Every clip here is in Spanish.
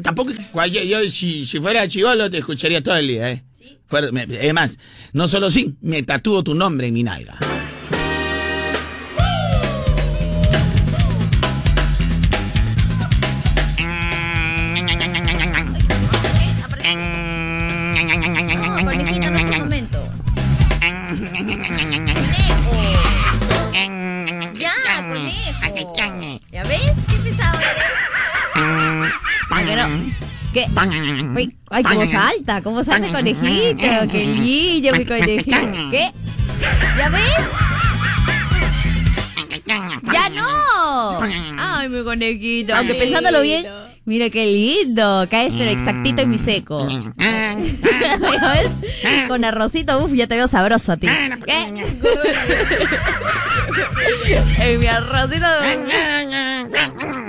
Tampoco, yo si, si fuera chivolo te escucharía todo el día, ¿eh? Es más, no solo sí, me tatúo tu nombre en mi nalga. ¿Qué? Uy, ay, cómo salta, cómo salta el conejito. Qué lindo, mi conejito. ¿Qué? ¿Ya ves? ¡Ya no! Ay, mi conejito. Aunque pensándolo bien, mira qué lindo. Caes pero exactito en mi seco. ¿Ya ves? Con arrocito, uff, ya te veo sabroso a ti. ¿Qué? En mi arrocito.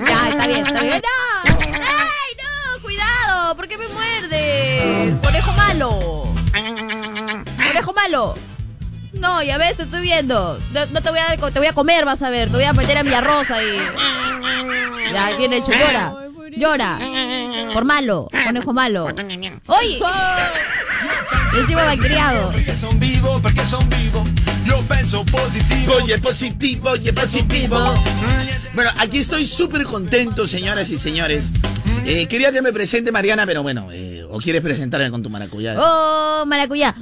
Ya, está bien, está bien. ¡No! Qué me muerde? ¡Conejo malo! ¡Conejo malo! No, ya ves, te estoy viendo. No, no te voy a te voy a comer, vas a ver. Te voy a meter a mi arroz ahí. Ya, bien hecho. Llora. Llora. Por malo. Conejo malo. ¡Oye! Y encima malcriado. Perché son vivo, perché son vivo. Yo penso positivo. Oye, positivo, oye, positivo. Bueno, aquí estoy súper contento, señoras y señores. Eh, quería que me presente Mariana, pero bueno, eh, ¿o quieres presentarme con tu maracuyá? ¡Oh, maracuyá!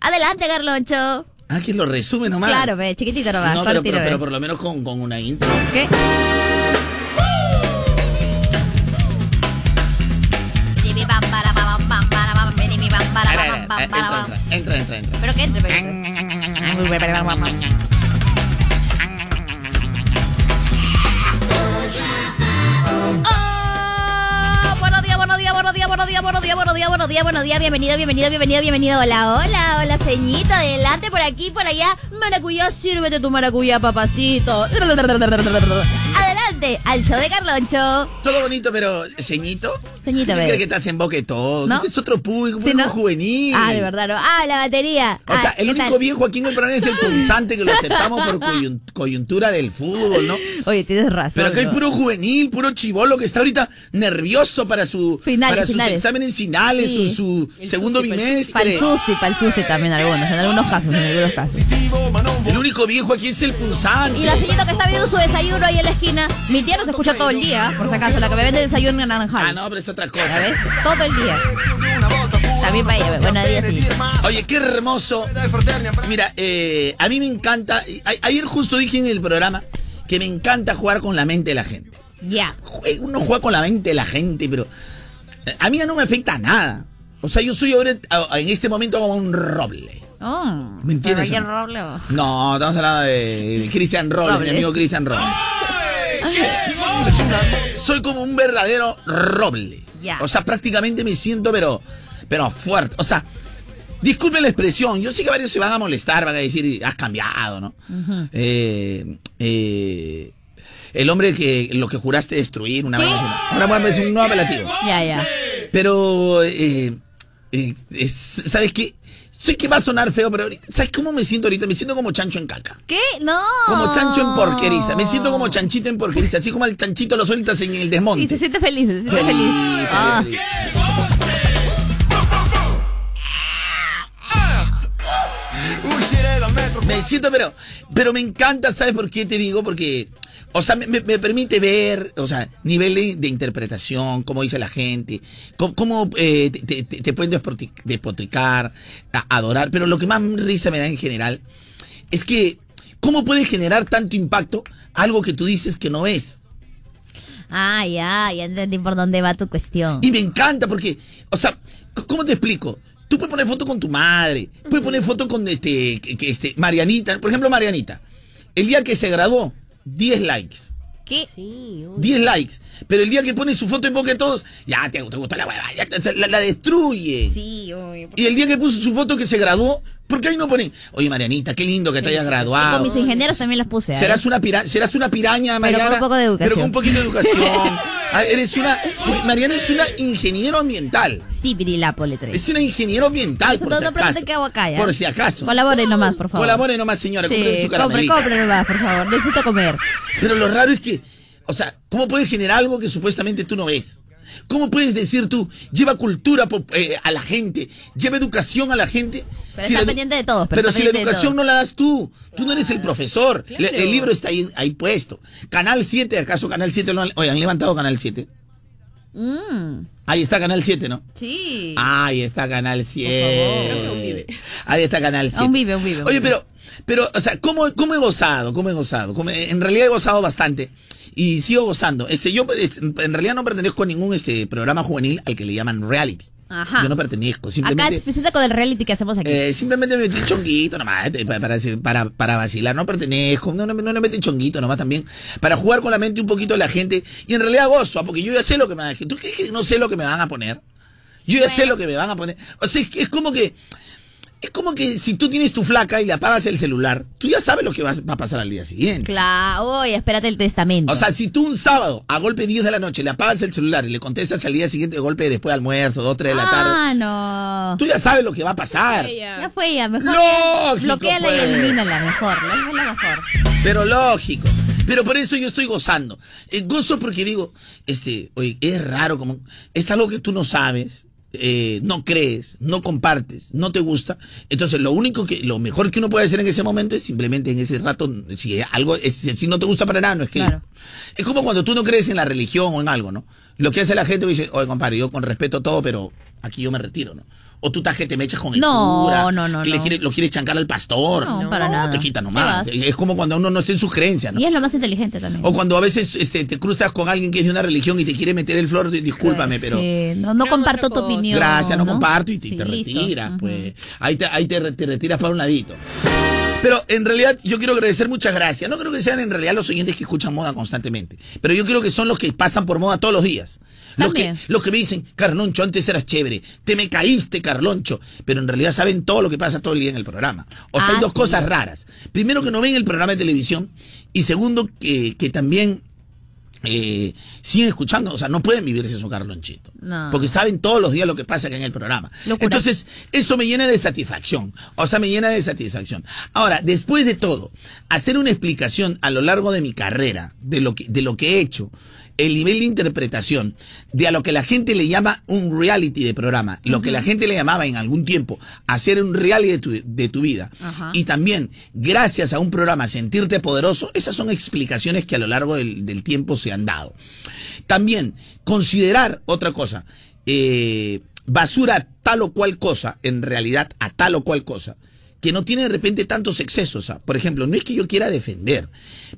Adelante, Carloncho. Ah, que lo resume nomás. Claro, ve, chiquitito nomás. No, pero, pero, pero por lo menos con, con una intro. ¿Qué? Entra, entra, entra. Pero que entre, pero. Buenos días, buenos días, buenos días, buenos días, buenos días, bienvenido, bienvenido, bienvenido, bienvenido. Hola, hola, hola, ceñito, adelante, por aquí, por allá. Maracuyá, sírvete tu maracuyá, papacito. Adelante, al show de Carloncho. Todo bonito, pero ceñito. Ceñito, ¿Qué crees que estás en boca de todo? ¿No? Este es otro público, Sí, ¿no? juvenil. Ah, de verdad, no. Ah, la batería. O sea, Ah, el ¿qué único tal? viejo aquí en el programa es el punzante que lo aceptamos por coyun- coyuntura del fútbol, ¿no? Oye, tienes razón. Pero acá hay puro juvenil, puro chivolo que está ahorita nervioso para su Finales, para sus finales. exámenes finales, Sí. su, su segundo bimestre. Para el susti, para el susti también algunos, en algunos casos, en algunos casos. El único viejo aquí es el punzante. Y la señorita que está viendo su desayuno ahí en la esquina, mi tía nos escucha todo el día, por si acaso, la que me vende desayuno en naranjal. Ah, no, pero es otra ¿Ya cosa. ves? Todo el día. También para ella. Buenos días. Oye, qué hermoso. Mira, eh, a mí me encanta. a- Ayer justo dije en el programa que me encanta jugar con la mente de la gente. Ya. Jue- Uno juega con la mente de la gente, pero eh, a mí ya no me afecta nada. O sea, yo soy ahora en este momento como un roble. Oh, ¿Me entiendes o no? Roble. No, estamos hablando de, de Christian Robles, Robles. mi amigo Christian Robles. Soy como un verdadero roble. Ya. O sea, prácticamente me siento, pero, pero fuerte. O sea, disculpen la expresión. Yo sé que varios se van a molestar, van a decir, has cambiado, ¿no? Eh, eh, el hombre que lo que juraste destruir una ¿Qué? vez. Ahora voy a decir un nuevo apelativo. Ya, ya. Pero, eh, es- ¿sabes qué? Sé que va a sonar feo, pero ahorita- ¿sabes cómo me siento ahorita? Me siento como chancho en caca. ¿Qué? No. Como chancho en porqueriza. Me siento como chanchito en porqueriza. Así como el chanchito lo sueltas en el desmonte. Y se siente feliz, se siente Feliz, feliz. Ah. feliz. Me siento, pero, pero me encanta, ¿sabes por qué te digo? Porque, o sea, me, me- permite ver, o sea, nivel de, de interpretación, cómo dice la gente, cómo, cómo, eh, te, te- te pueden despotric- despotricar, a- adorar, pero lo que más risa me da en general es que, ¿cómo puede generar tanto impacto algo que tú dices que no es? Ah, ya, ya entendí por dónde va tu cuestión. Y me encanta porque, o sea, ¿cómo te explico? Tú puedes poner foto con tu madre, puedes poner foto con este, este, Marianita, por ejemplo, Marianita. El día que se graduó, 10 likes. ¿Qué? 10 likes. Pero el día que pone su foto en boca de todos, ya te, te gustó la hueva, ya te- la, la destruye. Sí, uy. Y el día que puso su foto que se graduó, ¿por qué ahí no pone? Oye, Marianita, qué lindo que te hayas Y graduado. con mis ingenieros también los puse. ¿eh? Serás una, pira- serás una piraña, Pero con Mariana. un poco de educación. Pero con un poquito de educación. Ah, eres una. Mariana es una ingeniero ambiental. Sí, Pirilapo le. Es una ingeniero ambiental, Eso por no si acaso. qué hago acá, ¿ya? Por si acaso. Colaboren nomás, por favor. Colabore nomás, señora. Sí, compre, compre nomás, por favor. Necesito comer. Pero lo raro es que, o sea, ¿cómo puedes generar algo que supuestamente tú no ves? ¿Cómo puedes decir tú, lleva cultura eh, a la gente, lleva educación a la gente? Pero está la edu- pendiente de todo, pero Pero, está si la educación no la das tú, tú no eres el profesor. Le- el libro está ahí, ahí puesto. Canal 7, ¿acaso Canal 7 lo han, oye, han levantado Canal 7? Mm, Ahí está Canal 7, ¿no? sí. Ahí está Canal 7. Aún vive. Ahí está Canal 7. Aún vive, aún vive, Oye, pero, pero, o sea, ¿cómo, cómo he gozado? ¿Cómo he gozado? ¿Cómo he- en realidad he gozado bastante. Y sigo gozando. Este, yo en realidad no pertenezco a ningún este, programa juvenil al que le llaman reality. Ajá. Yo no pertenezco. Acá Simplemente, es suficiente con el reality que hacemos aquí. eh, simplemente me metí un chonguito nomás, eh, para, para, para, vacilar, no pertenezco, no, no, no me metí chonguito nomás también, para jugar con la mente un poquito de la gente, y en realidad gozo, ah, porque yo ya sé lo que me van a ¿Tú crees que no sé lo que me van a poner? Yo ya sé lo que me van a poner. O sea, es, es como que, es como que si tú tienes tu flaca y le apagas el celular, tú ya sabes lo que va, va a pasar al día siguiente. Claro, oye, espérate el testamento. O sea, si tú un sábado a golpe 10 de la noche le apagas el celular y le contestas al día siguiente de golpe después de almuerzo, 2, 3 de la tarde, Ah, no. tú ya sabes lo que va a pasar. Ya fue ya, mejor. Lógico, ya. Bloquéala pues. y elimínala, mejor. Es lo mejor. Pero lógico. Pero por eso yo estoy gozando. Eh, gozo porque digo, este, oye, es raro como, es algo que tú no sabes, eh, no crees, no compartes, no te gusta. Entonces lo único que, lo mejor que uno puede hacer en ese momento es simplemente en ese rato, si algo, es, si no te gusta para nada, no es que. Claro. Es como cuando tú no crees en la religión o en algo, ¿no? Lo que hace la gente dice, oye, compadre, yo con respeto todo, pero aquí yo me retiro, ¿no? O tú estás que te me echas con el No, cura, no, no, que le no. quieres- lo quieres chancar al pastor. No, para nada. Te quita ¿Qué nomás. Es como cuando uno no está en sus creencias, ¿no? Y es lo más inteligente también. O cuando a veces este, te cruzas con alguien que es de una religión y te quiere meter el flor, di- discúlpame, pero Sí, no, no comparto tu opinión. gracias, no, comparto y te, Sí, te retiras, pues. Ahí, te, ahí te, te retiras para un ladito. Pero en realidad yo quiero agradecer muchas gracias. No creo que sean en realidad los oyentes que escuchan moda constantemente, pero yo creo que son los que pasan por moda todos los días. Los que, los que me dicen, Carloncho, antes eras chévere, te me caíste, Carloncho, pero en realidad saben todo lo que pasa todo el día en el programa. O sea, Ah, hay dos sí. cosas raras. Primero, que no ven el programa de televisión, y segundo, que, que también eh, siguen escuchando, o sea, no pueden vivirse su Carlonchito. No. Porque saben todos los días lo que pasa acá en el programa. Locura. Entonces, eso me llena de satisfacción. O sea, me llena de satisfacción. Ahora, después de todo, hacer una explicación a lo largo de mi carrera, de lo que, de lo que he hecho, el nivel de interpretación, de a lo que la gente le llama un reality de programa, lo que la gente le llamaba en algún tiempo hacer un reality de tu, de tu vida, y también, gracias a un programa, sentirte poderoso, esas son explicaciones que a lo largo del, del tiempo se han dado. También, considerar otra cosa, eh, basura a tal o cual cosa, en realidad a tal o cual cosa, que no tiene de repente tantos excesos. Por ejemplo, no es que yo quiera defender,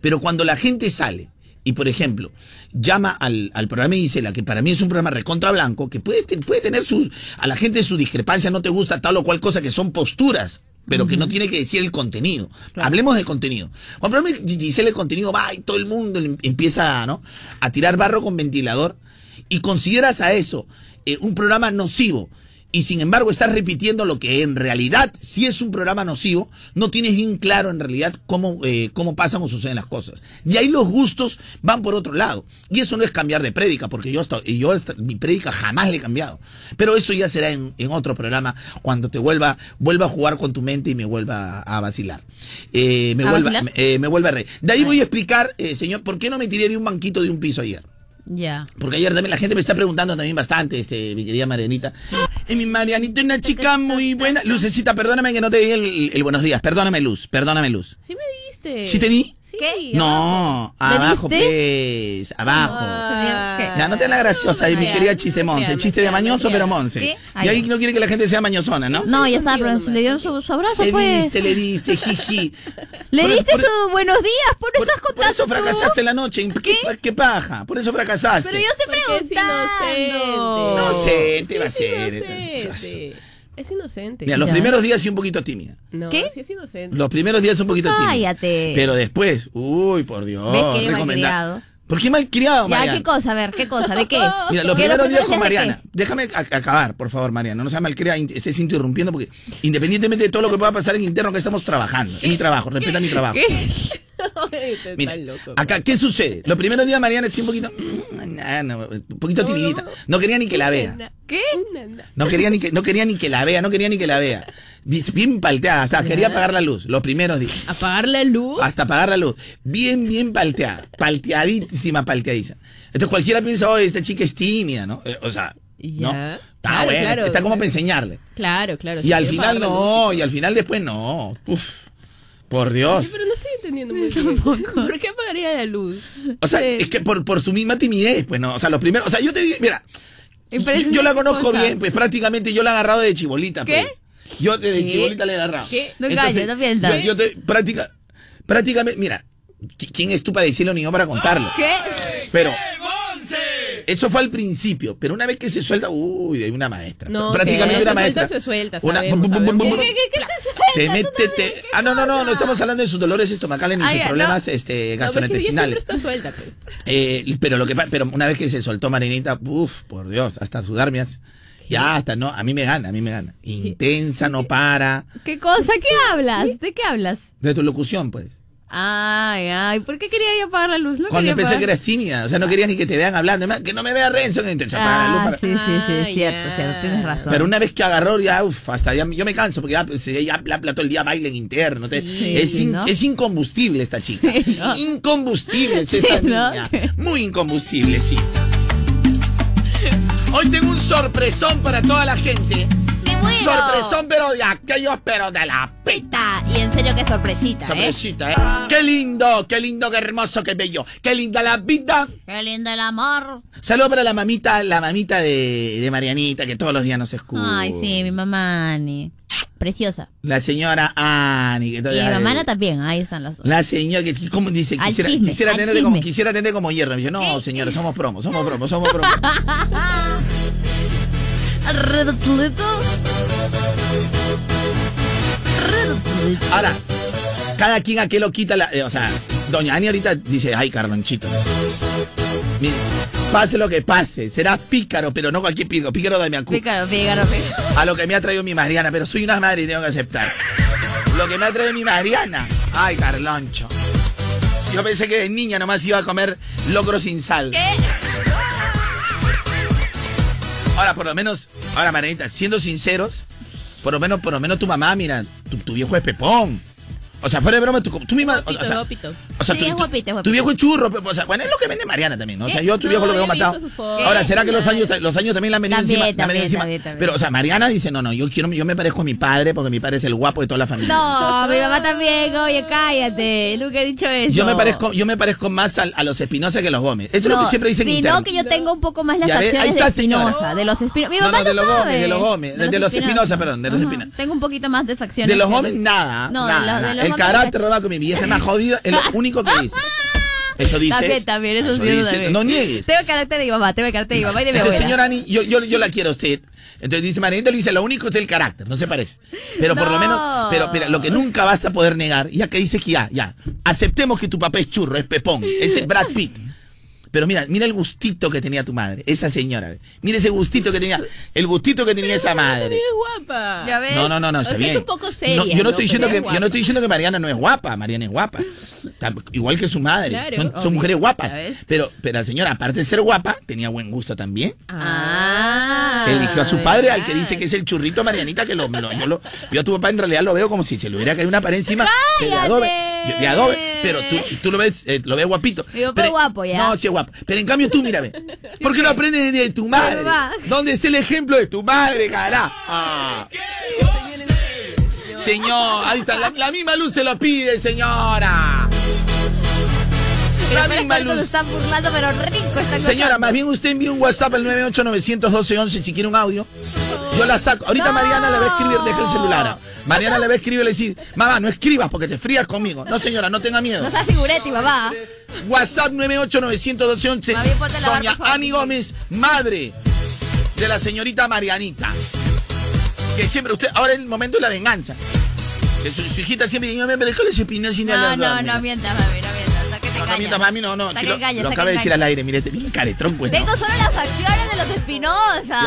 pero cuando la gente sale y, por ejemplo, llama al, al programa y dice la que para mí es un programa recontra blanco, que puede, puede tener su, a la gente su discrepancia, no te gusta tal o cual cosa, que son posturas, pero que no tiene que decir el contenido. Hablemos de contenido. Programa de Giselle el contenido va y todo el mundo em- empieza ¿no? a tirar barro con ventilador y consideras a eso eh, un programa nocivo y sin embargo estás repitiendo lo que en realidad si es un programa nocivo, no tienes bien claro en realidad cómo, eh, cómo pasan o suceden las cosas. Y ahí los gustos van por otro lado. Y eso no es cambiar de prédica, porque yo, hasta, y yo hasta- mi prédica jamás le he cambiado. Pero eso ya será en, en otro programa cuando te vuelva, vuelva a jugar con tu mente y me vuelva a, vacilar. Eh, me, ¿A vuelva, vacilar? eh, me vuelva a reír. De ahí voy a explicar, eh, señor, por qué no me tiré de un banquito de un piso ayer. Ya. Porque ayer también la gente me está preguntando también bastante, este, mi querida Marianita. Eh, mi Marianita es una chica muy buena. Lucecita, perdóname que no te di el, el buenos días. Perdóname, Luz. Perdóname, Luz. Sí me diste. ¿Sí te di? Sí. ¿Qué? No, ¿Le abajo, pues. Abajo. Ah. Ya no te la graciosa ahí, mi Ya. querida chiste Monse. Chiste de mañoso, pero Monse. Y ahí Ah, no quiere que la gente sea mañosona, ¿no? No, ya está, pero le dieron su, su abrazo, Le pues. diste, le diste, jiji. Le Por- diste por- su buenos días, por, Por, estás por contando. eso tú? fracasaste la noche. ¿Qué, ¿Qué? qué paja? Por eso fracasaste. Pero yo estoy preguntando. Inocente Sí, va a ser. Es inocente. Mira, los Ya. primeros días sí un poquito tímida. No, ¿Qué? sí es inocente. Los primeros días un poquito tímida. Cállate. Pero después, uy, por Dios. ¿Ves que eres? ¿Por qué malcriado, Ya, Mariana? ¿qué cosa? A ver, ¿qué cosa? ¿De qué? Mira, los ¿Qué, primeros días con qué? Mariana. Déjame acabar, por favor, Mariana. No sea malcriada, estés interrumpiendo porque independientemente de todo lo que pueda pasar en interno que estamos trabajando. Es mi trabajo, respeta mi trabajo. Este Mira, acá, ¿qué sucede? Los primeros días Mariana es un poquito, mm, un poquito timidita. no. No quería ni que la vea. ¿Qué? No quería ni que, no quería ni que la vea, no quería ni que la vea. Bien, palteada, hasta quería apagar la luz, los primeros días. Apagar la luz. Hasta apagar la luz. Bien, bien palteada. Palteadísima, palteadísima. Entonces cualquiera piensa, oh, esta chica es tímida, ¿no? Eh, o sea, ¿no? Claro, bueno, claro. está como para enseñarle. Claro, claro. Y sí, al final no, y al final después no. Uf, por Dios. pero no estoy entendiendo muy bien. ¿Por qué apagaría la luz? O sea, Sí. es que por, por su misma timidez, pues no. O sea, los primeros, o sea, yo te digo, mira, yo, yo la conozco cosa. bien, pues prácticamente yo la he agarrado de chibolita, ¿Qué? pues. Yo desde ¿Qué? chibolita la he agarrado. ¿Qué? No engañes, no mientas. Yo, yo te, práctica, prácticamente, mira, ¿qui- ¿quién es tú para decirlo ni yo para contarlo? ¿Qué? Pero eso fue al principio, pero una vez que se suelta, uy, hay una maestra. No, prácticamente una se maestra. suelta, se suelta, Una- sabemos, bum, bum, bum, sabemos. bum, ¿Qué, bum. qué, qué, qué se suelta? Te mete, te... Ah, no, no, no, no estamos hablando de sus dolores estomacales ni Ah, sus problemas este, gastrointestinales. siempre está suelta, pues. Eh, pero lo que pero una vez que se soltó Marinita, uff, por Dios, hasta sudar me hace. Ya, hasta no, a mí me gana, a mí me gana. Intensa, no para. ¿Qué cosa? ¿Qué hablas? ¿De qué hablas? De tu locución, pues. Ay, ay, ¿por qué quería yo apagar la luz? No Cuando empecé que eras tímida, o sea, no quería ni que te vean hablando, que no me vea Renzo, entonces apaga la luz Ah, para- sí, sí, sí, Ah, cierto, ya. cierto, tienes razón. Pero una vez que agarró, ya, uff, hasta ya, yo me canso, porque ya, pues, ya la todo el día baile en interno. te- Sí, es, sí, in- ¿no? es incombustible esta chica. ¿no? Incombustible es esta Sí, ¿no? niña. Muy incombustible, sí. Hoy tengo un sorpresón para toda la gente. ¡Qué bueno! Sorpresón, pero de aquellos, pero de la pita. Y en serio, qué sorpresita, ¿eh? Sorpresita, ¿eh? Qué lindo, qué lindo, qué hermoso, qué bello. Qué linda la vida. Qué lindo el amor. Saludos para la mamita, la mamita de, de Marianita, que todos los días nos escucha. Ay, sí, mi mamá Ani. Preciosa. La señora Ani, que Y mi todavía- mamá Ana también, ahí están las dos. La señora que como dice, Al quisiera, chisme, quisiera como quisiera como hierro. Me dice, no, señora, somos promos, somos promos, somos promos. Ahora, cada quien a qué lo quita la. eh, o sea, doña Ani ahorita dice, ay, Carlonchito. Mire, pase lo que pase, será pícaro, pero no cualquier pícaro, pícaro de mi acu- Pícaro, pícaro, pícaro. A lo que me ha traído mi Mariana, pero soy una madre y tengo que aceptar. Lo que me ha traído mi Mariana. Ay, Carloncho. Yo pensé que de niña nomás iba a comer locro sin sal. Ahora, por lo menos, ahora, Marianita, siendo sinceros, por lo menos, por lo menos tu mamá, mira, tu, tu viejo es pepón. O sea, fuera de broma, tú, tú misma. O, Guapito, sea, guapito. o sea, Sí, tu, es guapito, es guapito. tu viejo es churro, o sea, bueno, es lo que vende Mariana también, ¿no? O sea, yo a tu No, viejo lo veo matado. Ahora, ¿será que los años, los años también la han venido También, encima? la han venido también, encima? también, también. Pero, o sea, Mariana dice, no, no, yo quiero, yo me parezco a mi padre porque mi padre es el guapo de toda la familia. No, mi mamá también, oye, cállate. Nunca he dicho eso. Yo me parezco, yo me parezco más a, los Espinosa que a los Gómez. Eso es lo que siempre dicen Sino interno. que yo tengo un poco más las ves, ahí está, de señora. Espinosa, de los Espinosa. Mi No, mamá no, de lo los. Gómez, de los Gómez, de los Espinosa, perdón, de los. Espinosa. Tengo un poquito más de facciones. De los Gómez, nada. No, de los el carácter, con mi vieja es más jodida, es lo único que dice. Eso dice. También, también, eso, sí, eso también. No niegues. Tengo carácter de mi mamá, tengo carácter de mi mamá y de mi Entonces, abuela. señora Ani, yo, yo, yo la quiero a usted. Entonces dice Marianita, le dice, lo único es el carácter, no se parece. Pero por lo No. menos, pero, pero lo que nunca vas a poder negar, ya que dice que ya, ya, aceptemos que tu papá es churro, es pepón, es Brad Pitt. Pero mira, mira el gustito que tenía tu madre, esa señora. Mira ese gustito que tenía, el gustito que tenía esa madre. También es guapa. Ya ves. No, no, no, no, O está sea, es bien. un poco seria, No, yo no ¿no? estoy diciendo que es yo no estoy guapa. diciendo que Mariana no es guapa, Mariana es guapa. Igual que su madre. Claro, son, mujeres guapas. Pero, pero la señora, aparte de ser guapa, tenía buen gusto también. Ah. Eligió a su padre, al que dice que es el churrito Marianita, que lo, lo- yo, lo, yo a tu papá en realidad lo veo como si se le hubiera caído una pared encima ¡Cállate! De adobe. Pero tú, tú lo ves, eh, lo ves guapito. Pero- guapo, ya. No, sí es guapo. Pero en cambio tú, mírame. ¿Por qué no aprendes de tu madre? ¿Dónde es el ejemplo de tu madre, cara? Ah. Señor, ahí está, la, la misma luz se lo pide, señora. Están burlando, pero rico están Señora, gozando. más bien usted envíe un WhatsApp al 9891211 si quiere un audio. Yo la saco. Ahorita No. Mariana le va a escribir, deja el celular. Mariana le va a escribir y le decir, mamá, no escribas porque te frías conmigo. No, señora, no tenga miedo. No seas figuretti, mamá. WhatsApp 9891211. Más bien ponte la Doña. Ani Gómez, madre de la señorita Marianita. Que siempre usted, ahora es el momento de la venganza. Que su, su hijita siempre dice, me dejó ese pino sin No, no, mira". no mientas, mami, no mientas. No, no mientas, mami, no, no. Si lo, calles, lo acaba de decir al aire, mire, bien caretrón, pues. Tengo solo las facciones de los Espinosa.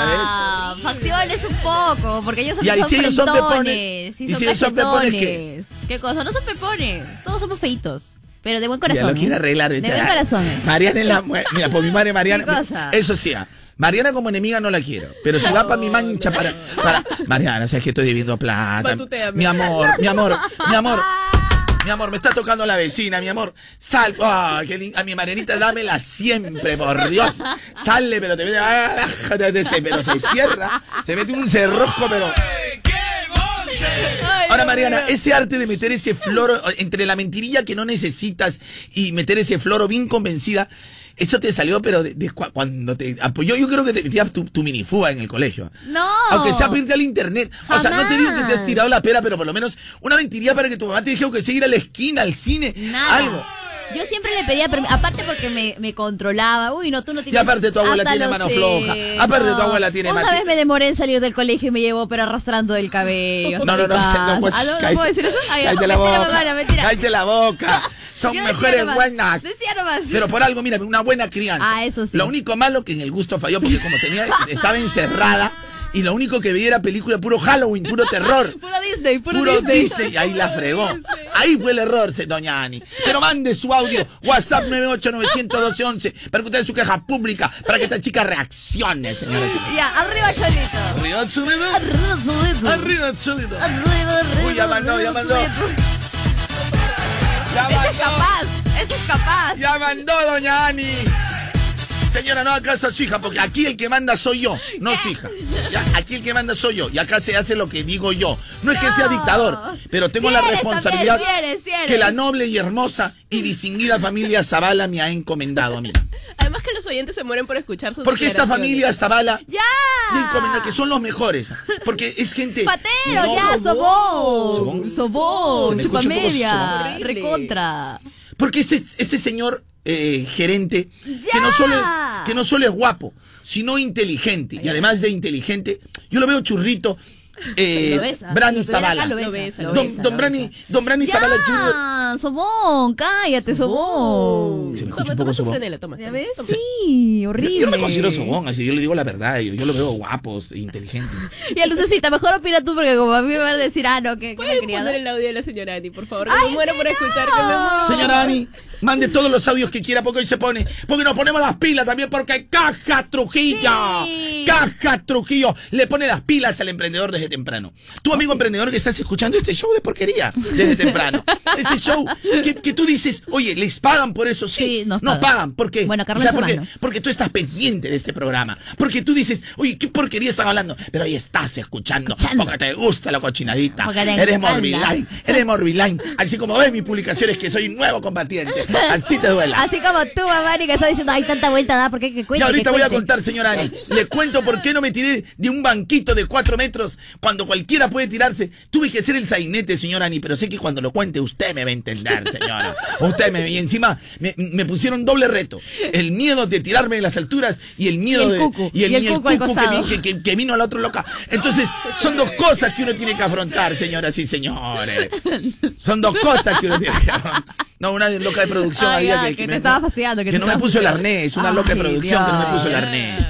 ¿Ya Facciones un poco, porque ellos son, Ya, y son si ellos son pepones, y son si ellos son pepones, ¿qué? ¿Qué cosa? No son pepones. Todos somos feitos. Pero de buen Ya corazón. lo quiere ¿eh? arreglar. De ¿viste? buen corazón. ¿eh? Mariana es la mue- Mira, por mi madre Mariana. ¿Qué cosa? Eso sí. ah, Mariana como enemiga no la quiero. Pero si va para mi mancha para, para. Mariana, sabes que estoy debiendo plata. Batuteame. Mi amor, mi amor, mi amor. Mi amor, me está tocando la vecina, mi amor. Sal, ah, qué a mi Marianita dámela siempre, por Dios. Sale, pero te mete, ah, pero se cierra, se mete un cerrojo, pero. Ahora, Mariana, ese arte de meter ese floro entre la mentirilla que no necesitas y meter ese floro bien convencida, eso te salió, pero de, de cua- cuando te apoyó, yo creo que te metías tu, tu minifuga en el colegio. No. Aunque sea para irte al internet. O sea, no te digo que te has tirado la pera, pero por lo menos una mentirilla para que tu mamá te dijera que se ir a la esquina, al cine, Nada. algo. Yo siempre le pedía permiso, aparte porque me, me controlaba. Uy, no, tú no tienes. Y aparte tu abuela tiene mano sé, floja. Aparte tu abuela tiene Una vez me demoré en salir del colegio y me llevó, pero arrastrando del cabello. No, no, no, no, Ah, no, puedo decir eso. Cállate la boca. Cállate la. Son nomás, buenas. Decía nomás. Pero por algo, mira, una buena crianza. Ah, eso sí. Lo único malo que en el gusto falló porque como tenía, estaba encerrada y lo único que veía era película puro Halloween, puro terror. Puro Disney, puro, Puro Disney. Disney, y ahí la fregó. Ahí fue el error, doña Ani. Pero mande su audio, WhatsApp 9891211, para que usted su queja pública, para que esta chica reaccione, señora. Ya, arriba, Cholito. Arriba, Chulido. Arriba, Cholito. Arriba, Chulido. Arriba, arriba, Uy, ya mandó, ya mandó. Cholito. Ya Ese es mandó. capaz, ese es capaz. Ya mandó, doña Ani. Señora, no haga caso a su hija, porque aquí el que manda soy yo, no su hija. Ya, aquí el que manda soy yo, y acá se hace lo que digo yo. No es que sea dictador, pero tengo Sí la responsabilidad también, sí eres, sí eres. que la noble y hermosa y distinguida familia Zavala me ha encomendado a mí. Además que los oyentes se mueren por escuchar sus Porque esta familia Zavala ¡Ya! me encomenda que son los mejores. Porque es gente. Patero, no- ya, sobón. Sobón. Sobón, chupamedia, sobón. Horrible. recontra. Porque ese, ese señor eh, gerente, que no, solo es, que no solo es guapo, sino inteligente. Y además de inteligente, yo lo veo churrito. Eh, Lo ves. Brani Zavala. lo lo Don, Brani, don Brani Zavala Jr. Sobón, cállate, sobón. Se me escucha Toma, un poco sobón. ¿Ya ves? toma. Sí, Yo, horrible. yo no me considero sobón, así yo le digo la verdad, yo, yo lo veo guapo, e inteligente. Ya, Lucecita, mejor opina tú porque como a mí me van a decir, ah, no, que, que ¿Pueden poner el audio de la señora Ani, por favor? Que Ay, me muero por escuchar. no. Que me muero. Señora Ani, mande todos los audios que quiera porque hoy se pone. Porque nos ponemos las pilas también porque Caja Trujillo. Sí. Caja Trujillo le pone las pilas al emprendedor desde temprano. Tu amigo emprendedor que estás escuchando este show de porquería desde temprano. Este show que, que tú dices, oye, les pagan por eso. Sí, Sí, nos no pagan. pagan. ¿Por qué? Bueno, O sea, porque, porque tú estás pendiente de este programa. Porque tú dices, oye, qué porquería están hablando. Pero ahí estás escuchando. Escuchando. Porque te gusta la cochinadita. Porque Eres morbiline. Eres morbiline. Así como ves mis publicaciones que soy un nuevo combatiente. Así te duela. Así como tú, mamá, que está diciendo, hay tanta vuelta, da, ¿por qué que Y cuente? ahorita que voy a contar, señora Ani. Le cuento por qué no me tiré de un banquito de cuatro metros cuando cualquiera puede tirarse. Tuve que ser el sainete, señora Ani, pero sé que cuando lo cuente usted me va a entender, señora. Usted me Y encima me, me pusieron doble reto. El miedo de tirarme de las alturas y el miedo Y el de. cucu. Y el, Y el y el cucu al cucu que, que- que- vino a la otra loca. Entonces, son dos cosas que uno tiene que afrontar, señoras y señores. Son dos cosas que uno tiene que afrontar. No, una loca de producción Ah, había ya, que, que te me- estaba fastidiando, que te no me puso el arnés, una loca de producción que no me puso el arnés.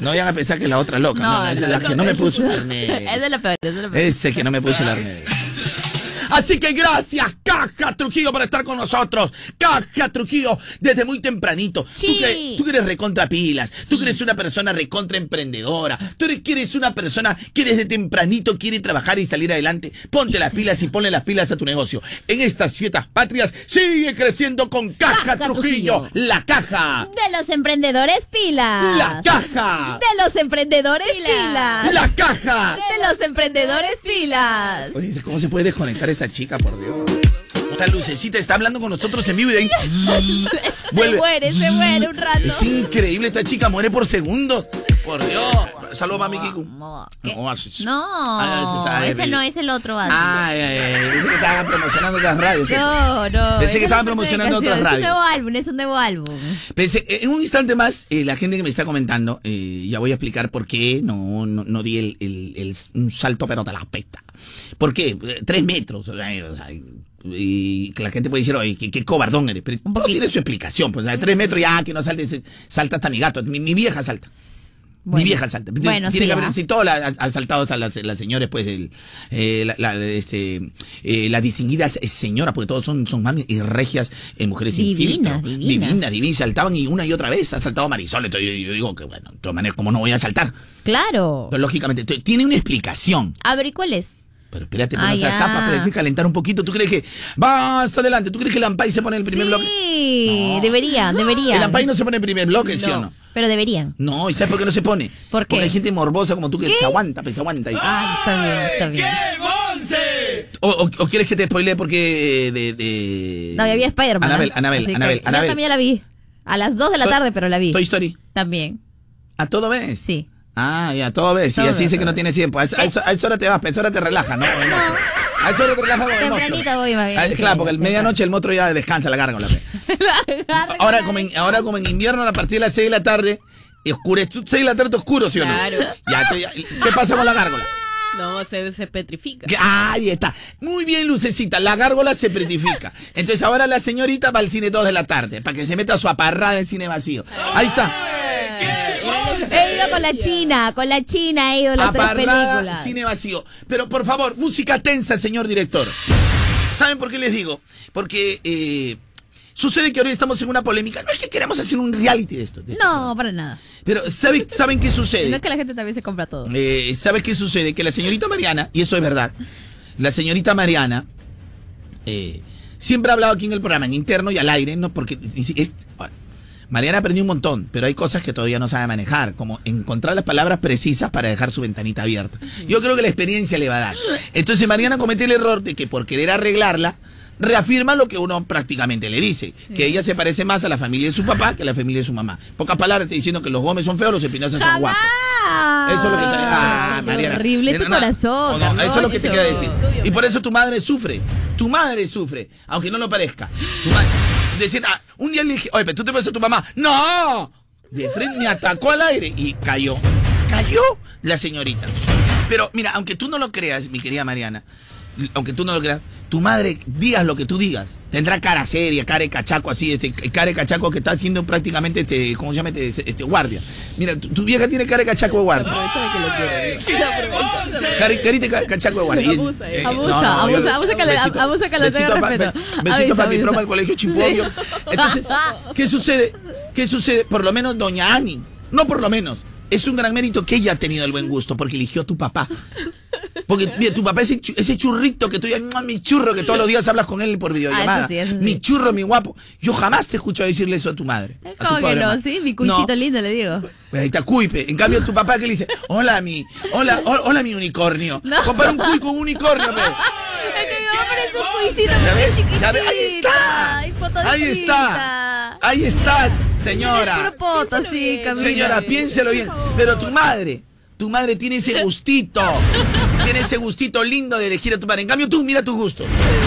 No vayan a pensar que la otra loca, no, es la que no me puso el arnés. Es la peor, esa es la peor. Ese que no me puso el arnés. Así que gracias, Caja Trujillo, por estar con nosotros. Caja Trujillo, desde muy tempranito. Tú, Sí. que, tú que eres recontra pilas, tú que eres una persona recontra emprendedora, tú eres, que eres una persona que desde tempranito quiere trabajar y salir adelante. Ponte las pilas y ponle las pilas a tu negocio. En estas siete patrias, sigue creciendo con Caja, Caja Trujillo. Trujillo. La caja. De los emprendedores pilas. La caja. De los emprendedores pilas. La caja. De los emprendedores pilas. Oye, ¿cómo se puede desconectar esta chica, por Dios? Esta lucecita está hablando con nosotros en vivo y de ahí Se vuelve. muere, se muere un rato. Es increíble, esta chica muere por segundos. Por Dios. Saludos, mami Kiku. No, ¿qué? No, Ah, ese no es el otro así. Ay, ay, ay. Pensé que estaban promocionando otras radios. No, no. Pensé que es estaban promocionando otras Es un radios. nuevo álbum, es un nuevo álbum. Pensé, eh, en un instante más, eh, la gente que me está comentando, eh, ya voy a explicar por qué no, no, no di el, el- el- un salto, pero te la pesta. ¿Por qué? Tres metros. o sea, y que la gente puede decir, oye, qué, qué cobardón eres. Pero todo poquito. tiene su explicación. Pues, sea, tres metros ya, que no salte, salta hasta mi gato. Mi, mi vieja salta. Bueno. Mi vieja salta. Bueno, tiene sí, que haber, ¿ah? si todo la, ha ha saltado hasta las, las señores, pues, el, eh, la, la- este, eh, las distinguidas señoras, porque todos son, son mami y regias eh, mujeres sin Divinas, filtro. divinas. Divinas, divinas, saltaban y una y otra vez ha saltado Marisol. Entonces yo, yo digo que, bueno, de todas maneras, ¿cómo no voy a saltar? Claro. Pero lógicamente, tiene una explicación. A ver, ¿y cuál es? Pero espérate, pero Ah, no zapa, pero hay que calentar un poquito. ¿Tú crees que vas adelante? ¿Tú crees que el Ampay se pone en el primer bloque? Sí, No. deberían, deberían. El Ampay no se pone en el primer bloque, ¿sí o no? Pero deberían. No, ¿y sabes por qué no se pone? ¿Por qué? Porque hay gente morbosa como tú que ¿Qué? se aguanta, pues se aguanta. Y- Ah, está bien, está bien. ¡Qué monse! O, o- o quieres que te spoilee porque de... de... No, ya vi Spider-Man. Anabel, ¿eh? Anabel, que Anabel, Yo Anabel. también la vi. A las 2 de la Toy- tarde, pero la vi. Toy Story. También. ¿A todo ves? Sí. Ah, ya, todo ves. Todo y así dice que no tienes tiempo. A, esa- hora te vas, a esa hora te relajas, ¿no? A esa hora te relajas con el Tempranito voy, bien. Ah, claro, porque el medianoche el monstruo ya descansa la gárgola. Ahora como, en, ahora como en invierno a partir de las 6 de la tarde, oscurece, 6 de la tarde oscuro, ¿sí o no? Claro. Ya, te- ya- ¿Qué pasa con la gárgola? No, se, se petrifica. Ahí está. Muy bien, Lucecita. La gárgola se petrifica. Entonces ahora la señorita va al cine 2 de la tarde para que se meta su aparrada en cine vacío. Ahí está. He ido con la China, con la China he ido a las tres Aparrada, películas. cine vacío. Pero por favor, música tensa, señor director. ¿Saben por qué les digo? Porque eh, sucede que ahora estamos en una polémica. No es que queramos hacer un reality de esto. de esto. No, para nada. Pero ¿sabe- ¿saben qué No sucede? es que la gente también se compra todo. Eh, ¿Sabes qué sucede? Que la señorita Mariana, y eso es verdad, la señorita Mariana eh, siempre ha hablado aquí en el programa, en interno y al aire, ¿no? Porque es- ahora, Mariana aprendió un montón, pero hay cosas que todavía no sabe manejar, como encontrar las palabras precisas para dejar su ventanita abierta. Yo creo que la experiencia le va a dar. Entonces Mariana comete el error de que por querer arreglarla, reafirma lo que uno prácticamente le dice, que ella se parece más a la familia de su papá que a la familia de su mamá. Pocas palabras, te diciendo que los Gómez son feos, los Espinosa son guapos. Eso es lo que te. Ah, Mariana. Horrible tu No, no, corazón. no, eso es lo que te queda decir. Y por eso tu madre sufre. Tu madre sufre, aunque no lo parezca. Tu madre. Decir, ah, un día le dije, oye, pero tú te pareces a tu mamá. ¡No! De frente me atacó al aire y cayó. Cayó la señorita. Pero mira, aunque tú no lo creas, mi querida Mariana, aunque tú no lo creas, tu madre, digas lo que tú digas, tendrá cara seria, cara de cachaco así, este, cara de cachaco que está haciendo prácticamente, este, ¿cómo se llama? Este, este, guardia. Mira, tu, tu vieja tiene cara de cachaco de guardia. De que lo quiero. Carita ca- cachaco de guardia. Abusa, eh. Abusa, yo- abusa, abusa que le- besito- abusa que le besito pa- respeto. be- Besito para mi broma al colegio Chipuobio. Entonces, ¿qué sucede? ¿Qué sucede? Por lo menos doña Ani, no por lo menos, es un gran mérito que ella ha tenido el buen gusto porque eligió a tu papá. Porque mira, tu papá ese, ese churrito que tú "Mua, mi churro, que todos los días hablas con él por videollamada. Ah, eso sí, eso sí. Mi churro, mi guapo. Yo jamás te he escuchado decirle eso a tu madre. Es a tu como que no, madre. sí, mi cuisito No. lindo le digo. Pues ahí está cuipe. En cambio, tu papá que le dice, hola mi, hola, hola, hola, mi unicornio. No. Compara un cuy con un unicornio, pe. Es que mi mamá parece un cuisito ¿Ya muy ves? Ahí está. Ay, Ahí está. Ahí está, señora. Señora, piénselo bien. Pero tu madre, tu madre tiene ese gustito. Tiene ese gustito lindo de elegir a tu madre. En cambio, tú mira tu gusto.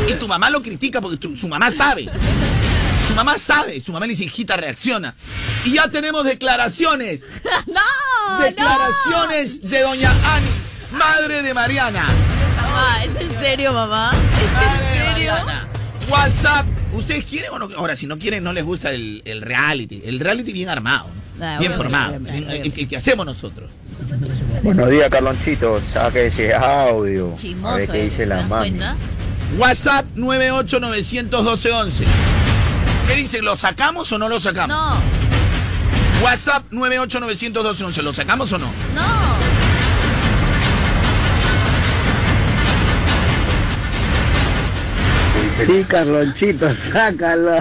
Y tu mamá lo critica porque tu- su mamá sabe. Su mamá sabe. Su mamá le dice, hijita, reacciona. Y ya tenemos declaraciones. ¡No! Declaraciones de doña Ani, madre de Mariana. Ah, ¿es en serio, mamá? ¿Es Madre en serio? Mariana. WhatsApp. ¿Ustedes quieren o no? Ahora, si no quieren, no les gusta el, el reality. El reality bien armado, ¿no? Ah, bien formado. El- el- que hacemos nosotros. Buenos días, Carlonchito. Saque ese audio. a Chismoso, ver qué ¿eh? dice ¿Te la mami. cuenta? WhatsApp 9891211. ¿Qué dicen? ¿Lo sacamos o no lo sacamos? No, WhatsApp 9891211. ¿Lo sacamos o no? no. Sí, Carlonchito, sácalo.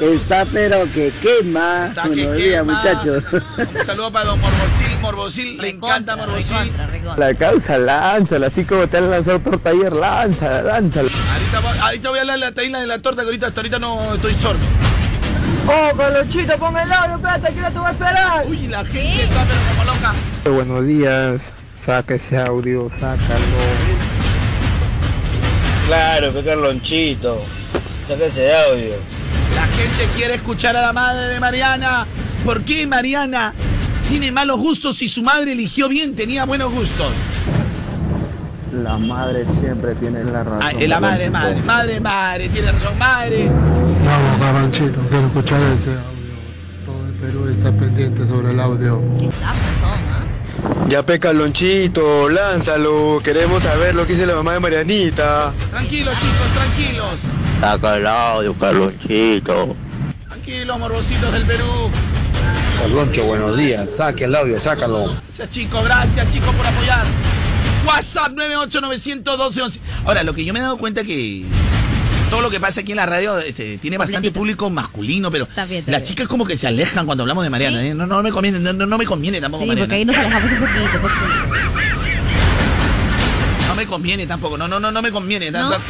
Está pero que quema. Está que Buenos días, quema. muchachos. Un saludo para don Morbosil. Morbosil, le encanta Morbosil. recontra, recontra. La causa, lánzala, así como te han lanzado torta ayer, lánzala, lánzala. Ahorita, voy- ahorita voy a hablar de la taína de la torta que ahorita, hasta ahorita no estoy sordo. ¡Oh, Carlonchito, pon el audio, espérate, que no te voy a esperar! Uy, la gente está pero como loca. Buenos días, saca ese audio, sácalo. Claro, que Carlonchito. Saca ese audio. La gente quiere escuchar a la madre de Mariana. ¿Por qué Mariana tiene malos gustos si su madre eligió bien, tenía buenos gustos? La madre siempre tiene la razón. Ah, la madre, madre, madre, madre, tiene razón, madre. Vamos, Carlonchito, quiero escuchar ese audio. Todo el Perú estar pendiente sobre el audio. Qué. Ya pe Carlonchito, lánzalo. Queremos saber lo que dice la mamá de Marianita. Tranquilos, chicos, tranquilos. Saca el audio, Carlonchito. Tranquilos, morbositos del Perú. Carloncho, buenos días. Saque el audio, sácalo. Gracias, chicos, gracias, chicos, por apoyar. WhatsApp 9891211. Ahora, lo que yo me he dado cuenta que todo lo que pasa aquí en la radio este, tiene bastante Completito. público masculino, pero Está bien, está las bien. chicas como que se alejan cuando hablamos de Mariana. ¿Sí? ¿eh? No, no me conviene, no, no- me conviene tampoco, Sí, Mariana. porque ahí nos alejamos un poquito, poquito. No me conviene tampoco, no, no, no, no me conviene. ¿No? Tanto-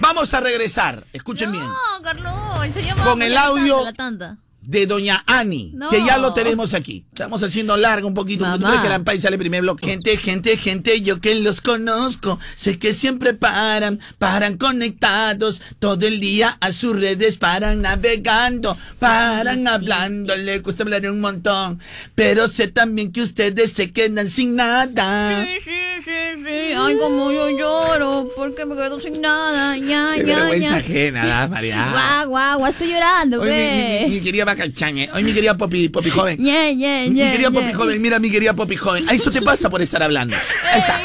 Vamos a regresar, escuchen bien, No, Carlos, ya vamos Con el audio- la tanda. De Doña Ani, No. que ya lo tenemos aquí. Estamos haciendo largo un poquito, porque tú Mamá. crees que la Ampay sale primer bloque. Gente, gente, gente, yo que los conozco, sé que siempre paran, paran conectados, todo el día a sus redes paran navegando, paran hablando, le gusta hablar un montón, pero sé también que ustedes se quedan sin nada. Sí, sí, sí, sí. Ay, como yo lloro, porque me quedo sin nada. Ya, Qué ya, vergüenza ya. ajena, ¿ah, María. Guau, guau, guau, estoy llorando, mi, mi- ve. mi- mi querida ¿eh? Hoy mi querida Popi, Popi joven. Yeah, yeah, Mi yeah, querida yeah. Popi joven, mira mi querida Popi joven. A eso te pasa por estar hablando. Ahí está.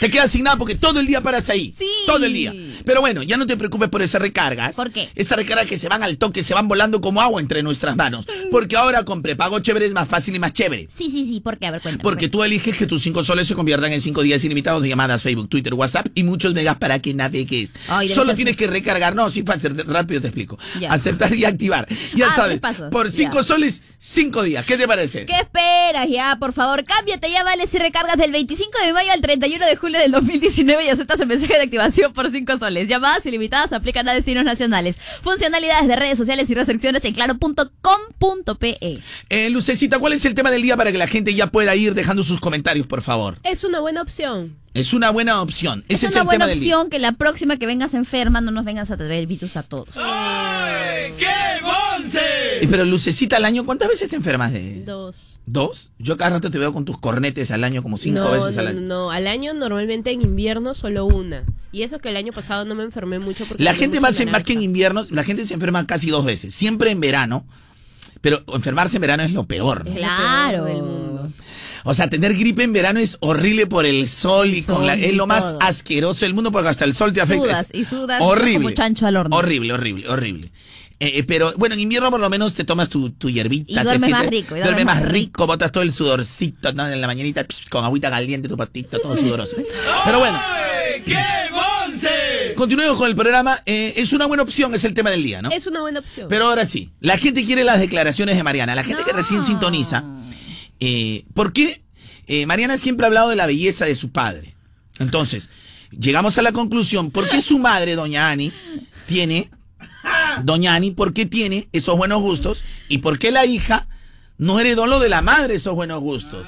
Te quedas sin nada porque todo el día paras ahí. Sí. Todo el día. Pero bueno, ya no te preocupes por esas recargas. ¿Por qué? Esas recargas que se van al toque, se van volando como agua entre nuestras manos. Porque ahora con prepago chévere es más fácil y más chévere. Sí, sí, sí, ¿por qué? A ver, cuéntame. Porque tú eliges que tus 5 soles se conviertan en 5 días ilimitados de llamadas, Facebook, Twitter, WhatsApp y muchos megas para que navegues. Ay, Solo ser tienes que recargar. No, sí, fácil, rápido te explico. Ya. Aceptar y activar. Ya Ah, sabes, por 5 Ya. soles, 5 días. ¿Qué te parece? ¿Qué esperas ya? Por favor, cámbiate ya, vale, si recargas del 25 de mayo al 31 de julio del 2019 y aceptas el mensaje de activación por 5 soles. Llamadas ilimitadas aplican a destinos nacionales. Funcionalidades de redes sociales y restricciones en claro.com.pe. Eh, Lucecita, ¿cuál es el tema del día para que la gente ya pueda ir dejando sus comentarios, por favor? Es una buena opción. Es una buena opción. Es Ese es, una el buena tema del día. opción que la próxima que vengas enferma no nos vengas a traer el virus a todos. Eh, Pero Lucecita, al año, ¿cuántas veces te enfermas de...? Dos. ¿Dos? Yo cada rato te veo con tus cornetes al año como cinco no, veces no, al no, año. no. Al año normalmente en invierno solo una. Y eso que el año pasado no me enfermé mucho porque La gente más, en- más que en invierno, la gente se enferma casi dos veces. Siempre en verano. Pero enfermarse en verano es lo peor. ¿no? Lo Claro. peor del mundo. O sea, tener gripe en verano es horrible por el sol y El con la, es lo más todo. asqueroso del mundo porque hasta el sol te afecta. Sudas y sudas horrible. como chancho al horno. Horrible, horrible, horrible. Eh, eh, pero bueno, en invierno por lo menos te tomas tu, tu hierbita. Y te duerme más rico, y Duerme duerme más rico, botas todo el sudorcito ¿no? en la mañanita psh, con agüita caliente, tu patito, todo sudoroso. Pero bueno. Continuemos con el programa. Eh, es una buena opción, es el tema del día, ¿no? Es una buena opción. Pero ahora sí, la gente quiere las declaraciones de Mariana, la gente que recién sintoniza. Eh, ¿Por qué? Eh, Mariana siempre ha hablado de la belleza de su padre. Entonces, llegamos a la conclusión, ¿por qué su madre, doña Ani, tiene, doña Ani, por qué tiene esos buenos gustos? ¿Y por qué la hija no heredó lo de la madre esos buenos gustos?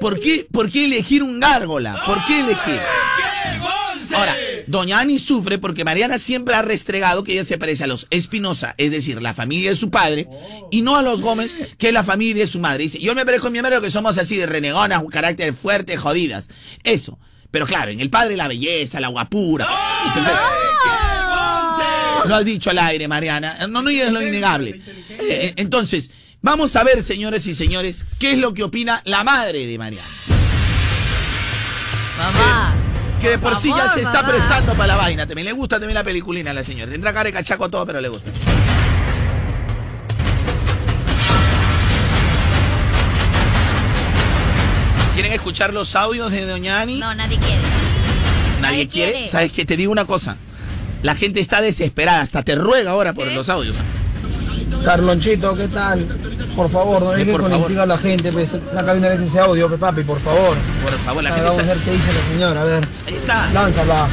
¿Por qué, por qué elegir un gárgola? ¿Por qué elegir? Ahora, doña Ani sufre porque Mariana siempre ha restregado que ella se parece a los Espinosa, es decir, la familia de su padre, y no a los Gómez, que es la familia de su madre. Dice, yo me parezco a mi madre que somos así de renegonas, un carácter fuerte, jodidas. Eso. Pero claro, en el padre la belleza, la guapura. Entonces, lo has dicho al aire, Mariana. No, no es lo innegable. Eh, eh, entonces, vamos a ver, señores y señores, qué es lo que opina la madre de Mariana. Mamá. Que de por, Por sí ya se está prestando para la vaina. También le gusta también la peliculina a la señora. Tendrá cara de cachaco todo, pero le gusta. ¿Quieren escuchar los audios de Doña Ani? No, nadie quiere. ¿Nadie quiere? ¿Sabes qué? Te digo una cosa. La gente está desesperada. Hasta te ruega ahora por los audios. Carlonchito, ¿qué tal? Por favor, no Eh, dejes por con favor. intriga a la gente, pues, saca de una vez ese audio, pues, papi, por favor. Por favor, la gente Vamos a está... ver qué dice la señora, a ver. Ahí está. Lánzala.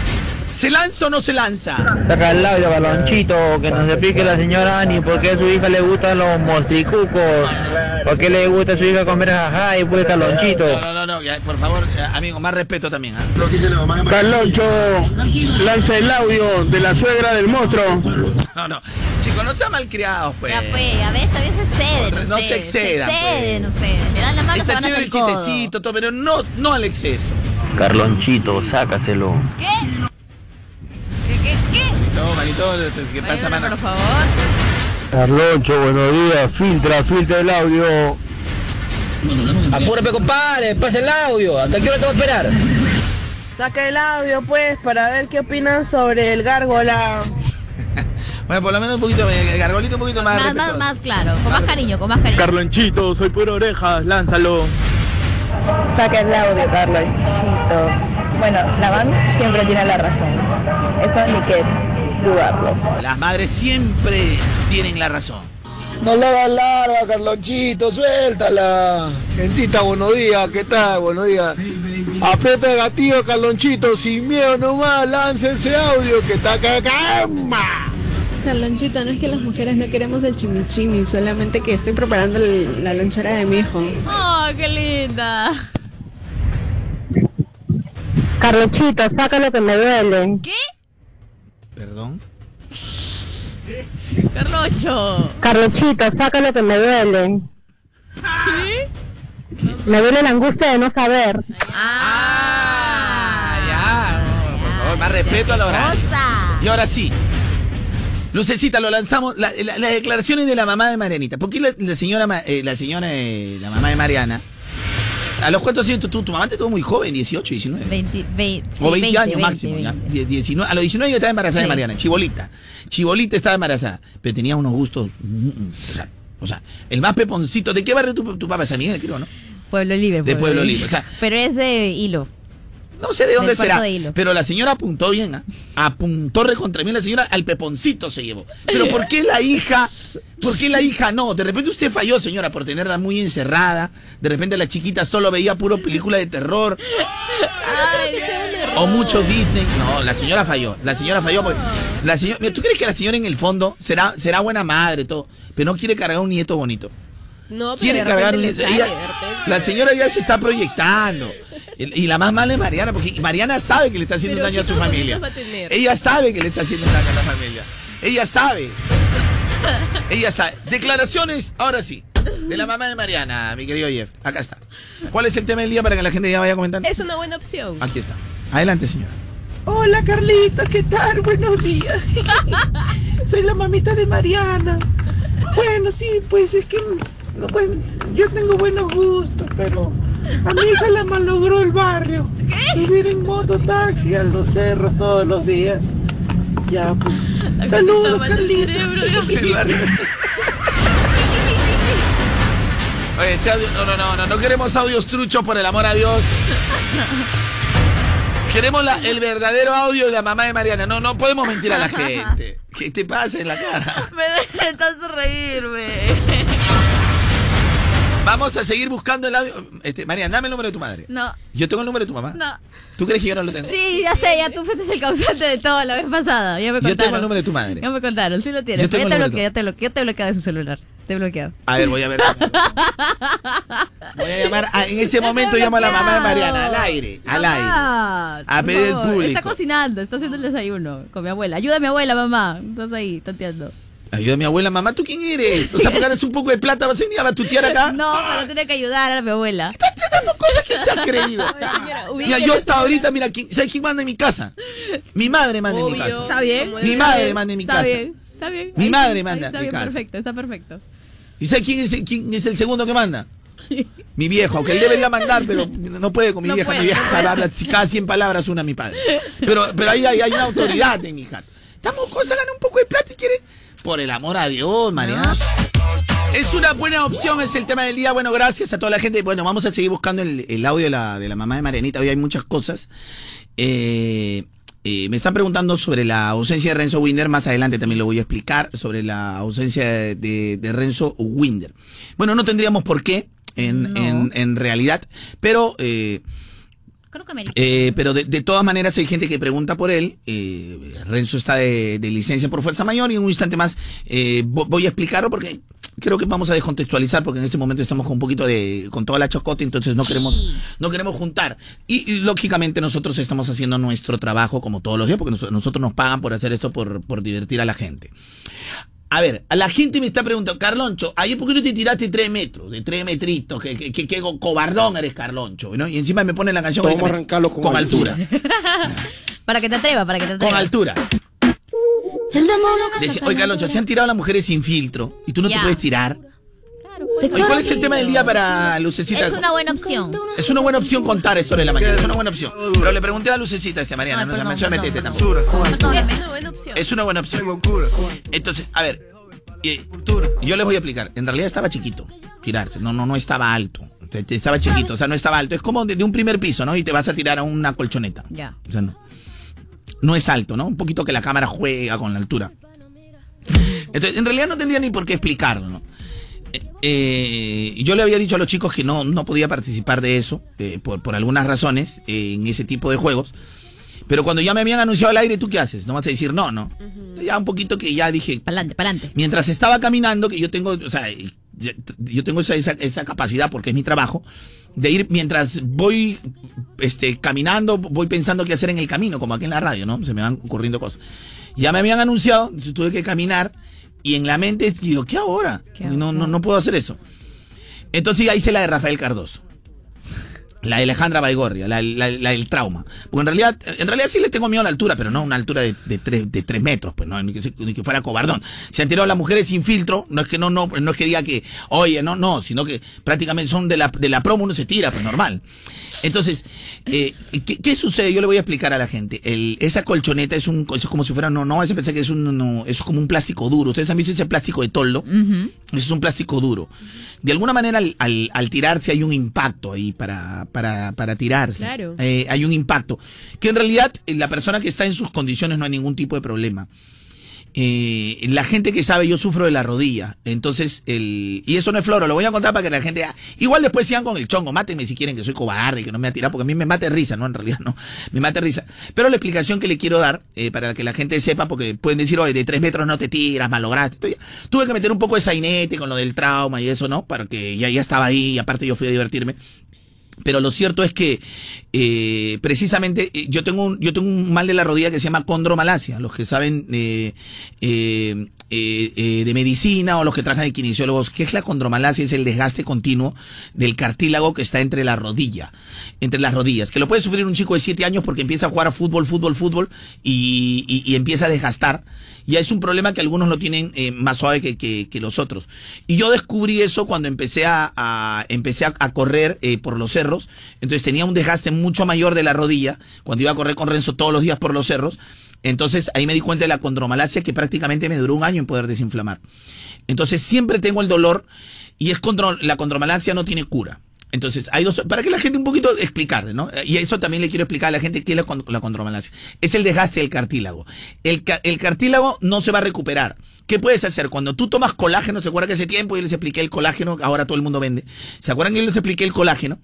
¿Se lanza o no se lanza? Saca el audio, balonchito, que nos explique la señora Ani por qué a su hija le gustan los mostricucos, por qué le gusta a su hija comer jajá y pues calonchito. No, no, no, no, ya, por favor, eh, amigo, más respeto también. ¿ah? Carloncho, lanza el audio de la suegra del monstruo. No, no. Chicos, no sean malcriados, pues. Ya pues, a veces, a veces exceden. No se excedan, Se exceden pues. ustedes. Le dan la mano Está se chévere el chistecito, todo, pero no, no al exceso. Carlonchito, sácaselo. ¿Qué? Manito, ¿qué pasa, Ayúdame, mano? por favor. Carloncho, buenos días. Filtra, filtra el audio. Apúrate, compadre, pasa el audio. ¿Hasta qué hora te voy a esperar? Saca el audio, pues, para ver qué opinan sobre el gárgola. Bueno, por lo menos un poquito, el gargolito un poquito más. Más, más, más claro, con más cariño, con más cariño. Carlonchito, soy pura orejas, lánzalo. Saca el audio, Carlonchito. Bueno, la van siempre tiene la razón. Eso ni que Las madres siempre tienen la razón. No le hagas larga, Carlonchito, suéltala. Gentita, buenos días, ¿qué tal? Buenos días. Aprieta el gatillo, Carlonchito, sin miedo nomás, lance ese audio que está acá, cama. Carlonchito, no es que las mujeres no queremos el chimichimi, solamente que estoy preparando el- la lonchera de mi hijo. ¡Oh, qué linda! Carlonchito, saca lo que me duele. ¿Qué? Perdón. Carlocho. Carlonchito, saca lo que me duele. ¿Qué? Me duele la angustia de no saber. Ah, ya. no, por favor, más respeto a la hora. Cosa. Y ahora sí. Lucecita, lo lanzamos. la- la- Las declaraciones de la mamá de Marianita. ¿Por qué la, la señora, eh, la señora, eh, la mamá de Mariana? ¿A los cuántos años? Tu, tu mamá te tuvo muy joven, 18, 19. 20, 20, o 20, sí, años 20, máximo. ya. 20. Die- 19, a los 19 ya estaba embarazada de. Mariana, chibolita. Chibolita estaba embarazada, pero tenía unos gustos. mm, mm, o, sea, o sea, el más peponcito. ¿De qué barrio tu, tu papá? San Miguel, creo, ¿no? Pueblo Libre. De Pueblo Libre, o sea- Pero es de hilo. No sé de dónde será. de. Pero la señora apuntó bien, ¿ah? Apuntó recontra bien la señora, al peponcito se llevó. Pero ¿por qué la hija? ¿Por qué la hija no? De repente usted falló, señora, por tenerla muy encerrada. De repente la chiquita solo veía puro película de terror. O mucho Disney. No, la señora falló. La señora falló. porque- La señora, mira, ¿Tú crees que la señora en el fondo será, será buena madre, todo? Pero no quiere cargar un nieto bonito. No, pero Quiere cargar sale, repente. la señora ya se está proyectando. Y y la más mala es Mariana, porque Mariana sabe que le está haciendo Pero daño a ¿qué su familia. Ella sabe que le está haciendo daño a la familia. Ella sabe. Ella sabe. Declaraciones, ahora sí. De la mamá de Mariana, mi querido Jeff. Acá está. ¿Cuál es el tema del día para que la gente ya vaya comentando? Es una buena opción. Aquí está. Adelante, señora. Hola Carlita, ¿qué tal? Buenos días. Soy la mamita de Mariana. Bueno, sí, pues es que no, pues, yo tengo buenos gustos, pero a mi hija la malogró el barrio. Subir en mototaxi a los cerros todos los días. Ya, pues. Saludos, barrio. Oye, no, no, no, no, no queremos audios truchos por el amor a Dios. Queremos la- el verdadero audio de la mamá de Mariana. No, no podemos mentir a la gente. ¿Qué te pasa en la cara? Me tanto reírme. Vamos a seguir buscando el audio. Este, Mariana, dame el número de tu madre. No, Yo tengo el número de tu mamá. no. ¿Tú crees que yo no lo tengo? Sí, ya sé, ya tú fuiste el causante de todo la vez pasada. Ya me contaron. Yo tengo el número de tu madre. Ya me contaron, sí lo tienes. Yo tengo ya te el te bloqueé, yo te he bloqueado de su celular. Te he bloqueado. A ver, voy a ver. Voy a llamar. a- en ese momento llamo a la mamá de Mariana. Al aire. Al aire. A pedir el público. Está cocinando, está haciendo el desayuno con mi abuela. Ayuda a mi abuela, mamá. Estás ahí, tanteando. Ayuda a mi abuela, mamá, ¿tú quién eres? O sea, porque ganas un poco de plata, vas a venir a batutear acá. No, pero tiene que ayudar a mi abuela. Estás tratando cosas que se ha creído. Mira, yo hasta ahorita, mira, ¿quién- ¿sabes quién manda en mi casa? Mi madre manda en mi Obvio. casa. Está bien. Mi madre manda en mi Está casa. bien, está bien. Mi madre manda Está en mi bien, casa. perfecto, está perfecto. ¿Y sabes quién es, quién es el segundo que manda? Mi viejo, aunque él debería mandar, pero no puede con mi No vieja. puede, mi vieja habla cada 100 palabras una a mi padre. Pero, pero ahí hay, hay una autoridad en mi hija. Estamos cosas, gana un poco de plata y quiere. Por el amor a Dios, Mariana. Es una buena opción, es el tema del día. Bueno, gracias a toda la gente. Bueno, vamos a seguir buscando el, el audio de la, de la mamá de Marianita. Hoy hay muchas cosas. Eh, eh, me están preguntando sobre la ausencia de Renzo Winder. Más adelante también lo voy a explicar sobre la ausencia de, de Renzo Winder. Bueno, no tendríamos por qué, en, No. en, en realidad, pero... eh, Creo que eh, pero de, de todas maneras hay gente que pregunta por él. Eh, Renzo está de, de licencia por fuerza mayor y en un instante más eh, vo- voy a explicarlo porque creo que vamos a descontextualizar porque en este momento estamos con un poquito de con toda la chocota entonces no queremos no queremos juntar y, y, lógicamente nosotros estamos haciendo nuestro trabajo como todos los días porque nos- nosotros nos pagan por hacer esto por, por divertir a la gente. A ver, a la gente me está preguntando, Carloncho, ayer por qué no te tiraste tres metros, de tres metritos, que, que, que- que cobardón eres Carloncho, ¿no? Y encima me pone la canción Vamos a arrancarlo con altura. Para que te atreva, para que te atreva. Con altura. Decía, oye, Carlos, se han tirado las mujeres sin filtro y tú no te puedes tirar. Oye, ¿Cuál es el tema del día para Lucecita? Es una buena opción. Es una buena opción contar esto de la mañana, es una buena opción. Pero le pregunté a Lucecita este Mariana, no, se mencionó metete tampoco. Es una buena opción. Es una buena opción. Entonces, a ver, yo les voy a explicar. En realidad estaba chiquito, tirarse. No, no, no estaba alto. Estaba chiquito, o sea, no estaba alto. Es como de, de un primer piso, ¿no? Y te vas a tirar a una colchoneta. Ya. O sea, no. No es alto, ¿no? Un poquito que la cámara juega con la altura. Entonces, en realidad no tendría ni por qué explicarlo, ¿no? Eh, yo le había dicho a los chicos que no, no podía participar de eso, eh, por, por algunas razones, eh, en ese tipo de juegos. Pero cuando ya me habían anunciado al aire, ¿tú qué haces? No vas a decir no, ¿no? Ya un poquito que ya dije. Pa'lante, pa'lante. Mientras estaba caminando, que yo tengo, o sea, yo tengo esa, esa, esa capacidad porque es mi trabajo, de ir mientras voy este, caminando, voy pensando qué hacer en el camino, como aquí en la radio, ¿no? Se me van ocurriendo cosas. Ya me habían anunciado, tuve que caminar y en la mente digo, ¿qué ahora? no, no, no puedo hacer eso. Entonces ya hice la de Rafael Cardoso. La de Alejandra Baigorria, la, la- la del trauma. Porque en realidad, en realidad sí le tengo miedo a la altura, pero no a una altura de, de, tres, de tres metros, pues no, ni que, se- ni que fuera cobardón. Se han tirado las mujeres sin filtro, no es que no, no, no es que diga que, oye, no, no, sino que prácticamente son de la, de la promo, uno se tira, pues normal. Entonces, eh, ¿qué, qué sucede? Yo le voy a explicar a la gente. El, esa colchoneta es un, es como si fuera, no, no, ese pensé que es un, no, es como un plástico duro. ¿Ustedes han visto ese plástico de toldo? Ese es un plástico duro. De alguna manera, al, al- al tirarse hay un impacto ahí para, para, para tirarse. Claro. Eh, hay un impacto. Que en realidad, eh, la persona que está en sus condiciones no hay ningún tipo de problema. Eh, la gente que sabe, yo sufro de la rodilla. Entonces, el. Y eso no es floro, lo voy a contar para que la gente. Igual después sigan con el chongo, mátenme si quieren que soy cobarde, que no me ha tirado, porque a mí me mate risa, ¿no? En realidad no. Me mate risa. Pero la explicación que le quiero dar, eh, para que la gente sepa, porque pueden decir, oye, de tres metros no te tiras, malograste. Estoy- tuve que meter un poco de sainete con lo del trauma y eso, ¿no? Para que ya, ya estaba ahí, y aparte yo fui a divertirme. Pero lo cierto es que eh, precisamente eh, yo tengo un, yo tengo un mal de la rodilla que se llama condromalacia. Los que saben eh, de medicina o los que trabajan de kinesiólogos, ¿qué es la condromalacia? Es el desgaste continuo del cartílago que está entre la rodilla, entre las rodillas, que lo puede sufrir un chico de 7 años porque empieza a jugar a fútbol, fútbol, fútbol y, y- y empieza a desgastar. Ya es un problema que algunos lo tienen eh, más suave que, que- los otros. Y yo descubrí eso cuando empecé a, a- empecé a correr eh, por los cerros. Entonces tenía un desgaste mucho mayor de la rodilla cuando iba a correr con Renzo todos los días por los cerros. Entonces ahí me di cuenta de la condromalacia que prácticamente me duró un año en poder desinflamar. Entonces siempre tengo el dolor y es contra, la condromalacia no tiene cura. Entonces, hay dos, para que la gente un poquito explicarle, ¿no? Y eso también le quiero explicar a la gente qué es la, la condromalacia. Es el desgaste del cartílago. El, ca- el cartílago no se va a recuperar. ¿Qué puedes hacer? Cuando tú tomas colágeno, ¿se acuerdan que hace tiempo yo les expliqué el colágeno? Ahora todo el mundo vende. ¿Se acuerdan que yo les expliqué el colágeno?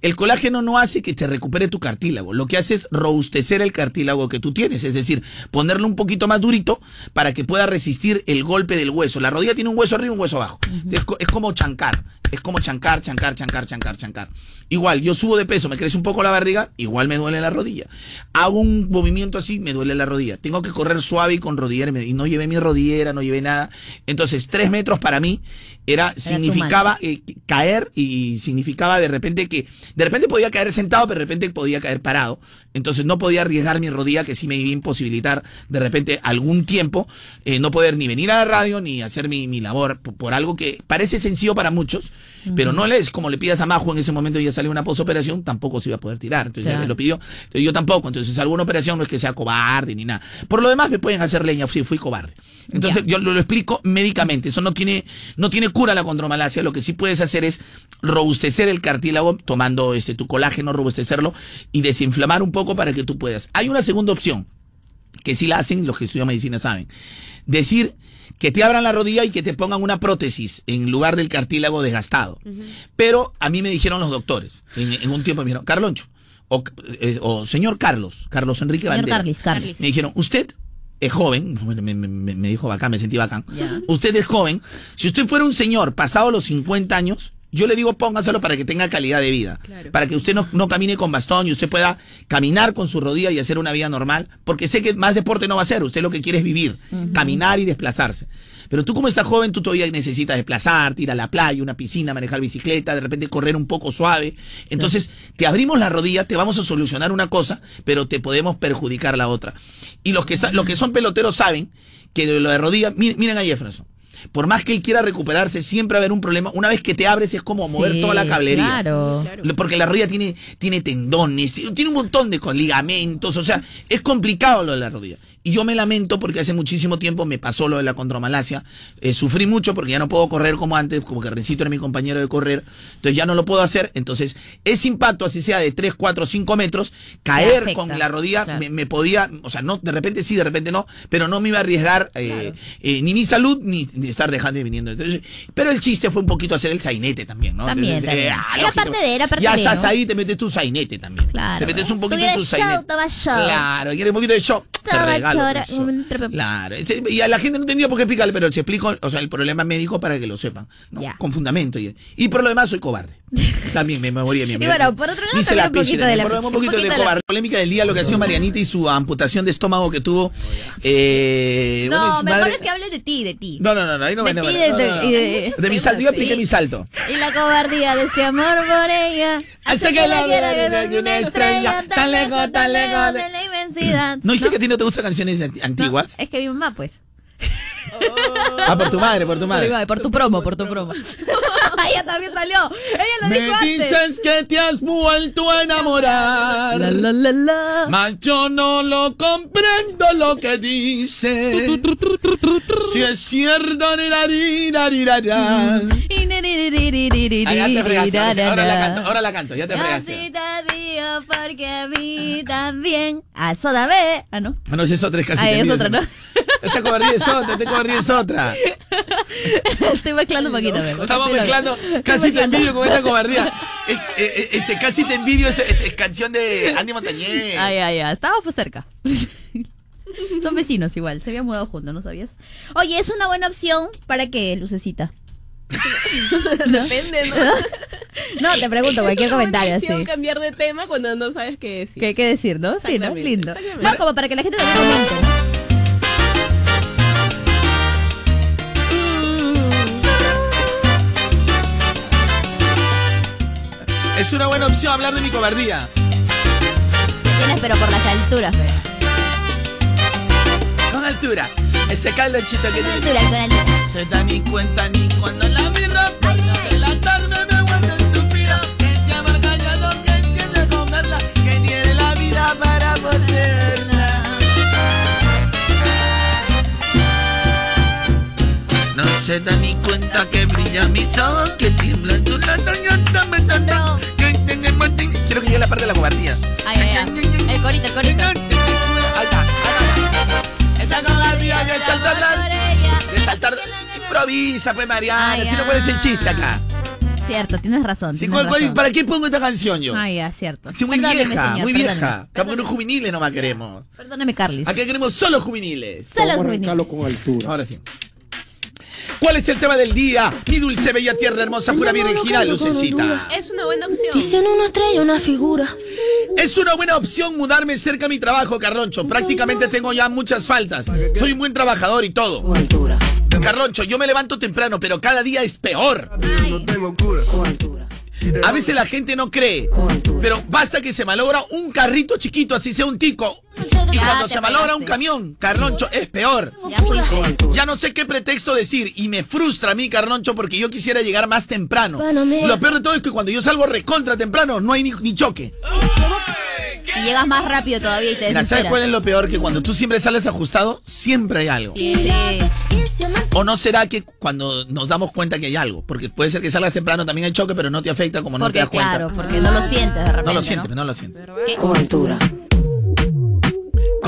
El colágeno no hace que te recupere tu cartílago. Lo que hace es robustecer el cartílago que tú tienes. Es decir, ponerlo un poquito más durito para que pueda resistir el golpe del hueso. La rodilla tiene un hueso arriba y un hueso abajo. es, es como chancar. Es como chancar, chancar, chancar, chancar, chancar. Igual, yo subo de peso, me crece un poco la barriga, igual me duele la rodilla. Hago un movimiento así, me duele la rodilla. Tengo que correr suave y con rodillera. y no llevé mi rodillera, no llevé nada. Entonces, tres metros para mí era, significaba eh, caer y significaba de repente que, de repente podía caer sentado, pero de repente podía caer parado. Entonces no podía arriesgar mi rodilla, que sí me iba a imposibilitar de repente algún tiempo eh, no poder ni venir a la radio ni hacer mi, mi labor por, por algo que parece sencillo para muchos, pero no es como le pidas a Majo en ese momento y ya salió una posoperación, tampoco se iba a poder tirar. Entonces ya Claro. me lo pidió. Entonces yo tampoco. Entonces alguna operación no es que sea cobarde ni nada. Por lo demás me pueden hacer leña, sí, fui cobarde. Entonces yo lo, lo explico médicamente. Eso no tiene, no tiene cura la condromalacia. Lo que sí puedes hacer es robustecer el cartílago tomando este tu colágeno, robustecerlo y desinflamar un poco para que tú puedas. Hay una segunda opción que sí la hacen, los que estudian medicina saben. Decir que te abran la rodilla y que te pongan una prótesis en lugar del cartílago desgastado. Pero a mí me dijeron los doctores, en, en un tiempo me dijeron, Carloncho, o, eh, o señor Carlos, Carlos Enrique Señor Bandera. Carlis, Carlis. Me dijeron, usted es joven, me, me- me- dijo bacán, me sentí bacán. Usted es joven. Si usted fuera un señor pasado los 50 años, yo le digo póngaselo para que tenga calidad de vida. Claro. Para que usted no, no camine con bastón y usted pueda caminar con su rodilla y hacer una vida normal. Porque sé que más deporte no va a hacer. Usted lo que quiere es vivir, caminar y desplazarse. Pero tú como estás joven, tú todavía necesitas desplazarte, ir a la playa, una piscina, manejar bicicleta, de repente correr un poco suave. Entonces, te abrimos la rodilla, te vamos a solucionar una cosa, pero te podemos perjudicar la otra. Y los que, los que son peloteros saben que lo de rodilla, mi- miren a Jefferson. Por más que él quiera recuperarse, siempre va a haber un problema. Una vez que te abres es como mover Sí, toda la cablería. claro. Porque la rodilla tiene, tiene tendones, tiene un montón de ligamentos, o sea, es complicado lo de la rodilla. Y yo me lamento porque hace muchísimo tiempo me pasó lo de la contromalacia. Eh, sufrí mucho porque ya no puedo correr como antes, como que Rencito era mi compañero de correr. Entonces ya no lo puedo hacer. Entonces, ese impacto, así sea de 3, 4, 5 metros, caer afecta, con la rodilla claro. me, me podía, o sea, no, de repente sí, de repente no, pero no me iba a arriesgar eh, eh, ni mi salud ni, ni estar dejando y viniendo. Entonces, pero el chiste fue un poquito hacer el sainete también, ¿no? También, Entonces, también. ah, Era lógico. parte de, era parte Ya de, estás ¿no? ahí, te metes tu sainete también. Claro. Te metes un poquito en tu show, sainete. show. Claro, quieres un poquito de show. Te Claro. Y a la gente no entendía por qué explicarle, pero se explico, o sea, el problema médico para que lo sepan. Con fundamento. Y, y por lo demás soy cobarde. También me moría mi Y bueno, por otro lado, la un poquito de la un poquito, un de poquito de la- cobarde. Polémica del día, lo que ha sido Marianita y su amputación de estómago que tuvo. Eh, bueno, No, su mejor madre- es que hables de ti, de ti. No, no, no, no, ahí no De no, ti, de- de- de- De mi salto, yo apliqué Sí. mi salto. Y la cobardía de este amor por ella Hace que la quiera que de una estrella tan lejos, tan lejos de la inmensidad. ¿No dice que a ti no te gustan canciones anti- antiguas? Es que mi mamá, pues. Ah, por tu madre, por tu madre. Por, por tu promo, por tu promo. ella también salió. Ella lo Me dijo antes. dices que te has vuelto a enamorar. La, la, la, la. Mas yo no lo comprendo lo que dice. Si es cierto, ni la, ni la, ni la, ni la. Y ni, ni, ni, ni, ni, ni, ni, Ah, ya te fregaste, ahora la ni, canto, ahora la canto, ya te fregaste. sí te digo porque a mí también. Ah, eso da ve. Ah, no. Ah, no, esa es otra, es casi Ah, es otra. ¿no? Esta cobardía es otra, esta cobardía es otra. Estoy mezclando un poquito. me- Estamos mezclando casi Estoy te envidio con esta cobardía. Es- eh, eh, Este, casi te envidio es, es- es canción de Andy Montañez. Ay, ay, ay. Estábamos pues cerca. Son vecinos igual. Se habían mudado juntos, ¿no sabías? Oye, es una buena opción para que Lucecita. Depende, ¿no? No, te pregunto, cualquier Es comentario así. cambiar de tema cuando no sabes qué decir. ¿Qué hay que decir, no? Sí, ¿no? Lindo. No, como para que la gente también comente. Es una buena opción hablar de mi cobardía. Tienes, pero por las alturas, pero. Con altura. Ese calorcito que Con tiene. altura, con altura. Se da ni cuenta ni cuando la miro. Delatarme me vuelve un suspiro. Que te amarga ya que entiende comerla. Que tiene la vida para ponerla. No se da ni cuenta que brilla mis ojos. Que tiemblan tu lata y hasta me. Quiero que llegue la parte de la cobardía. Ay, ay, ay. El corito, el corito. Ahí está, ahí está. Esta cobardía de saltar. De saltar. Improvisa, pues Mariana. Si no, ¿cuál es el chiste acá? Cierto, tienes razón. Sí, tienes ¿cuál- cuál- razón. ¿Para qué pongo esta canción yo? Ah, ya, cierto. Sí, muy Perdóneme, vieja, señor, muy perdóneme. vieja. Capítulos juveniles nomás queremos. Perdóname, Carlis. Acá queremos solo juveniles. Solo Vamos a juvenil. arrancarlo con altura. Ahora sí. ¿Cuál es el tema del día? Mi dulce, bella tierra, hermosa, pura virginal, lucecita. Es una buena opción. Dicen una estrella, una figura. Es una buena opción mudarme cerca a mi trabajo, Carloncho. Prácticamente tengo ya muchas faltas. Soy un buen trabajador y todo. Con altura. Carloncho, yo me levanto temprano, pero cada día es peor. No A veces la gente no cree, pero basta que se malogra un carrito chiquito, así sea un tico. Y Ya cuando se malogra un camión, Carloncho, es peor. Ya no sé qué pretexto decir y me frustra a mí, Carloncho, porque yo quisiera llegar más temprano. Bueno. Lo peor de todo es que cuando yo salgo recontra temprano, no hay ni, ni choque. Y llegas más rápido todavía y te Mira, ¿Sabes desesperas. cuál es lo peor? Que cuando tú siempre sales ajustado, siempre hay algo. Sí, sí. ¿O no será que cuando nos damos cuenta que hay algo? Porque puede ser que salgas temprano también hay choque, pero no te afecta como no te Porque, das cuenta. claro, porque no lo sientes de repente. no lo sientes, no lo sientes. ¿Qué? Con altura.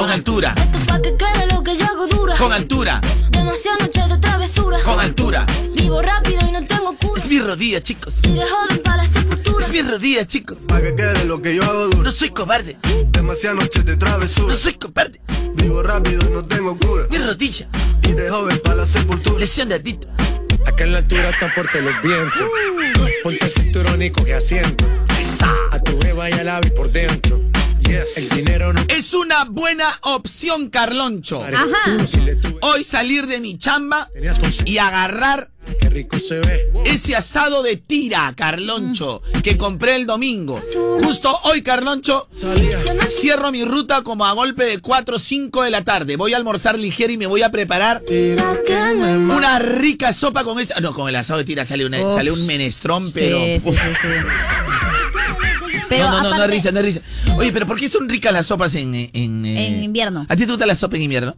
Con altura, Esto pa' que quede lo que yo hago dura. con altura, Demasiadas noches de travesura. con altura. Vivo rápido y no tengo cura. Es mi rodilla, chicos. Y de joven para la sepultura. Es mi rodilla, chicos. Pa' que quede lo que yo hago duro. No soy cobarde, Demasiadas noches de travesura. no soy cobarde. Vivo rápido y no tengo cura. Mi rodilla, Y de joven para la sepultura. lesionadito. Acá en la altura están fuertes los vientos. Ponte el cinturón y coge asiento. Esa. A tu beba y al ave por dentro. Yes. El dinero no Es una buena opción, Carloncho. Hoy salir de mi chamba y agarrar rico se ve. Ese asado de tira, Carloncho, que compré el domingo. Justo hoy, Carloncho, cierro mi ruta como a golpe de 4 o 5 de la tarde. Voy a almorzar ligero y me voy a preparar una rica sopa con esa. No, con el asado de tira sale, una- Uf. sale un menestrón, pero. Sí, sí, Uf. sí, sí. Pero no, no, no, no es risa, no es risa. Oye, pero ¿por qué son ricas las sopas en, en, eh, En invierno. ¿A ti te gusta la sopa en invierno?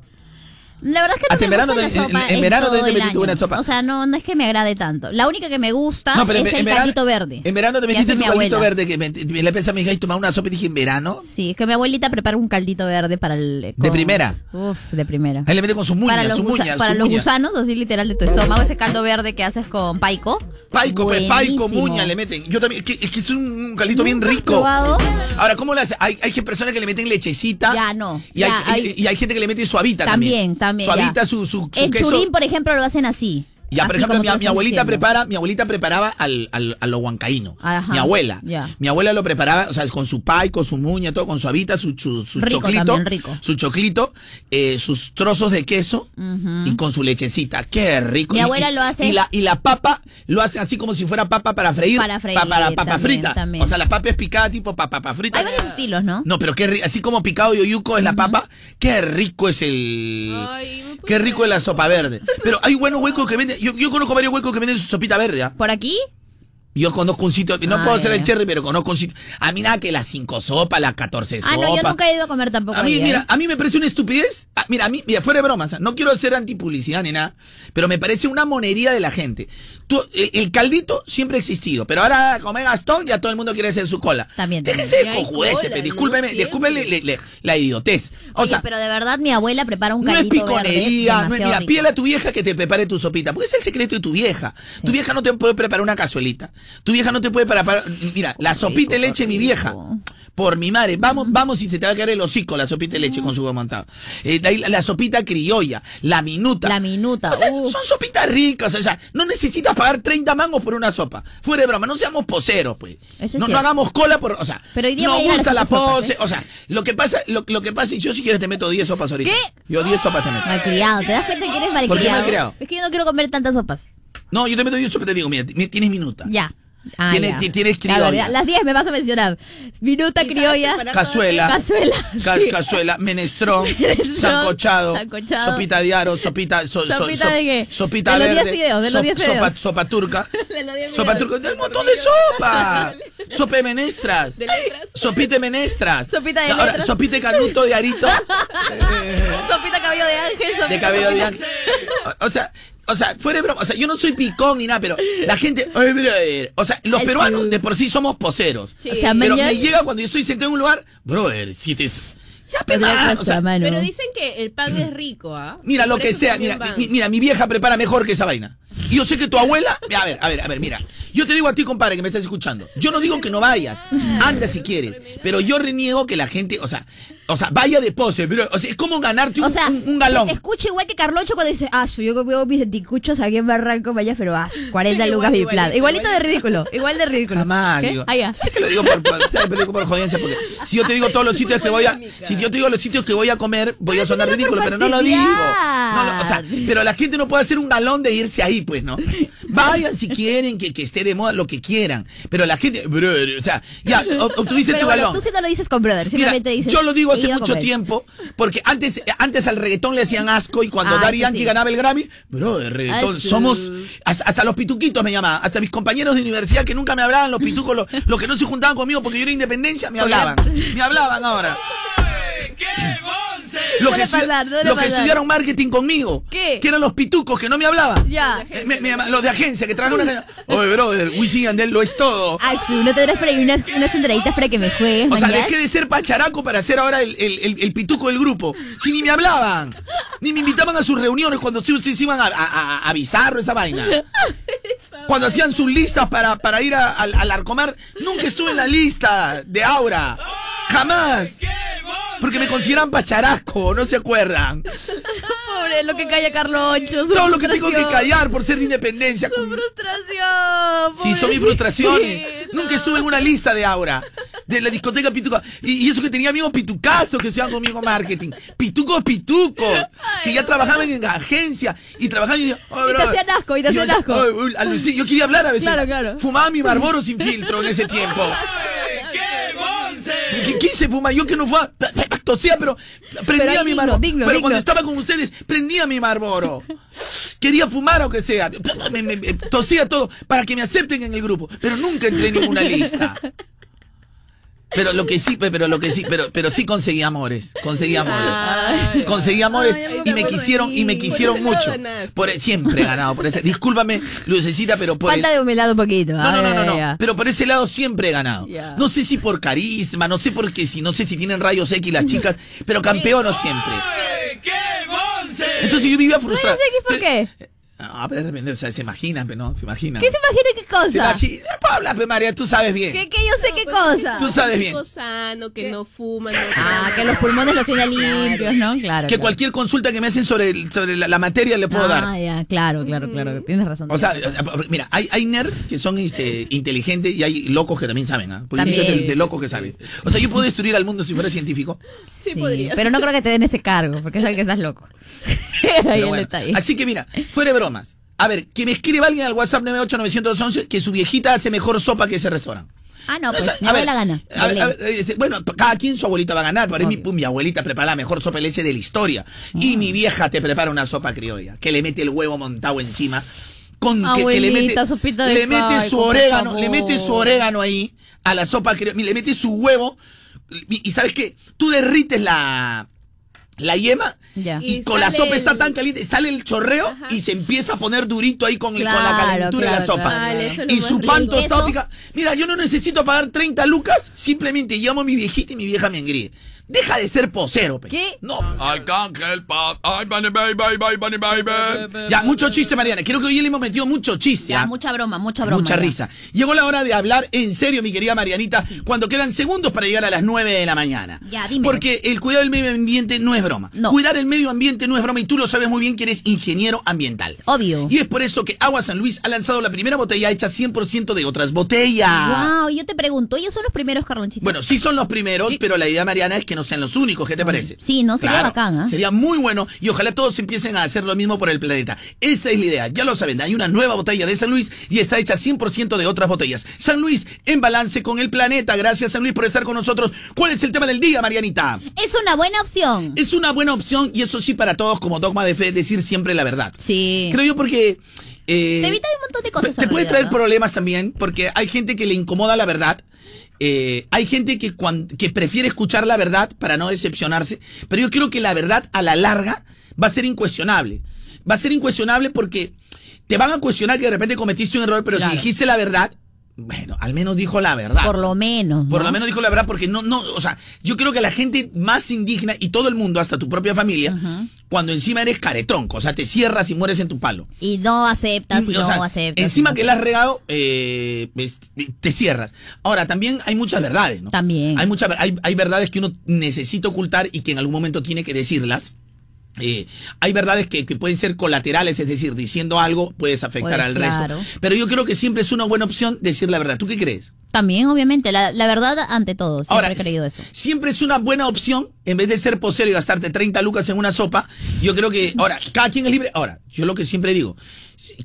La verdad es que no Hasta me verano gusta la sopa en- en verano todo te el metiste año. buena sopa. O sea, no, no es que me agrade tanto. La única que me gusta No, pero en- es el verano- caldito verde. En verano te que metiste hace tu mi caldito abuela. verde que me, me le pensé a mi hija y tomaba una sopa y dije, ¿en verano? Sí, es que mi abuelita prepara un caldito verde para el... ¿De con- primera? Uf, de primera. Ahí le mete con su muña, para los, su gusa- muña, para su los muña. gusanos, así literal de tu estómago, ese caldo verde que haces con paico. Paico, pe, paico, Buenísimo. muña le meten. Yo también, es que es, que es un, caldito bien ¿Nunca has rico. probado? Ahora, ¿cómo le hace? Hay, hay personas que le meten lechecita. Ya, no. Y, hay- y hay gente que le mete suavita también. También, también. Ya. Suavita, su, su, su El queso. churín, por ejemplo, lo hacen así. Ya, por ejemplo, mi, abuelita diciendo. prepara, mi abuelita preparaba al, al, a lo huancaíno. Ajá. Mi abuela. Mi abuela lo preparaba, o sea, con su pay, con su muña, todo, con suavita, su, su, su Rico choclito. también, rico. Su choclito, eh, sus trozos de queso y con su lechecita. Qué rico. Mi Y- abuela y- lo hace- Y la, y la papa lo hace así como si fuera papa para freír. Para freír, pa- para papa también, frita. también. O sea, la papa es picada tipo pa- papa frita. Hay varios estilos, ¿no? No, pero qué rico, así como picado y oyuco es la papa, qué rico es el... qué rico es la sopa verde. Pero hay buenos huecos que venden, yo, yo conozco varios huecos que venden su sopita verde, ¿ah? ¿Por aquí? Yo conozco un sitio, no Ah, puedo ya, hacer el ya. cherry, pero conozco un sitio. A mí nada que las cinco sopas, las 14 sopas. Ah, no, yo nunca he ido a comer tampoco A mí, ahí, ¿eh? mira, a mí me parece una estupidez. Ah, mira, a mí, mira, fuera de bromas, ¿ah? no quiero ser antipublicidad ni nada, pero me parece una monería de la gente. Tú, el, el caldito siempre ha existido, pero ahora come Gastón ya todo el mundo quiere hacer su cola. También, Déjense de discúlpeme, discúlpeme le- le- la idiotez. O Oye, sea, pero de verdad mi abuela prepara un no es caldito piconería, verde no es mira, pídele a tu vieja que te prepare tu sopita, porque es el secreto de tu vieja. Tu vieja no te puede preparar una cazuelita. Tu vieja no te puede preparar, mira, la sopita de leche mi vieja. Por mi madre, vamos, vamos y se te va a caer el hocico la sopita de leche con su montado. Eh, de ahí la, la sopita criolla, la minuta. La minuta, O sea, uf. son sopitas ricas, o sea, no necesitas pagar 30 mangos por una sopa. Fuera de broma, no seamos poseros, pues. Eso No, no hagamos cola por, o sea, Pero hoy día nos gusta la sopas, pose, ¿eh? o sea, lo que pasa, lo, lo que pasa, y yo si quieres te meto 10 sopas ahorita. ¿Qué? Yo 10 sopas te meto. Malcriado, ¿te das cuenta que eres malcriado? ¿Por qué malcriado? Es que yo no quiero comer tantas sopas. No, yo te meto 10 sopas, te digo, mira, ti- tienes minuta. Ya. Ah, Tienes- criolla. verdad, Las 10 me vas a mencionar. Minuta ¿Y sabes criolla. Cazuela. Cazuela. Ca- sí. Cazuela, menestrón, Menestrón, sancochado, sancochado. sopita de aro, sopita, so- so- ¿Sopita so- de qué? sopita De los verde, 10 fideos, de los sop- 10 sopa, turca, De los 10 sopa turca, hay un montón de sopa, sopa de menestras, sopita de menestras, Sopita de ahora sopita de canuto de arito, Sopita cabello de ángel. Sopita de cabello de ángel. O sea, o sea, fuera de broma, o sea, yo no soy picón ni nada, pero la gente, ay, brother, o sea, los Ay, peruanos sí. de por sí somos poseros. Sí. O sea, pero mañana- me llega cuando yo estoy sentado en un lugar, brother, si te ya pe, Otra man, o cosa, sea, mano. Pero dicen que el pan es rico, ¿ah? Mira, lo Por que eso sea, también mira, van. mi, mira, mi vieja prepara mejor que esa vaina. Y yo sé que tu abuela, a ver, a ver, a ver, mira, yo te digo a ti, compadre, que me estás escuchando, yo no digo que no vayas, anda si quieres, pero yo reniego que la gente, o sea, o sea, vaya de pose, pero, o sea, es como ganarte un, O sea, un- un galón. te escucha igual que Carlocho cuando dice, ah, yo veo mis anticuchos aquí en Barranco, vaya, pero ah, 40 lucas mi plan. igualito, de ridículo, igual de ridículo. Jamás, ¿Qué? digo. Ah. ¿Sabes que lo digo por, ¿sabes que lo digo por jodiencia? Porque si yo te digo todos los sitios que voy a, si yo te digo los sitios que voy a comer, voy a sonar ridículo, pero no lo digo. No lo- o sea, pero la gente no puede hacer un galón de irse ahí, pues, ¿no? Vayan si quieren que, que esté de moda lo que quieran, pero la gente, brother, o sea, ya ob- obtuviste Pero tu bueno, galón. tú sí no lo dices con brother, Mira, simplemente dices. yo lo digo "He hace mucho comer". tiempo, porque antes, antes al reggaetón le hacían asco y cuando Ah, Daddy Yankee sí. ganaba el Grammy, bro, de reggaetón, sí. somos, hasta, hasta los pituquitos me llamaban, hasta mis compañeros de universidad que nunca me hablaban, los pitucos, los, los que no se juntaban conmigo porque yo era independencia, me hablaban, me hablaban ahora. Los que, Suele estu- pasar, suele los que pasar. estudiaron marketing conmigo, ¿Qué? que eran los pitucos que no me hablaban. Ya. Eh, me- me llama- los de agencia que trabajan una agencia. Oye, brother, Wisin y Yandel lo es todo. Ay, sí, no tendrás para unas, unas entraditas para que me juegues. O sea, mañana. dejé de ser pacharaco para ser ahora el, el- el- el pituco del grupo. Si ni me hablaban, ni me invitaban a sus reuniones cuando se, se iban a, a, a- a Bizarro, esa vaina. Cuando hacían sus listas para, para ir a- al, al Arcomar, nunca estuve en la lista de Aura. Jamás. Porque me consideran pacharaco, ¿no se acuerdan? Pobre, lo que calla Carloncho. Todo lo que tengo que callar por ser de independencia. Su frustración. Sí, son mis frustraciones. Nunca estuve en una lista de Aura. De la discoteca Pituca. Y, y eso que tenía amigos pitucazos que se iban conmigo marketing. Pitucos, pitucos. Que ya trabajaban en agencia. Y trabajaban y, oh, Y te hacían asco, y te hacían asco. "Ay, uy, a Luisín", yo quería hablar a veces. Claro, claro. Fumaba mi Marlboro sin filtro en ese tiempo. ¿Qué, qué hice fumar? Yo que no fumaba. Tosía, pero prendía Pero mi digno, Marlboro. digno, pero digno. cuando estaba con ustedes, prendía mi Marlboro. Quería fumar aunque sea. Me- me- tosía todo para que me acepten en el grupo. Pero nunca entré en ninguna lista. Pero lo que sí, pero lo que sí, pero, pero sí conseguí amores. Conseguí amores. Conseguí amores y me quisieron, y me quisieron mucho. Por, e, siempre he ganado. Por ese, discúlpame, Lucecita, pero por el- Falta de humildad un poquito. no, no, no, no, no. Pero por ese lado siempre he ganado. Ya. No sé si por carisma, no sé por qué, si no sé si tienen rayos X las chicas, pero campeono siempre. Entonces yo vivía frustrado. Rayos X, ¿por qué? Ah, pero de repente, o sea, se imaginan, pero no, se imaginan. ¿Qué se imagina qué Se cosa? imagina, Pabla, pe María, tú sabes bien. ¿Qué, qué yo sé qué cosa? Tú sabes bien. Sano, que no fuma, no Ah, que los pulmones los tiene limpios, ¿no? Claro. Que claro. cualquier consulta que me hacen sobre, el- sobre la, la materia le puedo dar. Ah, ya, claro, claro, claro. Tienes razón. O sea, mira, hay, hay nerds que son este, inteligentes y hay locos que también saben, ¿ah? Porque yo soy También. de, de loco que sabes. O sea, yo puedo destruir al mundo si fuera científico. Sí, Sí, podría. pero no creo que te den ese cargo, porque saben que estás loco. Ahí Pero el bueno. detalle. Así que mira, fuera de A ver, que me escriba alguien al WhatsApp 98911 que su viejita hace mejor sopa que ese restaurante. Ah, no, pues mi a ver, abuela gana. a ver, a ver, eh, bueno, cada quien su abuelita va a ganar. Para mí, mi, mi abuelita prepara la mejor sopa de leche de la historia. Y mi vieja te prepara una sopa criolla, que le mete el huevo montado encima. Con, que- que, le mete, sopita de le mete caico, su orégano, le mete su orégano ahí a la sopa criolla, le mete su huevo. Y, y ¿sabes qué? Tú derrites la, la yema Ya. y, Y con la sopa está tan caliente, sale el chorreo y se empieza a poner durito ahí con, con la Claro, calentura de la claro, sopa. claro. Y su pan tostado pica. Mira, yo no necesito pagar 30 lucas, simplemente llamo a mi viejita y mi vieja me engríe. Deja de ser posero, pe. ¿Qué? No. Arcángel Pop, ay, bunny baby, baby, bunny baby. Ya, mucho chiste, Mariana. Creo que hoy le hemos metido mucho chiste. Ya, ¿ah? mucha broma, mucha broma. Mucha ya. risa. Llegó la hora de hablar en serio, mi querida Marianita, cuando quedan segundos para llegar a las 9 de la mañana. Ya, dímelo. Porque el cuidado del medio ambiente no es broma. No. Cuidar el medio ambiente no es broma y tú lo sabes muy bien que eres ingeniero ambiental. Obvio. Y es por eso que Agua San Luis ha lanzado la primera botella hecha 100% de otras botellas. Wow, yo te pregunto, ellos son los primeros Carlonchitos. Bueno, sí son los primeros, pero la idea, Mariana, es que no sean los únicos. ¿Qué te parece? Sí, no, sería bacán, ¿ah? Sería muy bueno y ojalá todos empiecen a hacer lo mismo por el planeta. Esa es la idea. Ya lo saben, hay una nueva botella de San Luis y está hecha 100% de otras botellas. San Luis en balance con el planeta. Gracias, San Luis, por estar con nosotros. ¿Cuál es el tema del día, Marianita? Es una buena opción. Es una buena opción y eso sí para todos como dogma de fe decir siempre la verdad. Sí. Creo yo porque... eh, Te evita un montón de cosas. te puede realidad, traer ¿no? problemas también, porque hay gente que le incomoda la verdad. Eh, hay gente que, que prefiere escuchar la verdad para no decepcionarse. Pero yo creo que la verdad a la larga va a ser incuestionable. Va a ser incuestionable porque te van a cuestionar que de repente cometiste un error, pero Claro. si dijiste la verdad, bueno, al menos dijo la verdad. Por lo menos. Por lo menos dijo la verdad, porque no, no, o sea, yo creo que la gente más indigna y todo el mundo, hasta tu propia familia, cuando encima eres caretronco, o sea, te cierras y mueres en tu palo. Y no aceptas, y no sea, aceptas. Encima no que la has regado, eh, te cierras. Ahora, también hay muchas verdades, ¿no? También. Hay, muchas, hay, hay verdades que uno necesita ocultar y que en algún momento tiene que decirlas. Eh, hay verdades que, que pueden ser colaterales, es decir, diciendo algo puedes afectar al claro. resto. Pero yo creo que siempre es una buena opción decir la verdad. ¿Tú qué crees? También, obviamente, la, la verdad ante todo. Siempre Ahora, he creído eso. siempre es una buena opción, en vez de ser posero y gastarte 30 lucas en una sopa, yo creo que, ahora, cada quien es libre, ahora, yo lo que siempre digo,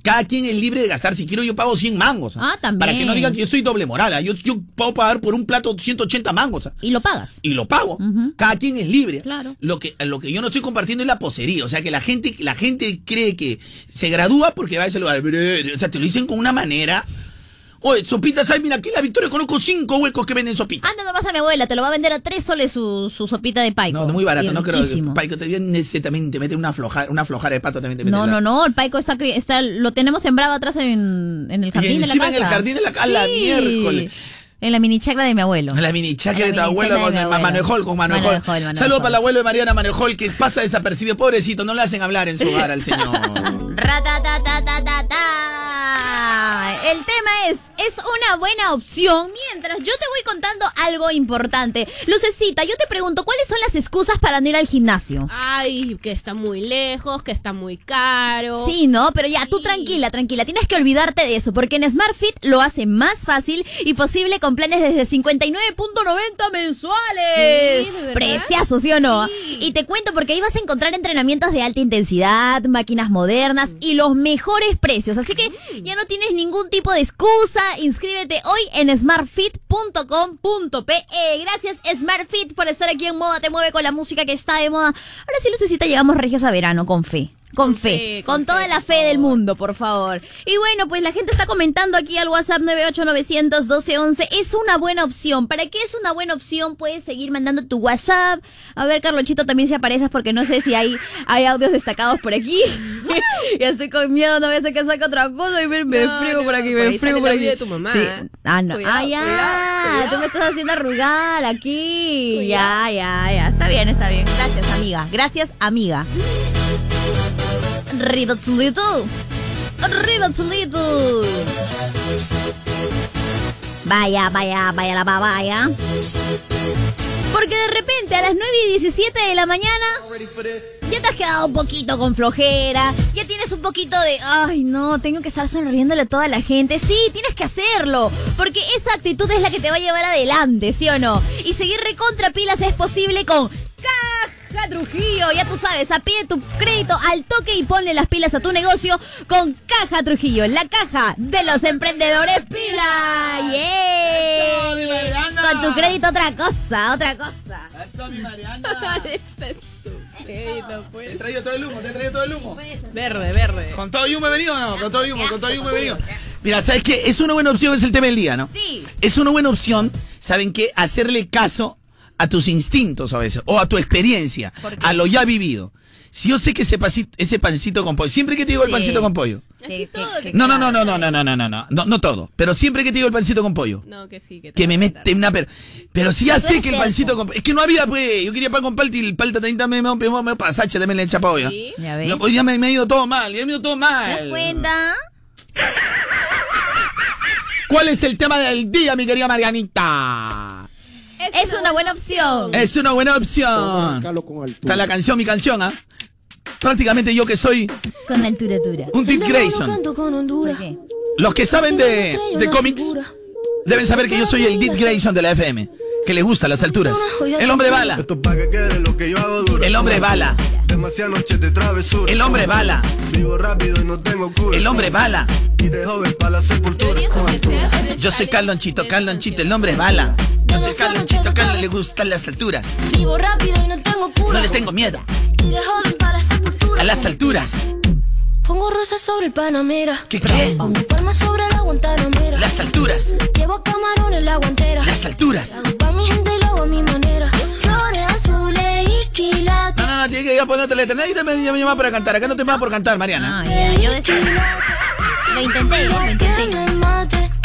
cada quien es libre de gastar, si quiero yo pago 100 mangos. Ah, también. Para que no digan que yo soy doble moral, ¿ah? yo, yo puedo pagar por un plato 180 mangos. Y lo pagas. Y lo pago. Cada quien es libre. Claro. Lo que, lo que yo no estoy compartiendo es la posería. O sea, que la gente, la gente cree que se gradúa porque va a ese lugar. O sea, te lo dicen con una manera. Oye, sopitas hay, mira, aquí en la Victoria conozco cinco huecos que venden sopitas. Anda nomás a mi abuela, te lo va a vender a tres soles su, su sopita de paico. No, muy barato, Y no creo. riquísimo. Paico te viene, también te mete una flojara, una flojara de pato también te mete. No, la- no, no, el paico está, está lo tenemos sembrado atrás en, en el Y jardín de la casa. en el jardín de la casa, la Sí. miércoles. En la mini chacra de mi abuelo. La mini chacra En de la tu mini abuelo con. Manuel Hall, con Manuel Hall. Saludos para el abuelo de Mariana Manuel Hall, que pasa desapercibido, pobrecito, no le hacen hablar en su hogar al señor. Ratatatatata. El tema es, es una buena opción mientras yo te voy contando algo importante. Lucecita, yo te pregunto, ¿cuáles son las excusas para no ir al gimnasio? Ay, que está muy lejos, que está muy caro. Sí, no, pero ya, tú tranquila, tranquila, tienes que olvidarte de eso, porque en SmartFit lo hace más fácil y posible con planes desde 59.90 mensuales. Sí. Preciazo, ¿sí o no? Sí. Y te cuento porque ahí vas a encontrar entrenamientos de alta intensidad, máquinas modernas y los mejores precios. Así que ya no tienes ningún tipo de excusa. Inscríbete hoy en smartfit.com.pe. Gracias SmartFit por estar aquí en Moda Te Mueve con la música que está de moda. Ahora sí, Lucecita, llegamos regios a verano con fe. Con, fe, con, con toda fe, la fe del mundo, por favor. Y bueno, pues la gente está comentando aquí al WhatsApp 989001211. Es una buena opción. ¿Para qué es una buena opción? Puedes seguir mandando tu WhatsApp. A ver, Carlonchito, también si apareces porque no sé si hay, hay audios destacados por aquí. ya estoy con miedo, no voy a hacer que saque otra cosa y me, me No, frigo no, por aquí, por me frigo por aquí. audio de tu mamá. Sí. Ah, no. Cuidado, ah, ya. cuidado, cuidado. Tú me estás haciendo arrugar aquí. Ya, ya, ya. Está bien, está bien. Gracias, amiga. Gracias, amiga. Arriba chulito. Arriba chulito. Vaya, vaya, vaya la vaya. Porque de repente a las 9 y 17 de la mañana ya te has quedado un poquito con flojera, ya tienes un poquito de, ay no, tengo que estar sonriéndole a toda la gente. Sí, tienes que hacerlo, porque esa actitud es la que te va a llevar adelante, ¿sí o no? Y seguir recontra pilas es posible con Caja Trujillo, ya tú sabes, a pie tu crédito al toque y ponle las pilas a tu negocio con Caja Trujillo, la caja de los emprendedores pila. ¡Yeah! Mariana. Con tu crédito otra cosa, otra cosa. Esto, mi Mariana. Te pues. he traído todo el humo, te he traído todo el humo. Verde, verde. ¿Con todo humo he venido o no? Con todo humo, con todo humo he venido. Mira, ¿sabes qué? Es una buena opción, es el tema del día, ¿no? Sí. Es una buena opción, ¿saben qué? Hacerle caso a tus instintos a veces, o a tu experiencia, a lo ya vivido. Si yo sé que ese, pasito, ese pancito con pollo, siempre que te digo el pancito con pollo. No, no, no, no, no, no, no, no, no, no, no, no todo. Pero siempre que te digo el pancito con pollo. No, que sí, que te Que me mete una pero Pero si ya sé que el pancito con Es que no había, pues. Yo quería pan con palta y el palta 30 me me me me pasache también le echa pollo. ¿Sí? Ya ves. Hoy día me, me ha ido todo mal, ya me ha ido todo ¿Te das mal. cuenta? ¿Cuál es el tema del día, mi querida Marianita? Es una buena opción. Es una buena opción. Con. Está la canción, mi canción, ¿ah? Prácticamente yo que soy Con altura dura. un Dick Grayson. Canto con Honduras. ¿Por qué? Los que saben de, de cómics deben saber que yo soy el Dick Grayson de la FM. Que le gusta las alturas. El hombre bala. El hombre bala. Demasiadas noches de travesura. El hombre bala. Vivo rápido y no tengo cura. El hombre bala. Y de joven para la sepultura. Yo soy Carlonchito, Carlonchito, el nombre es bala. Yo soy Carlonchito, Carlon le gustan las alturas. Vivo rápido y no tengo cura. No le tengo miedo Y de joven para la sepultura. a las alturas. Pongo rosas sobre el Panamera. ¿Qué qué? Pongo palmas sobre la Guantanamera. Las alturas. Llevo camarones la guantera. Las alturas. Hago pa' mi gente y lo hago a mi manera. Flores azules y quilates. No, no, no, tiene que ir a ponerte letra. Nadie te me, me llama para cantar. Acá no te llama por cantar, Mariana. Ah, ya, yo decía. Lo intenté, lo intenté.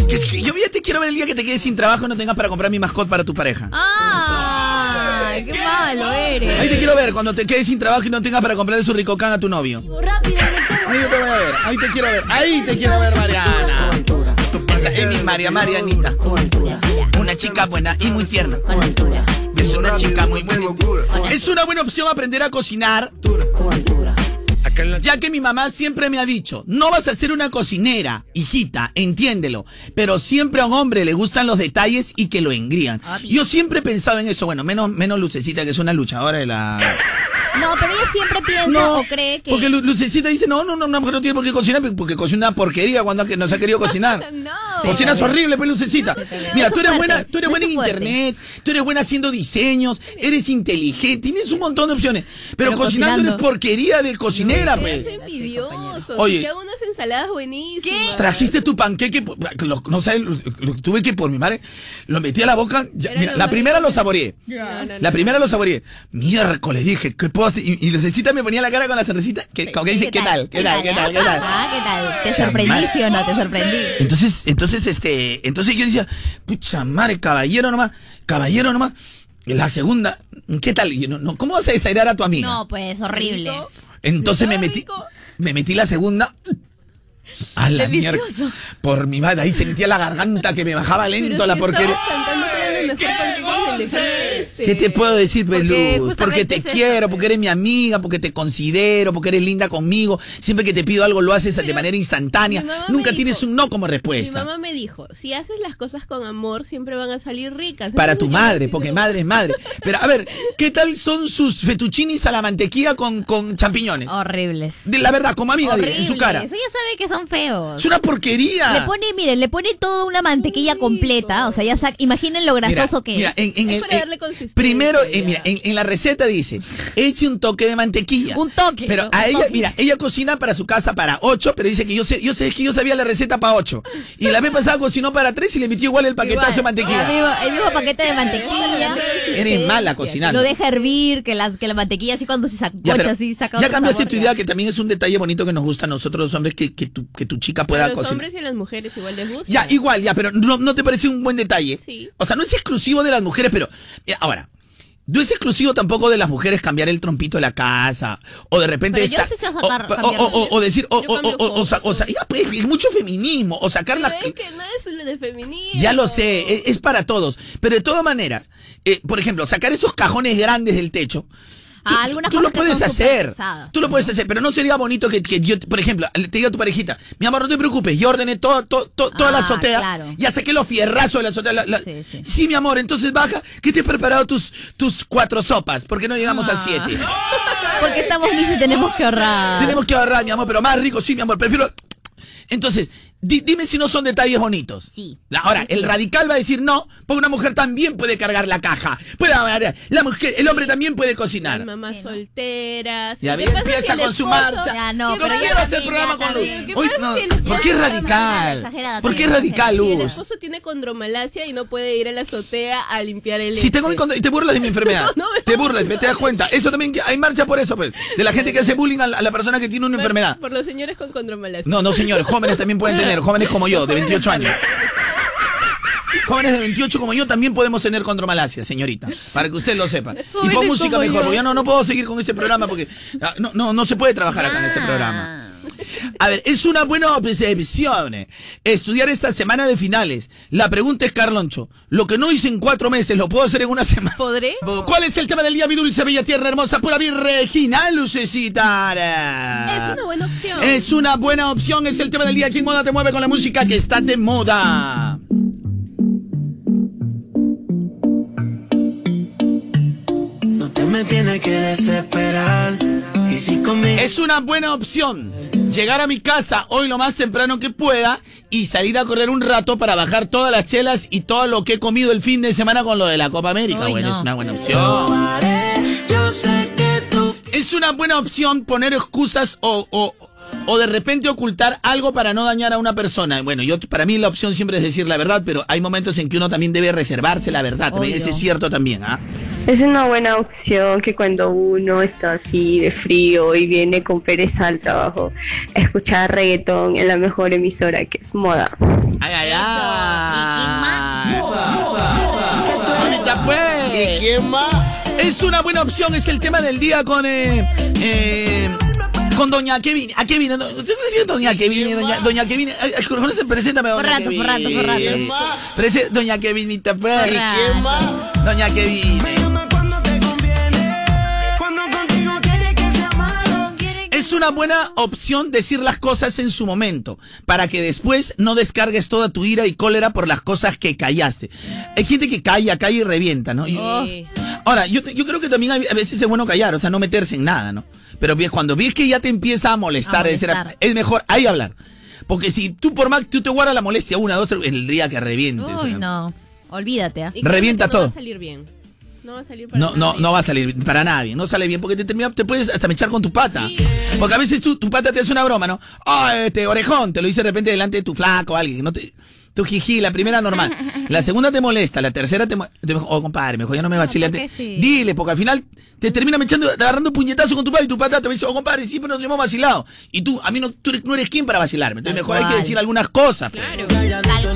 Que- que Yo ya te quiero ver el día que te quedes sin trabajo y no tengas para comprar mi mascot para tu pareja. ¡Ay! ¡Qué malo eres! Ahí te quiero ver cuando te quedes sin trabajo y no tengas para comprarle su ricocán a tu novio. Rápido no Ahí yo te voy a ver, ahí te quiero ver, ahí te quiero ver, Mariana. Esa es mi María Marianita. Una chica buena y muy tierna. Es una chica muy buena. Es una buena opción aprender a cocinar, ya que mi mamá siempre me ha dicho, no vas a ser una cocinera, hijita, entiéndelo, pero siempre a un hombre le gustan los detalles y que lo engrían. Yo siempre he pensado en eso, bueno, menos, menos Lucecita, que es una luchadora de la... No, pero ella siempre piensa No, o cree que. porque Lu- Lucecita dice, no, no, no, una mujer no tiene por qué cocinar, porque cocina una porquería cuando no se ha querido cocinar. No. Cocinas horrible, pues, Lucecita. Mira, tú es eres buena, tú eres buena en internet, tú eres buena haciendo diseños, eres inteligente, tienes un montón de opciones. Pero, Pero cocinando cocinando. eres porquería de cocinera, Es pues. Oye. Unas ensaladas buenísimas. ¿Qué? Trajiste tu panqueque, lo- no lo, lo tuve que por mi madre, lo metí a la boca. ya- mira, la primera lo saboreé. No, no, no. La primera lo saboreé. Miércoles, dije, ¿qué puedo hacer? Y, y Lucecita me ponía la cara con la sonrisita, que, como que dice, ¿qué tal? ¿Qué tal? ¿Qué tal? ¿Qué tal? Ah, ¿qué tal? ¿Te sorprendí, sí o no? ¿Te sorprendí? Entonces, entonces, este, entonces yo decía, pucha madre, caballero nomás, caballero nomás. La segunda, ¿qué tal? No, no, ¿Cómo vas a desairar a tu amiga? No, pues horrible. Entonces me ¿Estaba metí, rico? me metí la segunda. A la Delicioso. mierda. Por mi madre, ahí sentía la garganta que me bajaba lento Pero la si porquería. ¿Qué te puedo decir, Porque Beluz? Porque te es eso, quiero, porque eres mi amiga, porque te considero, porque eres linda conmigo. Siempre que te pido algo lo haces de manera instantánea. mi Nunca me tienes dijo- un no como Mi respuesta. mamá me dijo, si haces las cosas con amor, siempre van a salir ricas. Para tu madre, porque madre es madre. Pero a ver, ¿qué tal son sus fettuccinis a la mantequilla con, con champiñones? Horribles. De la verdad, como amiga, en su cara. Eso ya sabe que son feos. Es una porquería. Le pone, miren, le pone toda una mantequilla completa. O sea, ya imaginen lo grasoso que Mira, es. en, en Es el- para en- darle consistencia, primero, eh, ya. mira, en, en la receta dice, eche un toque de mantequilla. Un toque. Pero a ella, toque. mira, ella cocina para su casa para ocho, pero dice que yo sé, yo sé que yo sabía la receta para ocho. Y la vez pasada cocinó para tres y le metió igual el paquetazo de Igual, mantequilla. El mismo, el mismo paquete de mantequilla. Eres mala cocinando. Lo deja hervir, que, las, que la mantequilla así cuando se sacocha Ya, pero así saca ya cambiaste sabor, tu ya. idea, que también es un detalle bonito que nos gusta a nosotros los hombres, que, que, tu, que tu chica A pueda los cocinar. hombres y a las mujeres igual les gusta. Ya, igual, ya, pero no, ¿no te parece un buen detalle? Sí. O sea, no es exclusivo de las mujeres, pero mira, ahora, no es exclusivo tampoco de las mujeres cambiar el trompito de la casa, o de repente... Pero yo sa- sí sé o, sacar- o- cambiar- o- o- o decir, o, ya, pues, es mucho feminismo, o sacar Pero las... es que no es lo de feminismo. Ya lo sé, e, es, es para todos, pero de todas maneras, eh, por ejemplo, sacar esos cajones grandes del techo, Ah, Tú lo puedes hacer. pesadas. Tú lo puedes hacer, pero no sería bonito que, que yo, por ejemplo, te diga a tu parejita, mi amor, no te preocupes, yo ordené todo, todo, todo- toda la Ah, azotea. claro. Ya saqué los fierrazos de la azotea. la- la- Sí, sí. Sí, mi amor, entonces baja, que te he preparado tus, tus cuatro sopas, porque no llegamos a Ah. siete. Porque estamos mis y tenemos que ahorrar. Tenemos que ahorrar, mi amor, pero más rico, sí, mi amor, prefiero... Entonces, di- dime si no son detalles bonitos. Sí. Ahora, Sí, el radical va a decir no, porque una mujer también puede cargar la caja. Puede, la mujer, el hombre también puede Hay cocinar. mamás solteras. Ya ¿Qué ve, pasa si empieza con su marcha. Ya no, ¿Qué pero ya quiero hacer también, programa con. Luz. ¿Qué Uy, pasa no, si el ¿Por qué Exagerada radical? ¿Por qué exagerada. radical, Si el Luz? esposo tiene condromalacia y no puede ir a la azotea a limpiar el Si tengo mi este. y te burlas de mi enfermedad. No, no, te no. burlas, te das cuenta. Eso también, hay marcha por eso, pues. De la gente que hace bullying a la, a la persona que tiene una Por- enfermedad. Por los señores con condromalacia. No, no, señores, jóvenes también pueden tener, jóvenes como yo, de 28 años. Jóvenes de 28 como yo también podemos tener condromalacia, señorita, para que usted lo sepa. Y pon música mejor, yo. porque ya no, no puedo seguir con este programa porque ah, no, no, no se puede trabajar acá en este programa. A ver, es una buena opción eh, estudiar esta semana de finales. La pregunta es, Carloncho, lo que no hice en cuatro meses, ¿lo puedo hacer en una semana? ¿Podré? ¿Cuál es el tema del día, mi dulce, bella tierra hermosa, pura virginal, lucecita? Es una buena opción. Es una buena opción, es el tema del día. ¿Quién moda te mueve con la música que está de moda? No te me tienes que desesperar. Y si conmigo. Es una buena opción llegar a mi casa hoy lo más temprano que pueda y salir a correr un rato para bajar todas las chelas y todo lo que he comido el fin de semana con lo de la Copa América. Uy, bueno, no. es una buena opción. Es una buena opción poner excusas o, o, o de repente ocultar algo para no dañar a una persona. Bueno, yo para mí la opción siempre es decir la verdad, pero hay momentos en que uno también debe reservarse la verdad. Obvio. Ese es cierto también, ¿ah? Es una buena opción que cuando uno está así de frío y viene con pereza al trabajo, escuchar reggaetón en la mejor emisora que es moda. Ay, ay, ay. ¿Y quién Ya pues. ¿Y quién más? Es una buena opción, es el tema del día con eh, eh, con Doña Kevin. ¿A Kevin? No, yo me decía Doña Kevin, doña, doña Kevin. Razón, preséntame, Por Doña rato, Kevin. por rato, por rato. Doña Kevinita, pues. Doña Kevin. Es una buena opción decir las cosas en su momento, para que después no descargues toda tu ira y cólera por las cosas que callaste. Hay gente que calla, calla y revienta, ¿no? Sí. Ahora, yo, yo creo que también a veces es bueno callar, o sea, no meterse en nada, ¿no? Pero bien, cuando ves que ya te empieza a molestar, A es decir, molestar. es mejor ahí hablar. Porque si tú por más tú te guardas la molestia una, dos, tres, el día que revientes. Uy, no. Olvídate, créeme Revienta todo. No va a salir bien. No va a salir para No, nada no, no va a salir para nada bien, no sale bien, porque te termina, te puedes hasta mechar con tu pata. Sí. Porque a veces tu, tu pata te hace una broma, ¿no? Ah, este orejón, te lo dice de repente delante de tu flaco o alguien, no te. Tu jiji, la primera normal. La segunda te molesta, la tercera te molesta. Oh, compadre, mejor ya no me vacile. ¿por qué sí? Dile, porque al final te termina mechando, agarrando puñetazo con tu pata y tu pata te dice, oh, compadre, siempre nos hemos vacilado. Y tú, a mí no, tú no eres quien para vacilarme. Entonces Tal mejor hay que decir algunas cosas. pues. Claro. Tal. Por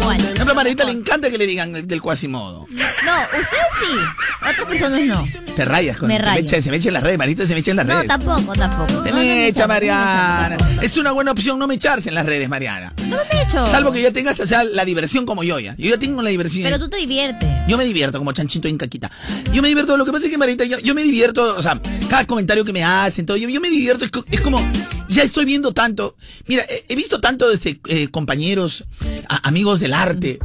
ejemplo, a Margarita le encanta que le digan del cuasimodo. No, ustedes sí. Otras personas no. Te rayas con Me rayo. echa- se me echa en las redes, Marita se me echa en las No, redes. tampoco, tampoco. Te No, no me echa, no me echo, Mariana. Es una buena opción no me echarse en las redes, Mariana. No me echo. Salvo que ya tengas o sea, la diversión como yo ya. Yo ya tengo la diversión. Pero tú te diviertes. Yo me divierto como chanchito en caquita. Yo me divierto, lo que pasa es que Marita, yo, yo me divierto, o sea, cada comentario que me hacen, todo, yo, yo me divierto, es, co- es como, ya estoy viendo tanto, mira, he, he visto tanto de eh, compañeros, a- amigos del arte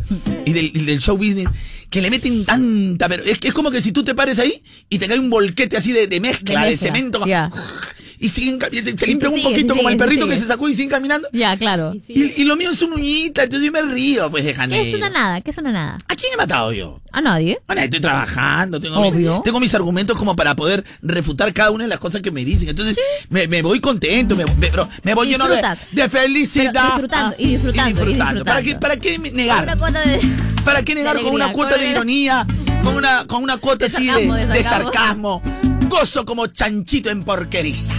y del, y del show business, que le meten tanta, pero es, que es como que si tú te pares ahí y te cae un volquete así de, de mezcla, de, mezcla, cemento. y siguen, cami- se limpian un poquito como el perrito que se sacó y siguen caminando. Ya, claro. Y, y lo mío es una uñita, entonces yo me río, pues de ¿Qué es Janeiro. una nada? ¿Qué es una nada? ¿A quién he matado yo? A nadie. Bueno, estoy trabajando, tengo Obvio. mis, tengo mis argumentos como para poder refutar cada una de las cosas que me dicen. Entonces, me, me voy contento, me, me- pero me voy lleno de, felicidad. Pero disfrutando, y disfrutando, y disfrutando. ¿Para qué, para qué negar? De... ¿Para qué negar con una cuota de ironía, con una, con una cuota De así de, sarcasmo, de de sarcasmo. sarcasmo? Gozo como chanchito en porqueriza.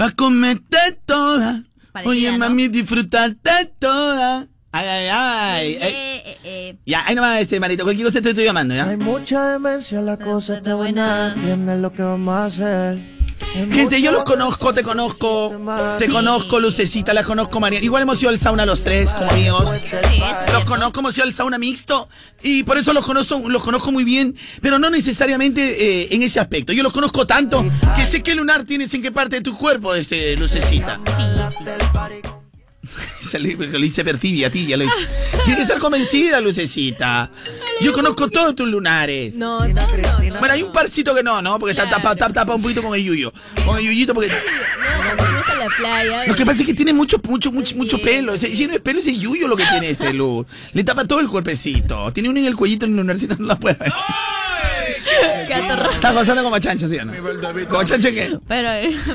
Va a comerte toda. Oye, ¿no? mami, disfrutarte toda. Ay, ay, ay. Eh, eh, eh. Ya, ahí nomás, este, marito. Cualquier cosa te estoy llamando, ¿ya? Hay mucha demencia, la cosa está buena. Tienes lo que vamos a hacer. Gente, yo los conozco, te conozco, te conozco, Lucecita, la conozco, María. Igual hemos ido al sauna los tres como amigos. Los conozco, hemos ido al sauna mixto y por eso los conozco, los conozco muy bien, pero no necesariamente eh, en ese aspecto. Yo los conozco tanto que sé qué lunar tienes en qué parte de tu cuerpo, este, Lucecita. Lo lo hice per tibia, tibia, lo hice. Tienes que estar convencida, Lucecita. Yo conozco todos tus lunares. No, no, no. Bueno, hay un parcito que no, ¿no? Porque está tapado tapa, tapa un poquito con el yuyo. Con el yuyito porque... No, no, la playa. Lo que pasa es que tiene mucho, mucho, mucho, mucho pelo. Ese- Si no es pelo, es el yuyo lo que tiene este luz. Le tapa todo el cuerpecito. Tiene uno en el cuellito en el lunarcito, no la puede ver. Está pasando como chancho, ¿sí o no? ¿Como chancho en qué? Pero,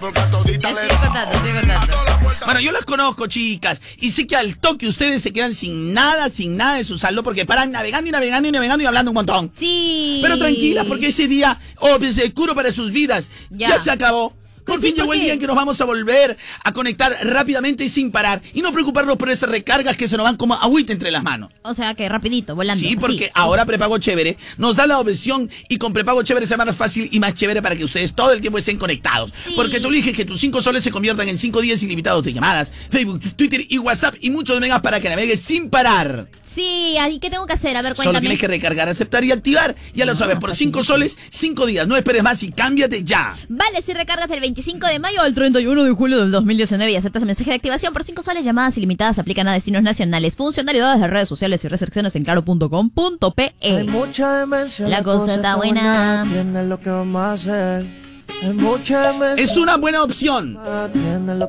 contando, sigue contando. Bueno, yo las conozco, chicas, y sé que al toque ustedes se quedan sin nada, sin nada de su saldo, porque paran navegando y navegando y navegando y hablando un montón. Sí. Pero tranquilas, porque ese día, oh, pues, seguro para sus vidas, ya, Ya. se acabó. Por fin llegó ¿por el día en que nos vamos a volver a conectar rápidamente y sin parar. Y no preocuparnos por esas recargas que se nos van como agüita entre las manos. O sea que rapidito, volando. Sí, porque ahora Prepago Chévere nos da la opción y con Prepago Chévere sea más fácil y más chévere para que ustedes todo el tiempo estén conectados. Porque tú eliges que tus 5 soles se conviertan en 5 días ilimitados de llamadas, Facebook, Twitter y WhatsApp y muchos megas para que navegues sin parar. Sí, ¿y qué tengo que hacer? A ver, Solo cuéntame. tienes que recargar, aceptar y activar. Ya lo sabes, por 5 soles, 5 días. No esperes más y cámbiate ya. Vale, si recargas del 25 de mayo al 31 de julio del 2019 y aceptas el mensaje de activación por 5 soles, llamadas ilimitadas aplican a destinos nacionales. Funcionalidades de redes sociales y restricciones en claro.com.pe. Hay mucha demencia, La cosa está buena. Tienes lo que vamos a hacer. Es una buena opción.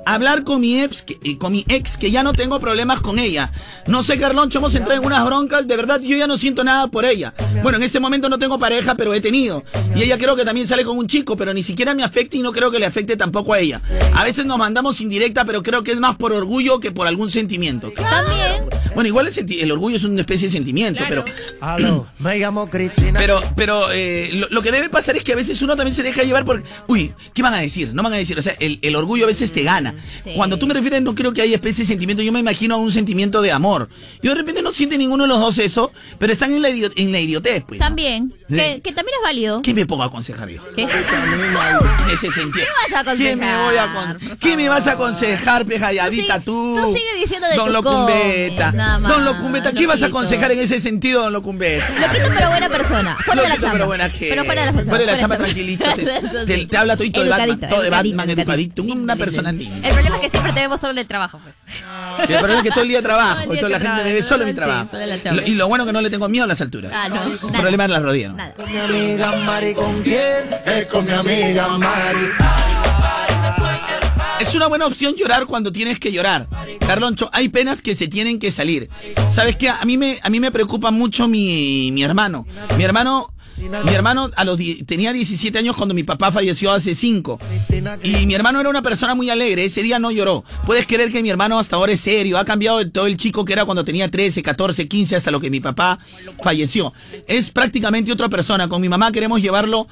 Hablar con mi ex, que, eh, con mi ex, que ya no tengo problemas con ella. No sé, Carloncho, hemos entrado en unas broncas. De verdad, yo ya no siento nada por ella. Bueno, en este momento no tengo pareja, pero he tenido. Y ella creo que también sale con un chico, pero ni siquiera me afecta y no creo que le afecte tampoco a ella. A veces nos mandamos indirecta, pero creo que es más por orgullo que por algún sentimiento. También. Bueno, igual el, orgullo es una especie de sentimiento, pero Aló, me llamo Cristina. pero, pero eh, lo, lo que debe pasar es que a veces uno también se deja llevar por. Uy, ¿qué van a decir? No van a decir. O sea, el, el orgullo a veces te gana. Sí. Cuando tú me refieres, no creo que haya especie de sentimiento. Yo me imagino a un sentimiento de amor. Yo de repente no siente ninguno de los dos eso, pero están en la, en la idiotez, pues. También. Sí. Que, que también es válido. ¿Qué me pongo a aconsejar yo? ¿Qué? En ese sentido. ¿Qué vas a ¿Qué me voy a aconsejar, ¿Qué me vas a aconsejar, pejayadita, tú? tú sigue diciendo de Don Locumbeta. comes, nada más, Don Locumbeta, ¿qué vas a aconsejar en ese sentido, Don Locumbeta? Loquito pero buena persona. Fuera de la Loquito, chamba. pero buena gente. Pero fuera de la chamba. Fuera de la chamba, tranquilito. Te, Te- habla todito de Batman, todo de Batman, educadito. Una persona linda. El problema es que siempre te vemos solo en el trabajo, pues. El problema es que todo el día trabajo, Todo y toda la gente me ve solo en mi trabajo. Y lo bueno que no le tengo miedo a las alturas. Ah, no. El nada. problema es las rodillas. ¿no? Nada. Con mi amiga Mari, ¿con quién? Es con mi amiga Mari. Es una buena opción llorar cuando tienes que llorar. Carloncho, hay penas que se tienen que salir. ¿Sabes qué? A mí me, a mí me preocupa mucho mi, mi hermano. Mi hermano, mi hermano tenía 17 años cuando mi papá falleció hace 5. Y mi hermano era una persona muy alegre. Ese día no lloró. Puedes creer que mi hermano hasta ahora es serio. Ha cambiado todo el chico que era cuando tenía 13, 14, 15 hasta lo que mi papá falleció. Es prácticamente otra persona. Con mi mamá queremos llevarlo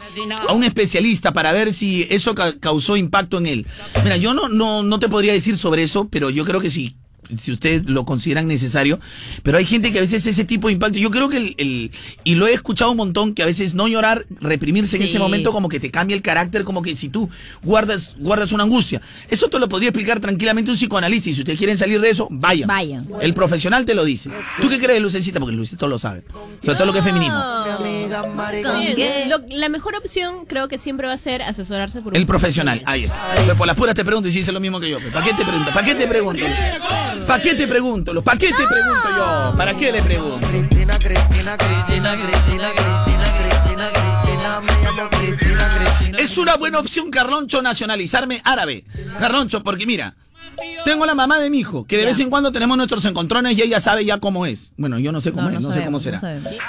a un especialista para ver si eso ca- causó impacto en él. Mira, yo no, no, no te podría decir sobre eso, pero yo creo que sí. Si ustedes lo consideran necesario, pero hay gente que a veces ese tipo de impacto, yo creo que el, el- y lo he escuchado un montón, que a veces no llorar, reprimirse en ese momento como que te cambia el carácter, como que si tú guardas, guardas una angustia. Eso te lo podría explicar tranquilamente un psicoanalista y si ustedes quieren salir de eso, vayan. Vayan. El profesional te lo dice. ¿Tú qué crees, Lucecita? Porque Lucecita lo sabe. Sobre todo lo que es feminismo. Lo- la mejor opción creo que siempre va a ser asesorarse por un El profesional, ahí está. Por las puras te pregunto y si dice lo mismo que yo. ¿Para qué te pregunto? ¿Para qué te pregunto? ¿Para qué te pregunto? ¿Para qué te pregunto yo? ¿Para qué le pregunto? Cristina, Cristina, Cristina, Cristina, Cristina, Cristina, Cristina, me llamo Cristina, Cristina. Es una buena opción, Carloncho, nacionalizarme árabe. Carloncho, porque mira, tengo la mamá de mi hijo, que de vez en cuando tenemos nuestros encontrones y ella sabe ya cómo es. Bueno, yo no sé cómo es, no, sé cómo será.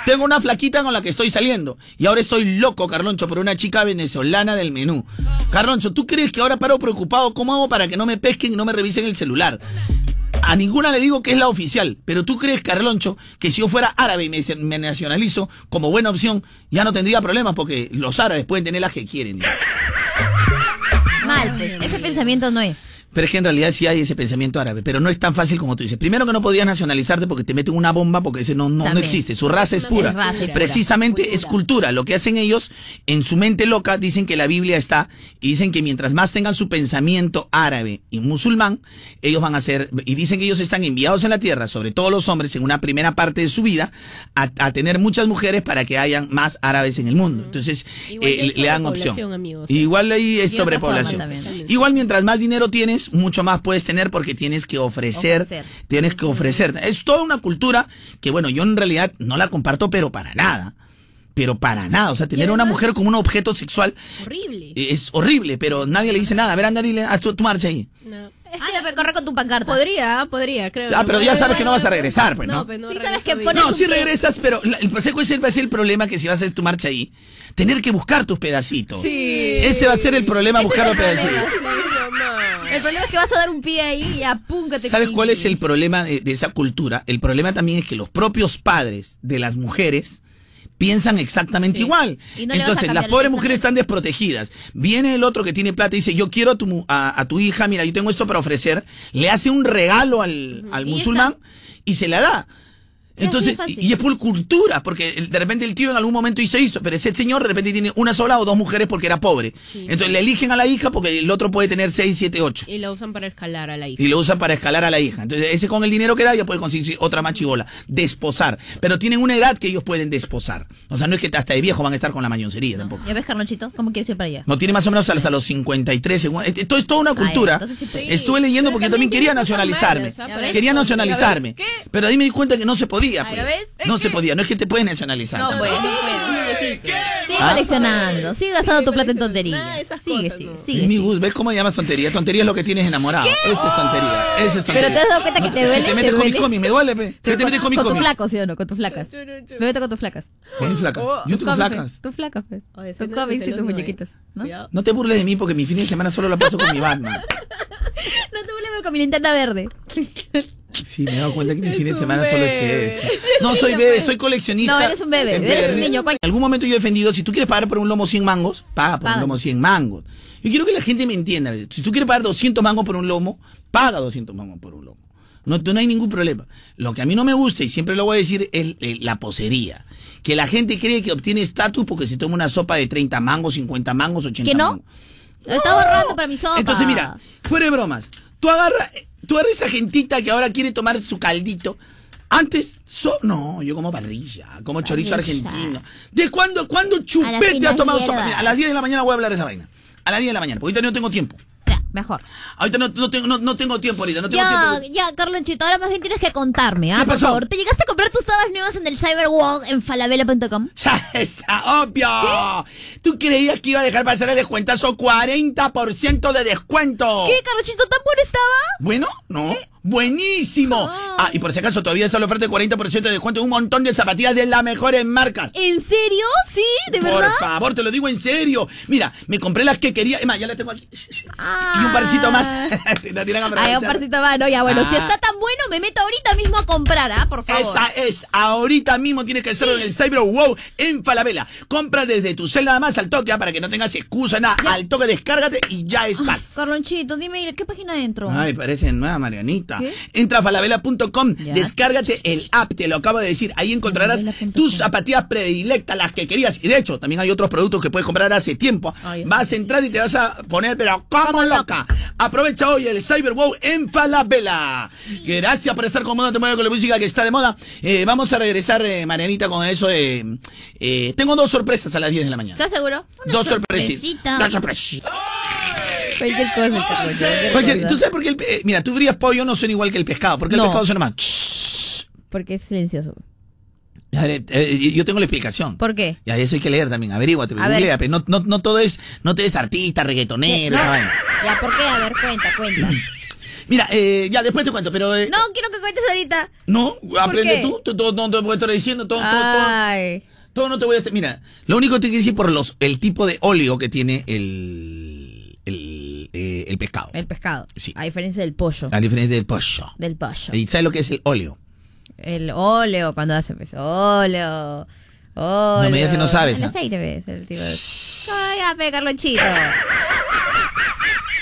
Tengo una flaquita con la que estoy saliendo y ahora estoy loco, Carloncho, por una chica venezolana del menú. Carloncho, ¿tú crees que ahora paro preocupado cómo hago para que no me pesquen y no me revisen el celular? A ninguna le digo que es la oficial, pero tú crees, Carloncho, que si yo fuera árabe y me, nacionalizo como buena opción, ya no tendría problemas porque los árabes pueden tener las que quieren. Mal, pues. Ese pensamiento no es. Pero es que en realidad sí hay ese pensamiento árabe, pero no es tan fácil como tú dices. Primero que no podías nacionalizarte porque te meten una bomba porque ese no, no, no existe. Su raza es pura. Es raza pura. Precisamente es cultura. Lo que hacen ellos en su mente loca dicen que la Biblia está y dicen que mientras más tengan su pensamiento árabe y musulmán, ellos van a ser y dicen que ellos están enviados en la tierra, sobre todo los hombres en una primera parte de su vida a, a tener muchas mujeres para que hayan más árabes en el mundo. Entonces eh, le dan opción. amigos. Igual ahí es sobrepoblación. Igual mientras más dinero tienes, mucho más puedes tener porque tienes que ofrecer, Ofrecer. tienes que ofrecer. Es toda una cultura que, bueno, yo en realidad no la comparto, pero para nada. Pero para nada. O sea, tener a una mujer como un objeto sexual Horrible. es horrible, pero nadie le dice nada. A ver, anda, dile, haz tu, tu marcha ahí. No. Ah, ya, corre con tu pancarta. Podría, podría, creo. Ah, pero ya sabes que no vas a regresar, pues, ¿no? pues no, Sí sabes que pones No, pie- regresas, pero la- el ese va a ser el problema que si vas a hacer tu marcha ahí, tener que buscar tus pedacitos. Sí. Ese va a ser el problema, Ese buscar es los pedacitos. El problema es que vas a dar un pie ahí y apúncate. ¿Sabes cuál es el problema de, de esa cultura? El problema también es que los propios padres de las mujeres piensan exactamente igual. No Entonces, las pobres mujeres están desprotegidas. Viene el otro que tiene plata y dice, yo quiero a tu, a, a tu hija, mira, yo tengo esto para ofrecer. Le hace un regalo al, al musulmán y se la da. Entonces, y, es por cultura, porque de repente el tío en algún momento hizo eso, pero ese señor de repente tiene una sola o dos mujeres porque era pobre. Entonces le eligen a la hija porque el otro puede tener seis, siete, ocho. Y lo usan para escalar a la hija. Y lo usan para escalar a la hija. Entonces, ese con el dinero que da ya puede conseguir otra más chibola. Desposar. Pero tienen una edad que ellos pueden desposar. O sea, no es que hasta de viejo van a estar con la mañosería tampoco. ¿Ya ves, Carlonchito? ¿Cómo quieres ir para allá? No tiene más o menos hasta los 53. según- Esto es toda una cultura. entonces sí. Estuve leyendo porque yo también quería nacionalizarme. Quería nacionalizarme. Pero ahí me di cuenta que no se podía. Pues. No se podía. No es que te puedes nacionalizar. No, pues, sí, pues. Sigue ¿Ah? coleccionando, sigue gastando tu plata en tonterías. Sigue, sigue, sigue. Mi Gus, ¿ves cómo llamas tontería? Tontería es lo que tienes enamorado. Esa es tontería. Esa es tontería. Pero te has dado cuenta que te duele. te metes con mis cómics, me duele, pe. ¿Qué te metes con cómics? flacos, ¿sí o no? Con tus flacas. Me meto con tus flacas. Con mis flacas. Yo tengo Tus cómics, flacas. Tus flacas, pues. Oye, Tus cómics y tus muñequitos. ¿no? Te burles de mí porque mi fin de semana solo lo paso con mi Batman. No te vuelves con mi linterna verde. Sí, me he dado cuenta que mi fin de semana solo es ese. No soy bebé, soy coleccionista. No, eres un bebé, eres un niño. En algún momento yo he defendido, si tú quieres pagar por un lomo 100 mangos, paga por Paga. un lomo 100 mangos. Yo quiero que la gente me entienda. Si tú quieres pagar 200 mangos por un lomo, paga 200 mangos por un lomo. No, no hay ningún problema. Lo que a mí no me gusta, y siempre lo voy a decir, es eh, la posería. Que la gente cree que obtiene estatus porque se toma una sopa de 30 mangos, 50 mangos, 80 ¿Que no? mangos. Lo está borrando para mi sopa. Entonces, mira, fuera de bromas, tú agarras tú agarras esa gentita que ahora quiere tomar su caldito. Antes, so- no, yo como parrilla, como chorizo argentino. ¿De cuándo, cuándo chupete finas tomado sopa? Mira, a las 10 de la mañana voy a hablar de esa vaina. A las 10 de la mañana, porque ahorita no tengo tiempo. Mejor. Ahorita no, no tengo, no, no tengo tiempo ahorita, no tengo Ya, tiempo. ya, Carlonchito, ahora más bien tienes que contarme, ¿ah? ¿Qué Por pasó? favor, ¿te llegaste a comprar tus tabas nuevas en el Cyberwalk en falabella.com? Esa, obvio. ¿Tú creías que iba a dejar pasar el descuentazo 40% de descuento? ¿Qué, Carlonchito, tan bueno estaba? Bueno, no. Buenísimo. Ah, y por si acaso todavía está la oferta de 40% de descuento en un montón de zapatillas de las mejores marcas. ¿En serio? ¿Sí? ¿De Por verdad? favor, te lo digo en serio. Mira, me compré las que quería. Es más, ya las tengo aquí. Y un parcito más. Te la tiran a Ay, un parcito más, no, ya, bueno, si Ah. está tan bueno, me meto ahorita mismo a comprar, ¿ah? Por favor. Esa es, ahorita mismo tienes que hacerlo en el Cyber Wow en Falabella. Compra desde tu cel nada más al toque, ah, para que no tengas excusa, nada. Al toque, descárgate y ya estás. Carlonchito, dime, ¿qué página entro? Ay, parece nueva Marianita. Entra a falabella.com, descárgate el app, te lo acabo de decir. Ahí encontrarás tus zapatillas predilectas, las que querías. Y de hecho, también hay otros productos que puedes comprar hace tiempo. Vas a entrar y te vas a poner, pero como loca. Aprovecha hoy el Cyber Wow en Falabella. Gracias por estar cómodo, te muevo con la música que está de moda. Eh, vamos a regresar, eh, Marianita, con eso de... eh, tengo dos sorpresas a las 10 de la mañana. ¿Estás seguro? Una Dos sorpresitas. sorpresita. Dos sorpresitas. Cualquier cosa, Carlos, cualquier Cualquier- cosa. ¿Tú sabes por qué el eh, Mira, tú brillas pollo no son igual que el pescado. Porque No. el pescado suena más. Porque es silencioso. A ver, eh, yo tengo la explicación. ¿Por qué? Y a eso hay que leer también. Averíguate, A ver. googlea, pero no, no, no todo es, no te des artista, reggaetonero, esa vaina. Ya, ¿por qué? A ver, cuenta, cuenta. Mira, eh, ya después te cuento, pero eh, No, quiero que cuentes ahorita. no, aprende qué? tú, tú, tú, no te voy a estar diciendo todo, todo, todo. Ay. Todo no te voy a decir. Mira, lo único que te quiero decir por los, el tipo de óleo que tiene el, eh, el pescado. El pescado. A diferencia del pollo. A diferencia del pollo. Del pollo. ¿Y sabes lo que es el óleo? El óleo, cuando hace pues, óleo. Óleo. No me digas que no sabes, El ¿ah? aceite, ves. El tipo. Ay, ya, pe, Carlonchito.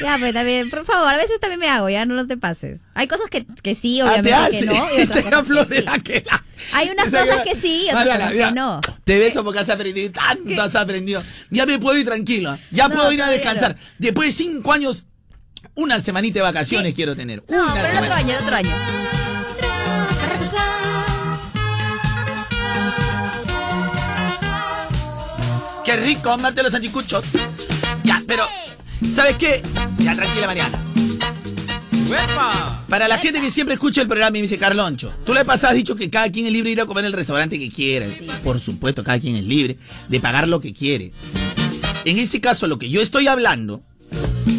Ya, pues también, por favor, a veces también me hago, ya no, no te pases. Hay cosas que, que sí, Ah, te obviamente que no. Y Este cosas que de sí. que la- Hay unas Esa cosas que- que sí otras Mariana, cosas mira, que no. Te beso porque has aprendido tanto, has aprendido. Ya me puedo ir tranquilo. Ya No, puedo ir a descansar. Después de cinco años, una semanita de vacaciones quiero tener. No, una pero el otro año, el otro año. Qué rico, amarte los anticuchos. Ya, pero, ¿sabes qué? Ya, tranquila, Mariana. Para la gente que siempre escucha el programa y me dice, Carloncho, tú le pasado has dicho que cada quien es libre de ir a comer en el restaurante que quiera. Por supuesto, cada quien es libre de pagar lo que quiere. En este caso, lo que yo estoy hablando,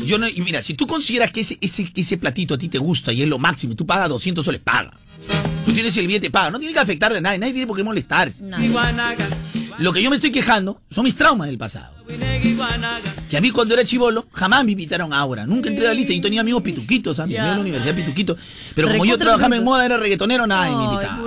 yo no, y mira, si tú consideras que ese, ese, ese platito a ti te gusta y es lo máximo, y tú pagas 200 soles, paga. Tú tienes el billete, paga. No tiene que afectarle a nadie, nadie tiene por qué molestarse. Lo que yo me estoy quejando son mis traumas del pasado. Que a mí cuando era chivolo, jamás me invitaron a Aura. Nunca entré a la lista y tenía amigos pituquitos, ¿sabes? Amigos de la universidad pituquitos. Pero como yo trabajaba en moda, era reggaetonero, nadie me invitaba.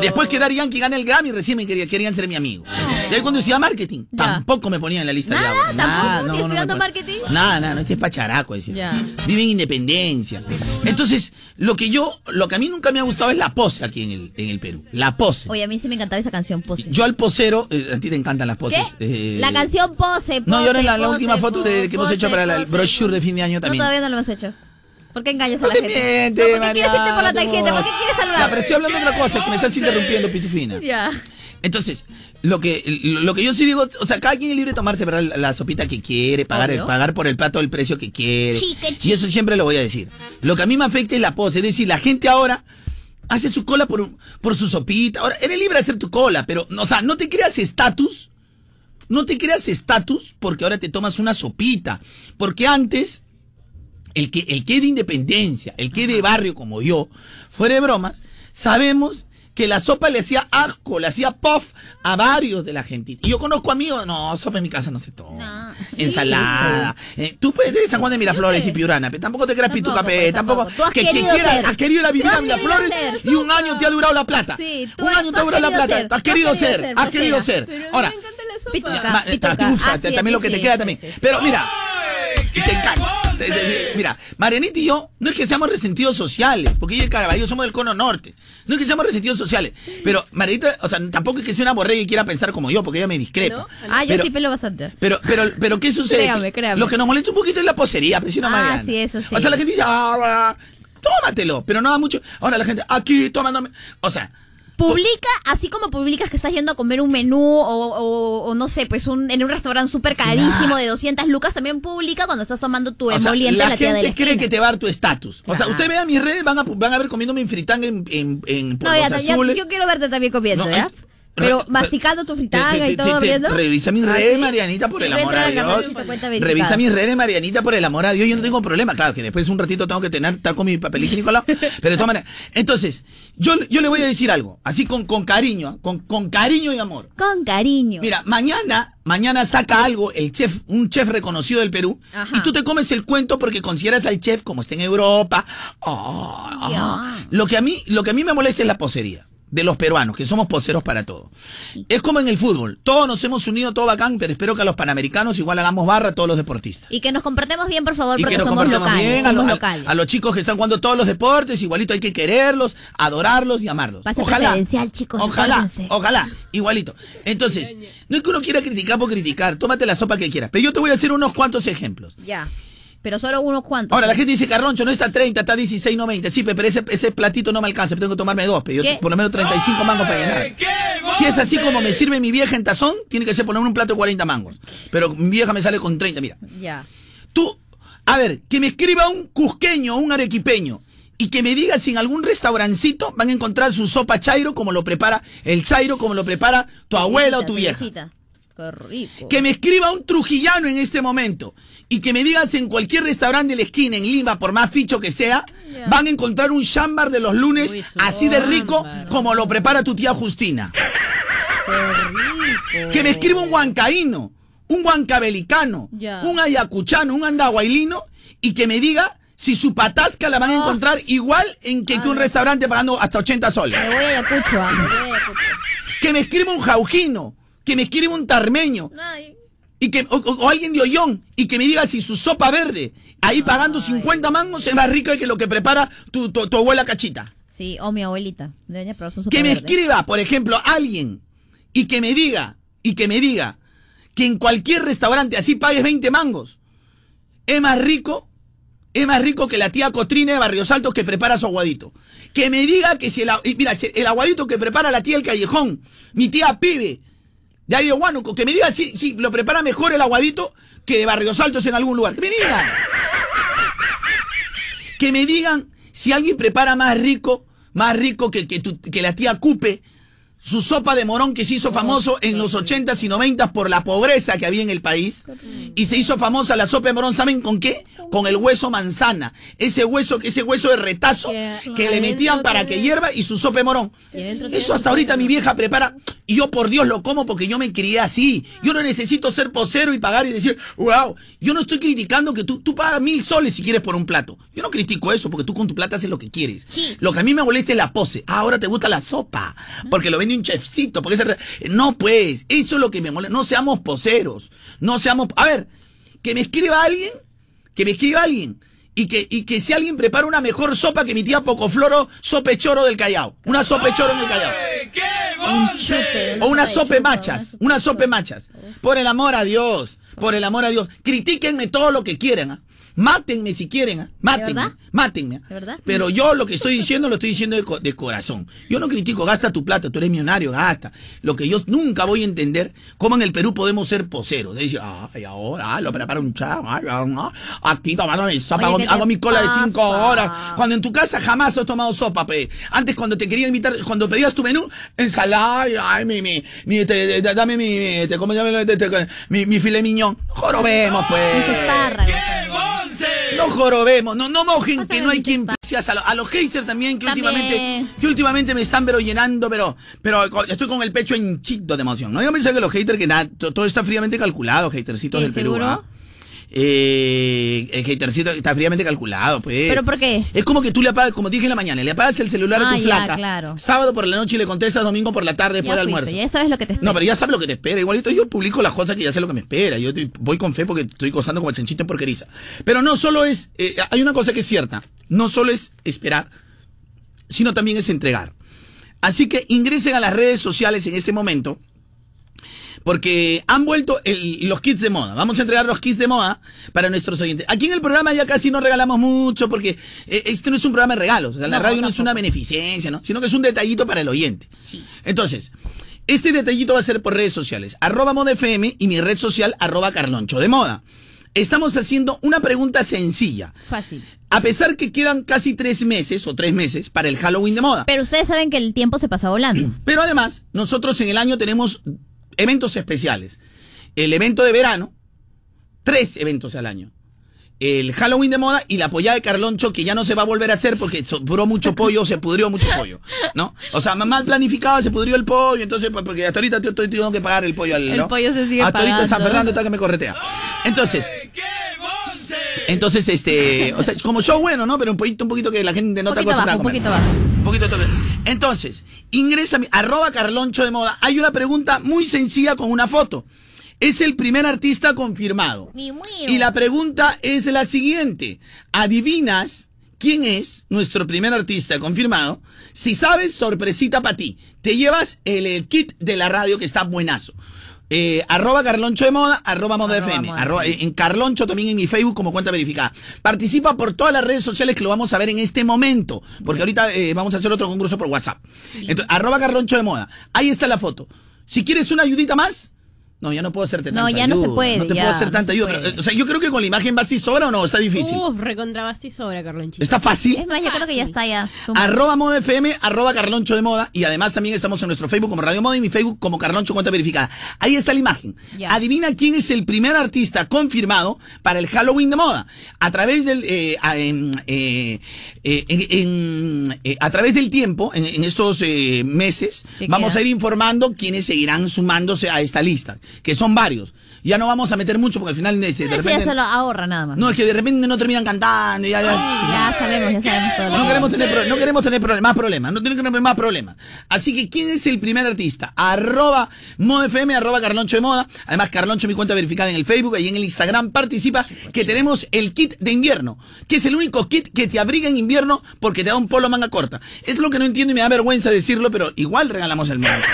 Después que Daddy Yankee gana el Grammy, recién me quería- querían ser mi amigo. Y ahí cuando decía marketing, tampoco me ponían en la lista de Nada, Aura. tampoco. Nada, ¿Estoy no, no estudiando ponían. marketing? Nada, nada, no, este es pacharaco, decía. Ya. Vive en independencia. Entonces, lo que yo, lo que a mí nunca me ha gustado es la pose aquí en el, en el Perú. La pose. Oye, a mí sí me encantaba esa canción, Pose. Yo al posero, eh, a ti te encantan las poses. ¿Qué? eh, La canción Pose, Pose. No, y ahora en la, la última foto de, que hemos hecho para la- el brochure de fin de año No, también. todavía no lo hemos hecho. ¿Por qué engañas a No la te gente? mientes, no, ¿Por qué quieres irte por la tangente? ¿Por qué quieres salvar? Ya, pero estoy hablando de otra cosa, que me estás interrumpiendo, pitufina. Ya. Entonces, lo que, lo que yo sí digo, o sea, cada quien es libre de tomarse ¿verdad? la, la sopita que quiere, pagar, el, pagar por el plato el precio que quiere. Chique, Y eso siempre lo voy a decir. Lo que a mí me afecta es la pose, es decir, la gente ahora hace su cola por, por su sopita. Ahora, eres libre de hacer tu cola, pero, o sea, no te creas estatus. No te creas estatus porque ahora te tomas una sopita. Porque antes, el que, el que de independencia, el que de barrio como yo, fuera de bromas, sabemos que la sopa le hacía asco, le hacía puff a varios de la gente. Y yo conozco amigos, no, sopa en mi casa no se toma. Ensalada. Eh, tú puedes de San Juan de Miraflores y Piurana, pero tampoco te creas Tampoco, pituca, pe, pues, tampoco. tampoco. Que quien querido quiera, ser. has querido ir a vivir a querido Miraflores ser, y un año te ha durado la plata. Sí, un año te ha durado la plata. ser, has has querido ser, has querido Marcela. ser. Ahora, Pituca, Ma- pituca. ta- ufa, Ah, sí, a también lo que te queda sí, también. sí. Pero mira, y te encanta. Mira, Marianita y yo, no es que seamos resentidos sociales, porque ella y Caraballo somos del cono norte. No es que seamos resentidos sociales, pero Marianita, o sea, tampoco es que sea una borrega y quiera pensar como yo, porque ella me discrepa. Ah, yo Pero- sí pelo bastante. Pero, pero, pero, ¿qué sucede? Créame, créame. Lo que nos molesta un poquito es la posería, pero si no, Ah, Mariana. sí, eso sí. O sea, la gente dice, ah, tómatelo, pero no da mucho. Ahora la gente, aquí, tomándome. O sea, Publica, así como publicas que estás yendo a comer un menú o, o- o no sé, pues un, en un restaurante súper carísimo de 200 lucas, también publica cuando estás tomando tu o sea, emoliente la en la tía de la cree esquina. que te va a dar tu estatus. O sea, Claro. usted vea mis redes, van a, van a ver comiéndome en fritanga en, en, en No, polvos ya, ya, azules. yo quiero verte también comiendo, No, ¿ya? eh, Pero masticando tu fritanga y todo, viendo. Revisa mis ¿Ah, redes? Marianita, por el amor a Dios. Revisa mis redes, Marianita, por el amor a Dios. Yo no tengo problema. Claro, que después un ratito tengo que tener, estar con mi papel higiénico al lado. Pero de todas maneras. Entonces, yo, yo le voy a decir algo. Así con, con cariño, ¿ah? con, con cariño y amor. Con cariño. Mira, mañana, mañana saca algo el chef, un chef reconocido del Perú, Ajá. y tú te comes el cuento porque consideras al chef como está en Europa. Ah. Lo que a mí, lo que a mí me molesta es la posería. De los peruanos, que somos poseros para todo. Es como en el fútbol. Todos nos hemos unido, todo bacán, pero espero que a los panamericanos igual hagamos barra a todos los deportistas. Y que nos comportemos bien, por favor, Y porque que nos somos locales. bien a, somos lo- a- locales. a los chicos que están jugando todos los deportes, igualito hay que quererlos, adorarlos y amarlos. Pase Ojalá. chicos, Ojalá, acuérdense. ojalá, igualito. Entonces, no es que uno quiera criticar por criticar, tómate la sopa que quieras. Pero yo te voy a hacer unos cuantos ejemplos. Ya. Pero solo unos cuantos. Ahora, la gente dice, Carloncho, no está 30, está 16, no 20. Sí, pe, pero ese, ese platito no me alcanza, tengo que tomarme dos, pero yo por lo menos 35 mangos para llenar. Si es así como me sirve mi vieja en tazón, tiene que ser ponerme un plato de 40 mangos. Pero mi vieja me sale con 30, mira. Ya. Tú, a ver, que me escriba un cusqueño o un arequipeño y que me diga si en algún restaurancito van a encontrar su sopa chairo como lo prepara el chairo, como lo prepara tu abuela o tu vieja. viejita. Qué rico. Que me escriba un trujillano en este momento y que me digas en cualquier restaurante de la esquina en Lima, por más ficho que sea, van a encontrar un chambar de los lunes así de rico como lo prepara tu tía Justina. Que me escriba un huancaíno, un huancabelicano, un ayacuchano, un andahuaylino y que me diga si su patasca la van Ah. a encontrar igual en que, que un restaurante pagando hasta 80 soles. Me voy a Ayacucho, ah, me voy a Ayacucho. Que me escriba un jaujino, que me escriba un tarmeño, y que, o, alguien de Ollón y que me diga si su sopa verde, ahí pagando 50 mangos, es más rica que lo que prepara tu, tu- tu abuela cachita. Sí, o mi abuelita. Debería probar su sopa Que me verde. escriba, por ejemplo, alguien y que me diga, y que me diga que en cualquier restaurante así pagues 20 mangos, es más rico, es más rico que la tía Cotrina de Barrios Altos que prepara su aguadito. Que me diga que si el, mira, si el aguadito que prepara la tía El Callejón, mi tía Pibe, de ahí de Huánuco, que me diga si, si lo prepara mejor el aguadito que de Barrios Altos en algún lugar. Que me digan. Que me digan si alguien prepara más rico, más rico que, que, que la tía Cupe, su sopa de morón que se hizo famoso en los 80s y 90s por la pobreza que había en el país. Y se hizo famosa la sopa de morón, ¿saben con qué? Con el hueso manzana. Ese hueso, ese hueso de retazo que le metían para que hierva y su sopa de morón. Eso hasta ahorita mi vieja prepara y yo por Dios lo como porque yo me crié así. Yo no necesito ser posero y pagar y decir, wow, yo no estoy criticando que tú, tú pagas mil soles si quieres por un plato. Yo no critico eso porque tú con tu plata haces lo que quieres. Lo que a mí me molesta es la pose. Ah, ahora te gusta la sopa porque lo un chefcito. Porque ese re- No, pues, eso es lo que me molesta. No seamos poseros. No seamos... A ver, que me escriba alguien, que me escriba alguien. Y que, y que si alguien prepara una mejor sopa que mi tía Pocofloro, sope choro del Callao. Una sope choro en el Callao. O una sope machas, una sope machas. Por el amor a Dios, por el amor a Dios. Critíquenme todo lo que quieran. ¿ah? Mátenme si quieren, ¿ah? mátenme, verdad? mátenme. ¿ah? ¿De verdad? Pero yo lo que estoy diciendo lo estoy diciendo de, co- de corazón. Yo no critico, gasta tu plata, tú eres millonario, gasta. Lo que yo nunca voy a entender, cómo en el Perú podemos ser poseros. Es decir, ay, ahora, ah, lo prepara un chavo, ay, aquí tomando mi sopa, Oye, hago, ¿qué mi- hago mi cola de cinco horas. Cuando en tu casa jamás has tomado sopa, pe. Antes cuando te quería invitar, cuando pedías tu menú, ensalada, ay, ay, mi, mi, mi, te- te- dame mi, mi, te- ¿cómo se llama? Te- te- mi, mi filet miñón. Jorobemos, pues. No jorobemos, no, no mojen que no hay quien gracias a, lo- a los haters también que También. últimamente que últimamente me están pero llenando, pero pero estoy con el pecho hinchito de emoción. No yo pensé que los haters que nada, to- todo está fríamente calculado, hatercitos ¿Sí, del Perú. seguro? ¿ah? Eh, el hatercito está fríamente calculado, pues. ¿Pero por qué? Es como que tú le apagas, como dije en la mañana, le apagas el celular a Ah, tu ya, flaca. claro. Sábado por la noche y le contestas domingo por la tarde después del almuerzo. ya sabes lo que te espera. No, pero ya sabes lo que te espera. Igualito yo publico las cosas que ya sé lo que me espera. Yo te- voy con fe porque estoy gozando como chanchito en porqueriza. Pero no solo es, eh, hay una cosa que es cierta. No solo es esperar, sino también es entregar. Así que ingresen a las redes sociales en este momento. Porque han vuelto el- los kits de moda. Vamos a entregar los kits de moda para nuestros oyentes. Aquí en el programa ya casi no regalamos mucho porque eh, este no es un programa de regalos. O sea, la No, radio no es una beneficencia, ¿no? Sino que es un detallito para el oyente. Entonces, este detallito va a ser por redes sociales. Arroba y mi red social arroba Carloncho de Moda. Estamos haciendo una pregunta sencilla. Fácil. A pesar que quedan casi tres meses o tres meses para el Halloween de moda. Pero ustedes saben que el tiempo se pasa volando. Pero además, nosotros en el año tenemos eventos especiales. El evento de verano, tres eventos al año. El Halloween de moda y la pollada de Carloncho, que ya no se va a volver a hacer porque sobró mucho pollo, se pudrió mucho pollo, ¿no? O sea, mal planificado, se pudrió el pollo, entonces, pues, porque hasta ahorita yo estoy tengo que pagar el pollo al, El pollo se sigue Hasta ahorita en San pagando. Fernando está que me corretea. Entonces, entonces, este, o sea, como show bueno, ¿no? Pero un poquito, un poquito que la gente no está acostumbrada un poquito bajo. Un poquito toque. Entonces, ingresa a mi- arroba Carloncho de Moda. Hay una pregunta muy sencilla con una foto. Es el primer artista confirmado. Y la pregunta es la siguiente. ¿Adivinas quién es nuestro primer artista confirmado? Si sabes, sorpresita para ti. Te llevas el, el kit de la radio que está buenazo. Eh, arroba Carloncho de Moda, arroba Moda Arroba FM. Moda arroba- en Carloncho también en mi Facebook como cuenta verificada. Participa por todas las redes sociales que lo vamos a ver en este momento. Porque ahorita eh, vamos a hacer otro concurso por WhatsApp. Entonces, arroba Carloncho de Moda. Ahí está la foto. Si quieres una ayudita más. No, ya no puedo hacerte No, tanta ya no se ayuda. puede, No te ya, puedo hacer no tanta ayuda. pero, o sea, yo creo que con la imagen va si sobra o no, está difícil. Uf, recontrabasti sobra, Carlonchito. Está fácil. Es más, yo creo que ya está ya. Arroba Moda FM, arroba Carloncho de Moda. Y además también estamos en nuestro Facebook como Radio Moda y mi Facebook como Carloncho Cuenta Verificada. Ahí está la imagen. Ya. Adivina quién es el primer artista confirmado para el Halloween de moda. A través del, eh, a, en, eh, eh, en- en- eh, a través del tiempo, en, en estos eh, meses, ¿Qué vamos queda? a ir informando quiénes seguirán sumándose a esta lista, que son varios. Ya no vamos a meter mucho porque al final este, de ya se lo ahorra nada más. No, es que de repente no terminan cantando. Ya, ya, Ya sabemos, ya sabemos todo. no que- queremos tener, no queremos tener más problemas, no tenemos que tener más problemas. Así que, ¿quién es el primer artista? Arroba ModaFM, arroba Carloncho de Moda. Además, Carloncho, mi cuenta verificada en el Facebook y en el Instagram participa que tenemos el kit de invierno, que es el único kit que te abriga en invierno porque te da un polo manga corta. Es lo que no entiendo y me da vergüenza decirlo, pero igual regalamos el manga.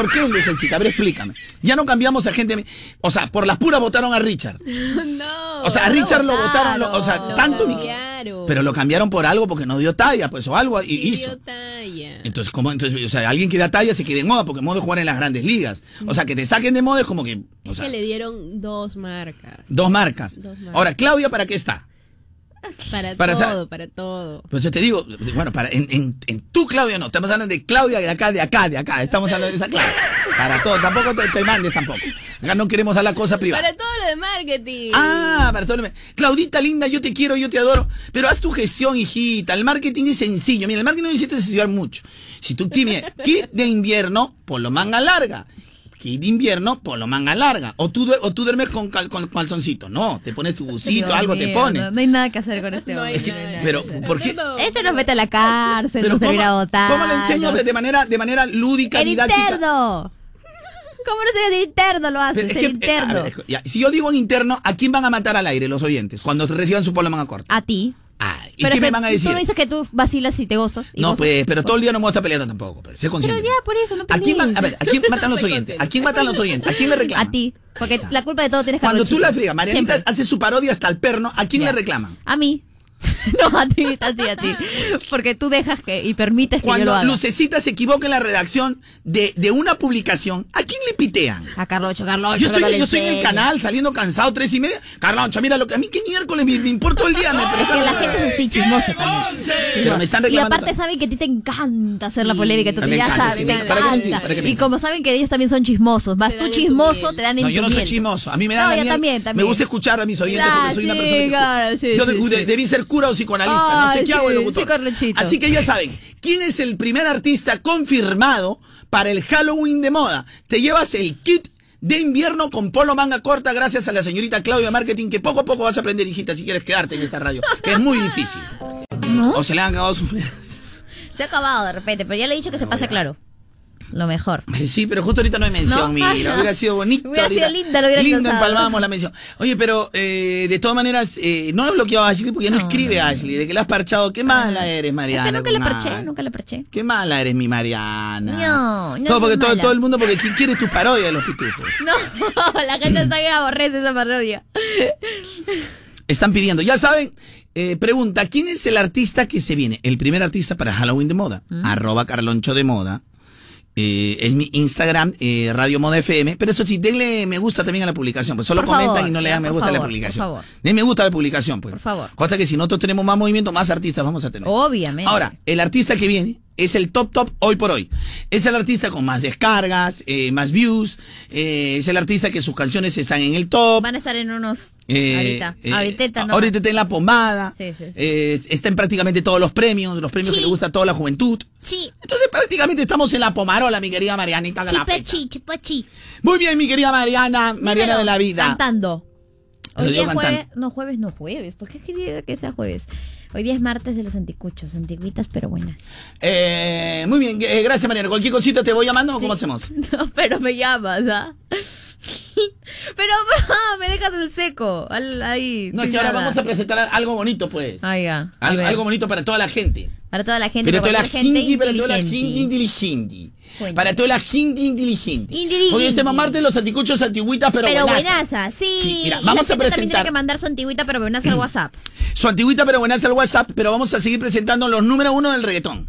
¿Por qué, Lucencita? A ver, explícame. Ya no cambiamos a gente. O sea, por las puras votaron a Richard. no. O sea, a Richard lo votaron, lo- o sea, Lo tanto. cambiaron. Pero lo cambiaron por algo porque no dio talla, pues, o algo y Sí hizo. dio talla. Entonces, ¿cómo? Entonces, o sea, alguien que da talla se queda en moda porque moda jugar en las grandes ligas. O sea, que te saquen de moda es como que. O Es que le dieron dos marcas. dos marcas. Dos marcas. Ahora, Claudia, ¿para qué está? Para, todo, para todo. Pues yo te digo, bueno, para, en, en, en tu Claudia no, estamos hablando de Claudia de acá, de acá, de acá, estamos hablando de esa Claudia. Para todo, tampoco te, te mandes tampoco. Acá no queremos a la cosa privada. Para todo lo de marketing. Ah, para todo lo- Claudita linda, yo te quiero, yo te adoro. Pero haz tu gestión, hijita. El marketing es sencillo. Mira, el marketing no necesitas estudiar mucho. Si tú tienes kit de invierno, polo manga larga. Kit de invierno, polo manga larga. O tú, o tú duermes con, cal- con calzoncito. No, te pones tu busito, algo te pones. No, no hay nada que hacer con este hombre. nada. Pero, ¿por qué? Este nos mete a la cárcel, Pero nos ¿cómo, a votar. ¿cómo le enseño de manera, de manera lúdica, El didáctica? interno. ¿Cómo no se de interno lo haces? Es el que, eh, interno. ver, ya, si yo digo en interno, ¿a quién van a matar al aire los oyentes cuando reciban su polo manga corta? A ti. ¿Y Pero qué me van a decir? Tú no dices que tú vacilas y te gozas. y No, gozas. pues, pero todo el día no me voy a estar peleando tampoco. Pues, sé Pero consciente. ya, por eso, no ¿A quién, pelees. van- a ver, ¿a quién matan los oyentes? ¿A quién matan los oyentes? ¿A quién le reclaman? A ti. Porque la culpa de todo tienes que Cuando tú la friegas, Marianita hace su parodia hasta el perno, ¿a quién le reclaman? A mí. no, a ti, a ti, a ti. Porque tú dejas que y permites que yo lo Cuando haga. Lucecita se equivoca en la redacción de, de una publicación, ¿a quién le pitean? A Carloncho, Carloncho. Yo estoy, yo estoy en el canal saliendo cansado, tres y media. Carloncho, mira lo que a mí qué miércoles me, me importa el día. Me Es que la gente es así chismosa también. Pero me están Y aparte saben que a ti te encanta hacer la polémica, entonces ya saben, sí, te encanta. ¿Para qué Y como saben que ellos también son chismosos, más tú chismoso te dan en No, yo no soy chismoso. A mí me da No, la yo también, también. Me gusta escuchar a mis oyentes porque soy una persona que Yo debí ser cura o psicoanalista, no sé qué hago sí, locutor. Así que ya saben, ¿quién es el primer artista confirmado para el Halloween de moda? Te llevas el kit de invierno con polo manga corta gracias a la señorita Claudia Marketing que poco a poco vas a aprender, hijita, si quieres quedarte en esta radio, que es muy difícil. O se le han acabado sus... Se ha acabado de repente, pero ya le he dicho que se pase claro. Lo mejor. Sí, pero justo ahorita no hay mención, No. mira, hubiera sido bonito. Hubiera sido linda, lo hubiera Lindo, empalmábamos la mención. Oye, pero eh, de todas maneras, eh, no he bloqueado a Ashley porque no, escribe Ashley, de que la has parchado. Qué mala eres, Es Mariana. que nunca con parché, A. nunca le parché. Qué mala eres, mi Mariana. No, no todo, porque todo el mundo, porque ¿quién quiere tu parodia de los pitufos? No, la gente está que aborrece esa parodia. Están pidiendo, ya saben, eh, pregunta, ¿quién es el artista que se viene? El primer artista para Halloween de moda, Mm. arroba Carloncho de moda. Eh, es mi Instagram, eh, Radio Moda FM. Pero eso sí, denle me gusta también a la publicación. Pues solo Por comentan favor, y no le dan me gusta a la publicación. por favor. Den me gusta a la publicación, pues. Por favor. Cosa que si nosotros tenemos más movimiento, más artistas vamos a tener. Obviamente. Ahora, el artista que viene es el top top hoy por hoy. Es el artista con más descargas, eh, más views. eh, es el artista que sus canciones están en el top. Van a estar en unos. Eh, ahorita. eh, ahorita no. ahorita está en la pomada. Sí, sí, sí. eh, está en prácticamente todos los premios, los premios que le gusta a toda la juventud. Sí. Entonces prácticamente estamos en la pomarola, mi querida Marianita de. Chipechi, chipechi. Muy bien, mi querida Mariana, Mariana de la vida. Cantando. Hoy día es jueves. No, jueves no, jueves. ¿Por qué quería que sea jueves? Hoy día es martes de los anticuchos, antiguitas pero buenas. Eh, muy bien, eh, gracias Mariana. Cualquier cosita te voy llamando o cómo hacemos. No, pero me llamas, ¿ah? pero ah, me dejas en seco. al- ahí. No, es que ahora nada. vamos a presentar algo bonito, pues. Ah, ya. Algo bonito para toda la gente. Para toda la gente. Para toda la gente gente, para toda la gente inteligente. Para toda la gente inteligente. Inteligente. Hoy estamos martes los anticuchos antigüitas, pero, Pero buenaza. buenaza, sí. Sí, mira, vamos a gente también presentar- tiene que mandar su antigüita pero buenaza al WhatsApp. Su antigüita pero buenaza al WhatsApp, pero vamos a seguir presentando los número uno del reggaetón.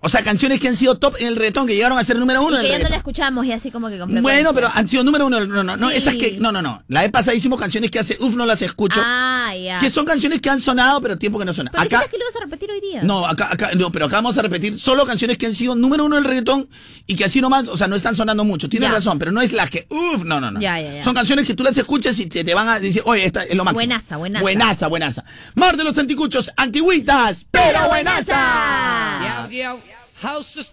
O sea, canciones que han sido top en el reggaetón, que llegaron a ser número uno y que ya no la escuchamos y así como que con Bueno, pero han sido número uno. No, no, no. Sí. Esas que. No, no, no. La vez pasada hicimos canciones que hace. Uf, no las escucho. Ah, ya. Que son canciones que han sonado, pero tiempo que no suenan. ¿Pero Acá. dijiste que lo ibas a repetir hoy día? No, acá, acá, no, pero acá vamos a repetir solo canciones que han sido número uno del reggaetón y que así nomás, o sea, no están sonando mucho. Tienes Ya. razón, pero no es la que, uff, no, no, no. Ya, ya, ya. Son canciones que tú las escuchas y te, te van a decir, oye, esta es lo máximo. Buenaza, buenaza. Buenaza, buenaza. Mar de los anticuchos, antigüitas, pero buenaza. House.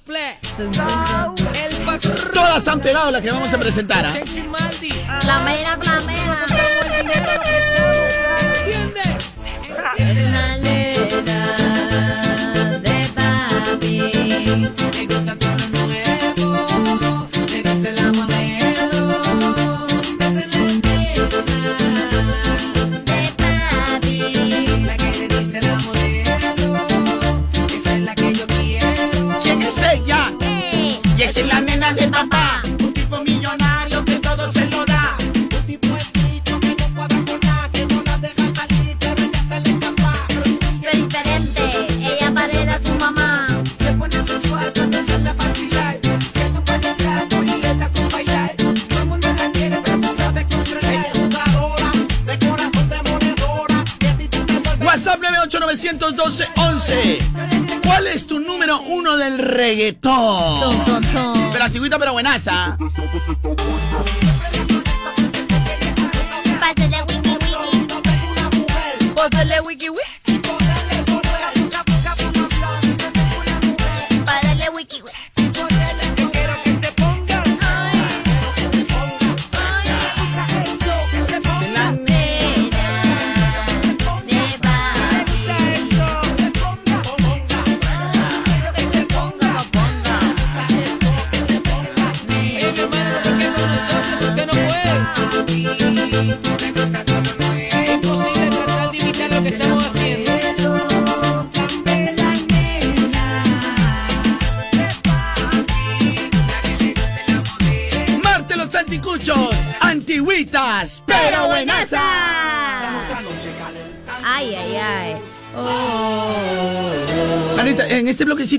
Todas han pegado las que vamos a presentar. ¿ah? Chenchi Maldi. Clamera, clamera. Reggaetón? Ton, ton, ton. Pero antigüita, pero buenaza.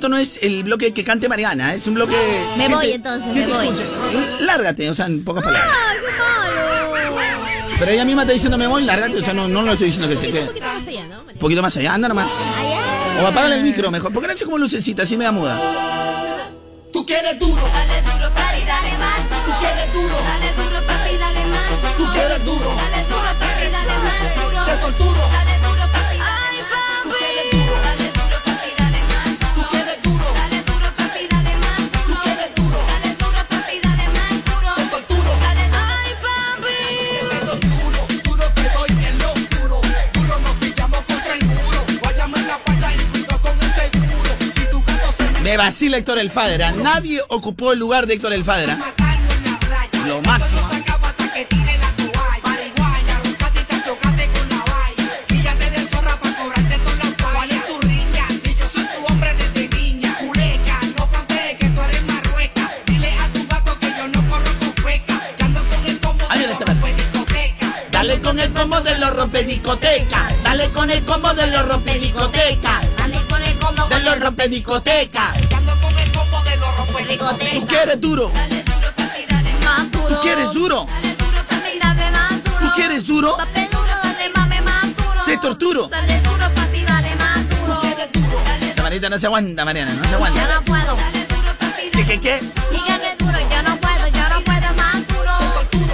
No es el bloque que cante Mariana, es un bloque. Me gente- voy, entonces, me voy. escuche. Lárgate, o sea, en pocas palabras. Ay, qué malo. Pero ella misma está diciendo me voy, lárgate, o sea, no, no lo estoy diciendo que se Un quede. poquito más allá, ¿no? Un poquito más allá, anda nomás. O apágale el micro mejor. ¿Por qué no hace como lucecita, así me da muda? Tú quieres duro, corro con feca. Que ando con el Ay, de mira, los espérate. discoteca. Dale con el combo de los rompediscoteca. Dale con el combo de los rompediscoteca. Dale con el combo, De los rompediscoteca. Rompediscoteca. ¿Tú quieres duro? Dale duro, papi, dale más duro. ¿Tú quieres duro? Dale duro, papi, dale más duro. ¿Tú quieres duro? Papi duro, dale mame más duro. Te torturo. Dale duro, papi, dale más duro. Dale Esta manita no se aguanta, Mariana, no se Yo aguanta. no puedo. Dale duro, papi, ¿Qué, dale qué, qué? Sígueme duro, yo no puedo, yo no puedo más duro.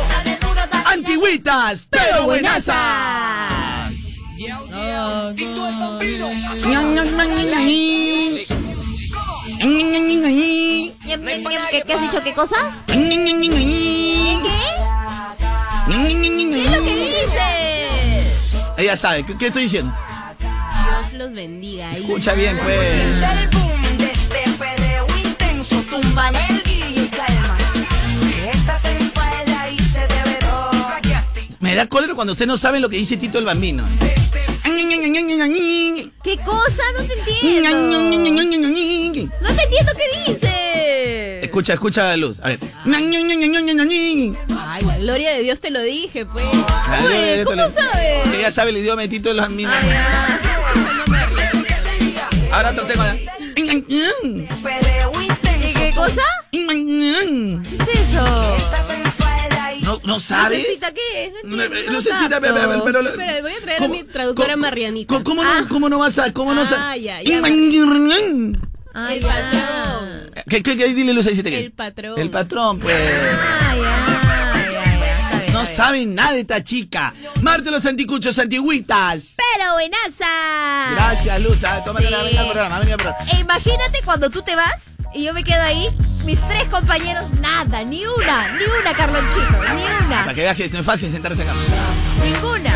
Dale duro, papi. Antigüitas, pero buenazas. Ñan, ñan, ¿Qué, ¿Qué has dicho? ¿Qué cosa? ¿Qué? ¿Qué es lo que dices? Ella sabe, ¿qué, qué estoy diciendo? Dios los bendiga. ahí. Escucha bien, pues. Este. Me da cólera cuando ustedes no saben lo que dice Tito el Bambino. ¿Qué cosa? No te entiendo. No te entiendo qué dice. Escucha, escucha la luz. A ver. Ay, la gloria de Dios te lo dije, pues. De Dios te ¿cómo lo- sabes? Ella sabe el idioma de Tito el Bambino. Ahora otro tema. ¿Y qué cosa? ¿Qué es eso? ¿No, no sabes? Lucecita, ¿qué es? No entiendo, no Lucecita, capto. pero- pero- pero- Espera, voy a traer a mi traductora Marianita. ¿Cómo, cómo no, ¿Cómo no vas a.? ¿Cómo no Ah, sabes? ya, ya. Ay, el patrón. ¿Qué, qué, qué? Dile, Lucecita. ¿qué? El patrón. El patrón, pues. No saben nada de esta chica. Marte los anticuchos, antigüitas. Pero buenaza. Gracias, Luz. ah, Tómate la venga al programa, venga al programa. E imagínate cuando tú te vas y yo me quedo ahí, mis tres compañeros, nada, ni una, ni una, Carlonchito, ni Para una, que veas que no es fácil sentarse acá. ninguna.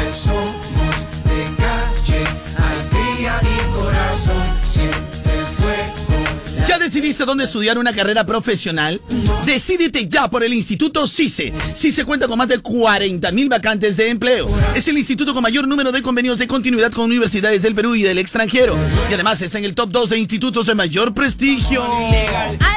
¿Ya decidiste dónde estudiar una carrera profesional? Decídete ya por el Instituto CICE. CICE cuenta con más de 40.000 vacantes de empleo. Es el instituto con mayor número de convenios de continuidad con universidades del Perú y del extranjero. Y además está en el top 2 de institutos de mayor prestigio.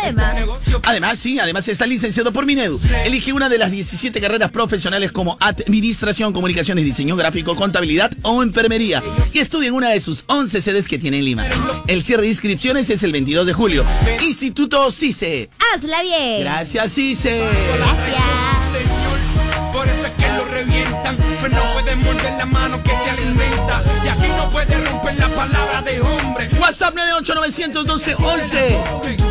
Además, Además, sí, además está licenciado por Minedu. Elige una de las 17 carreras profesionales como Administración, Comunicaciones, Diseño Gráfico, Contabilidad o Enfermería. Y estudia en una de sus 11 sedes que tiene en Lima. El cierre de inscripciones es el 22 de julio. Instituto CICE. hazla bien. Gracias, CICE. Por eso es que lo revientan. Pues no puedes morder la mano que te alimenta. Y aquí no puedes romper la palabra de hombre. WhatsApp 9891211.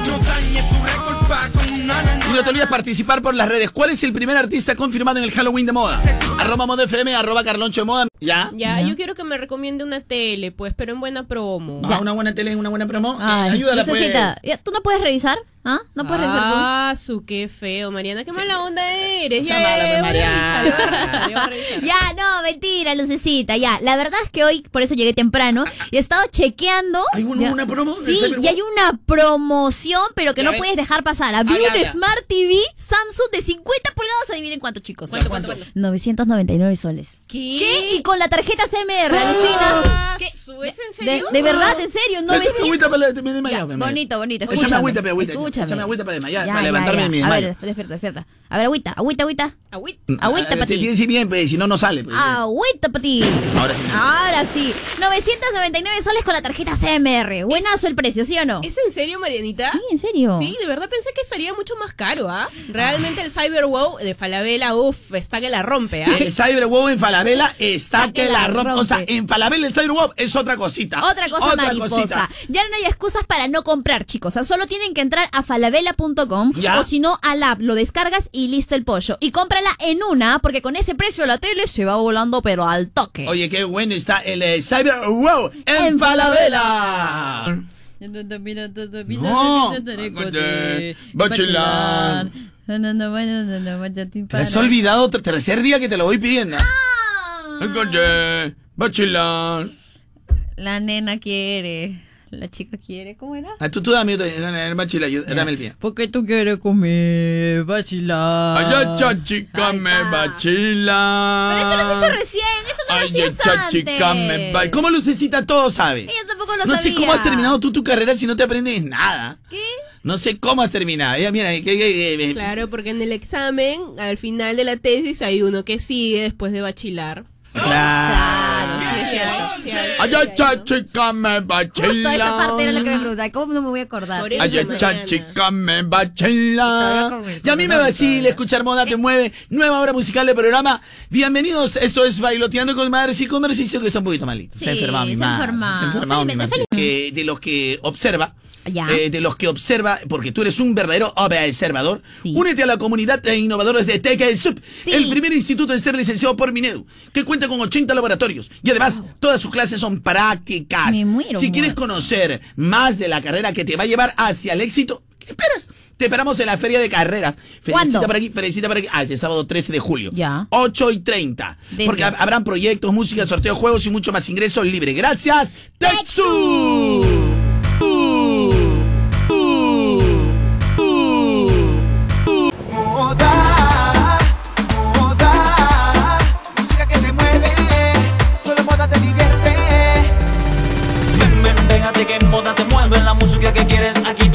No dañes tu récord pa' con nada. Y no te olvides participar por las redes. ¿Cuál es el primer artista confirmado en el Halloween de moda? Arroba moda FM, arroba carloncho de moda. ¿Ya? Ya, yo quiero que me recomiende una tele, pues, pero en buena promo. Ah, una buena tele, una buena promo. Eh, Ay, ayúdala, pues. Lucecita, ¿tú no puedes revisar? ¿Ah? ¿No puedes revisar tú? Ah, su qué feo, Mariana, qué mala onda eres. Ya, pues, ya, revisar, revisar, revisar. No, mentira, lucecita, ya. La verdad es que hoy, por eso llegué temprano, y he estado chequeando. ¿Hay una, promo? Sí, y hay una promoción, pero que Ya no puedes dejar pasar. Había Ah, un. Smart TV Samsung de 50 pulgadas. Adivinen cuánto, chicos. ¿Cuánto, cuánto, cuánto? 999 soles. ¿Qué? Y con la tarjeta CMR, Ah, alucina. ¿Qué? su- ¿Es en De, serio? de verdad, en serio, Échame 900. agüita para Ya, bonito, bonito. Échame escúchame, agüita, pe, agüita. escúchame. Échame agüita para desmayar, Ya, para ya, levantarme ya. de mi A ver, despierta, despierta. A ver, agüita, agüita, agüita. Agüita. Agüita Ah, para te ti. tienes que decir bien, pues, si no, no sale. pues. Agüita para ti. Ahora sí. Ahora sí. 999 soles con la tarjeta CMR. Buenazo el precio, ¿sí o no? ¿Es en serio, Marianita? Sí, en serio. Sí, de verdad pensé que estaría mucho más caro, ¿ah? Realmente el Cyber Wow de Falabella, uff, está que la rompe, ¿ah? El Cyberwow en Falabella está que la rompe. O sea, en Falabella el Cyberwow es otra cosita. Otra cosa mariposa. cosita. Ya no hay excusas para no comprar, chicos. O sea, solo tienen que entrar a falabella.com o si no al app, lo descargas y listo el pollo. Y cómprala en una, porque con ese precio la tele se va volando pero al toque. Oye, qué bueno está el eh, Cyberwow en, En Falabella. No, Bachelar. Te has olvidado otro tercer día que te lo voy pidiendo. Ah. Encontré, Bachelar. La nena quiere. La chica quiere, ¿cómo era? Ah, tú, tú dame, dame, Bachelar, yo- dame el pie. ¿Por qué tú quieres comer bachilar? Ay, ya, chachica, me Bachelar. Pero eso lo has hecho recién, eso no lo Ay, hacías chachica, me antes. ba- ¿Cómo Lucecita todo sabe? Ella tampoco lo no sabía. sé cómo has terminado tú tu carrera si no te aprendes nada. ¿Qué? No sé cómo has terminado. Ella, mira, que, que- que- Claro, porque en el examen, al final de la tesis, hay uno que sigue después de bachilar. Claro. Sí, sí sí Ay, sí ¿no? chachica, me Justo esa parte era la que me preguntaba. ¿Cómo no me voy a acordar? Ay, Mariana. chachica, me con el Y a mí me vacila escuchar Moda Te Mueve, nueva hora musical del programa. Bienvenidos, esto es Bailoteando con Madres y Comercio, que está un poquito malito. se ha Sí, enfermado mi madre. enfermado. Se ha enfermado mi madre. Que de los que observa, eh, de los que observa, porque tú eres un verdadero observador, únete a la comunidad de innovadores de TechSup, el primer instituto en ser licenciado por Minedu, que cuenta con 80 laboratorios y además todas sus clases son prácticas. Me muero, si quieres conocer más de la carrera que te va a llevar hacia el éxito, ¿Qué esperas? Te esperamos en la feria de carrera. Felicita por aquí, felicita por aquí. Ah, este sábado 13 de julio. Ya. 8 y 30. Desde. Porque hab- habrán proyectos, música, sorteo, juegos y mucho más ingresos libre. Gracias, Texu. Música que quieres aquí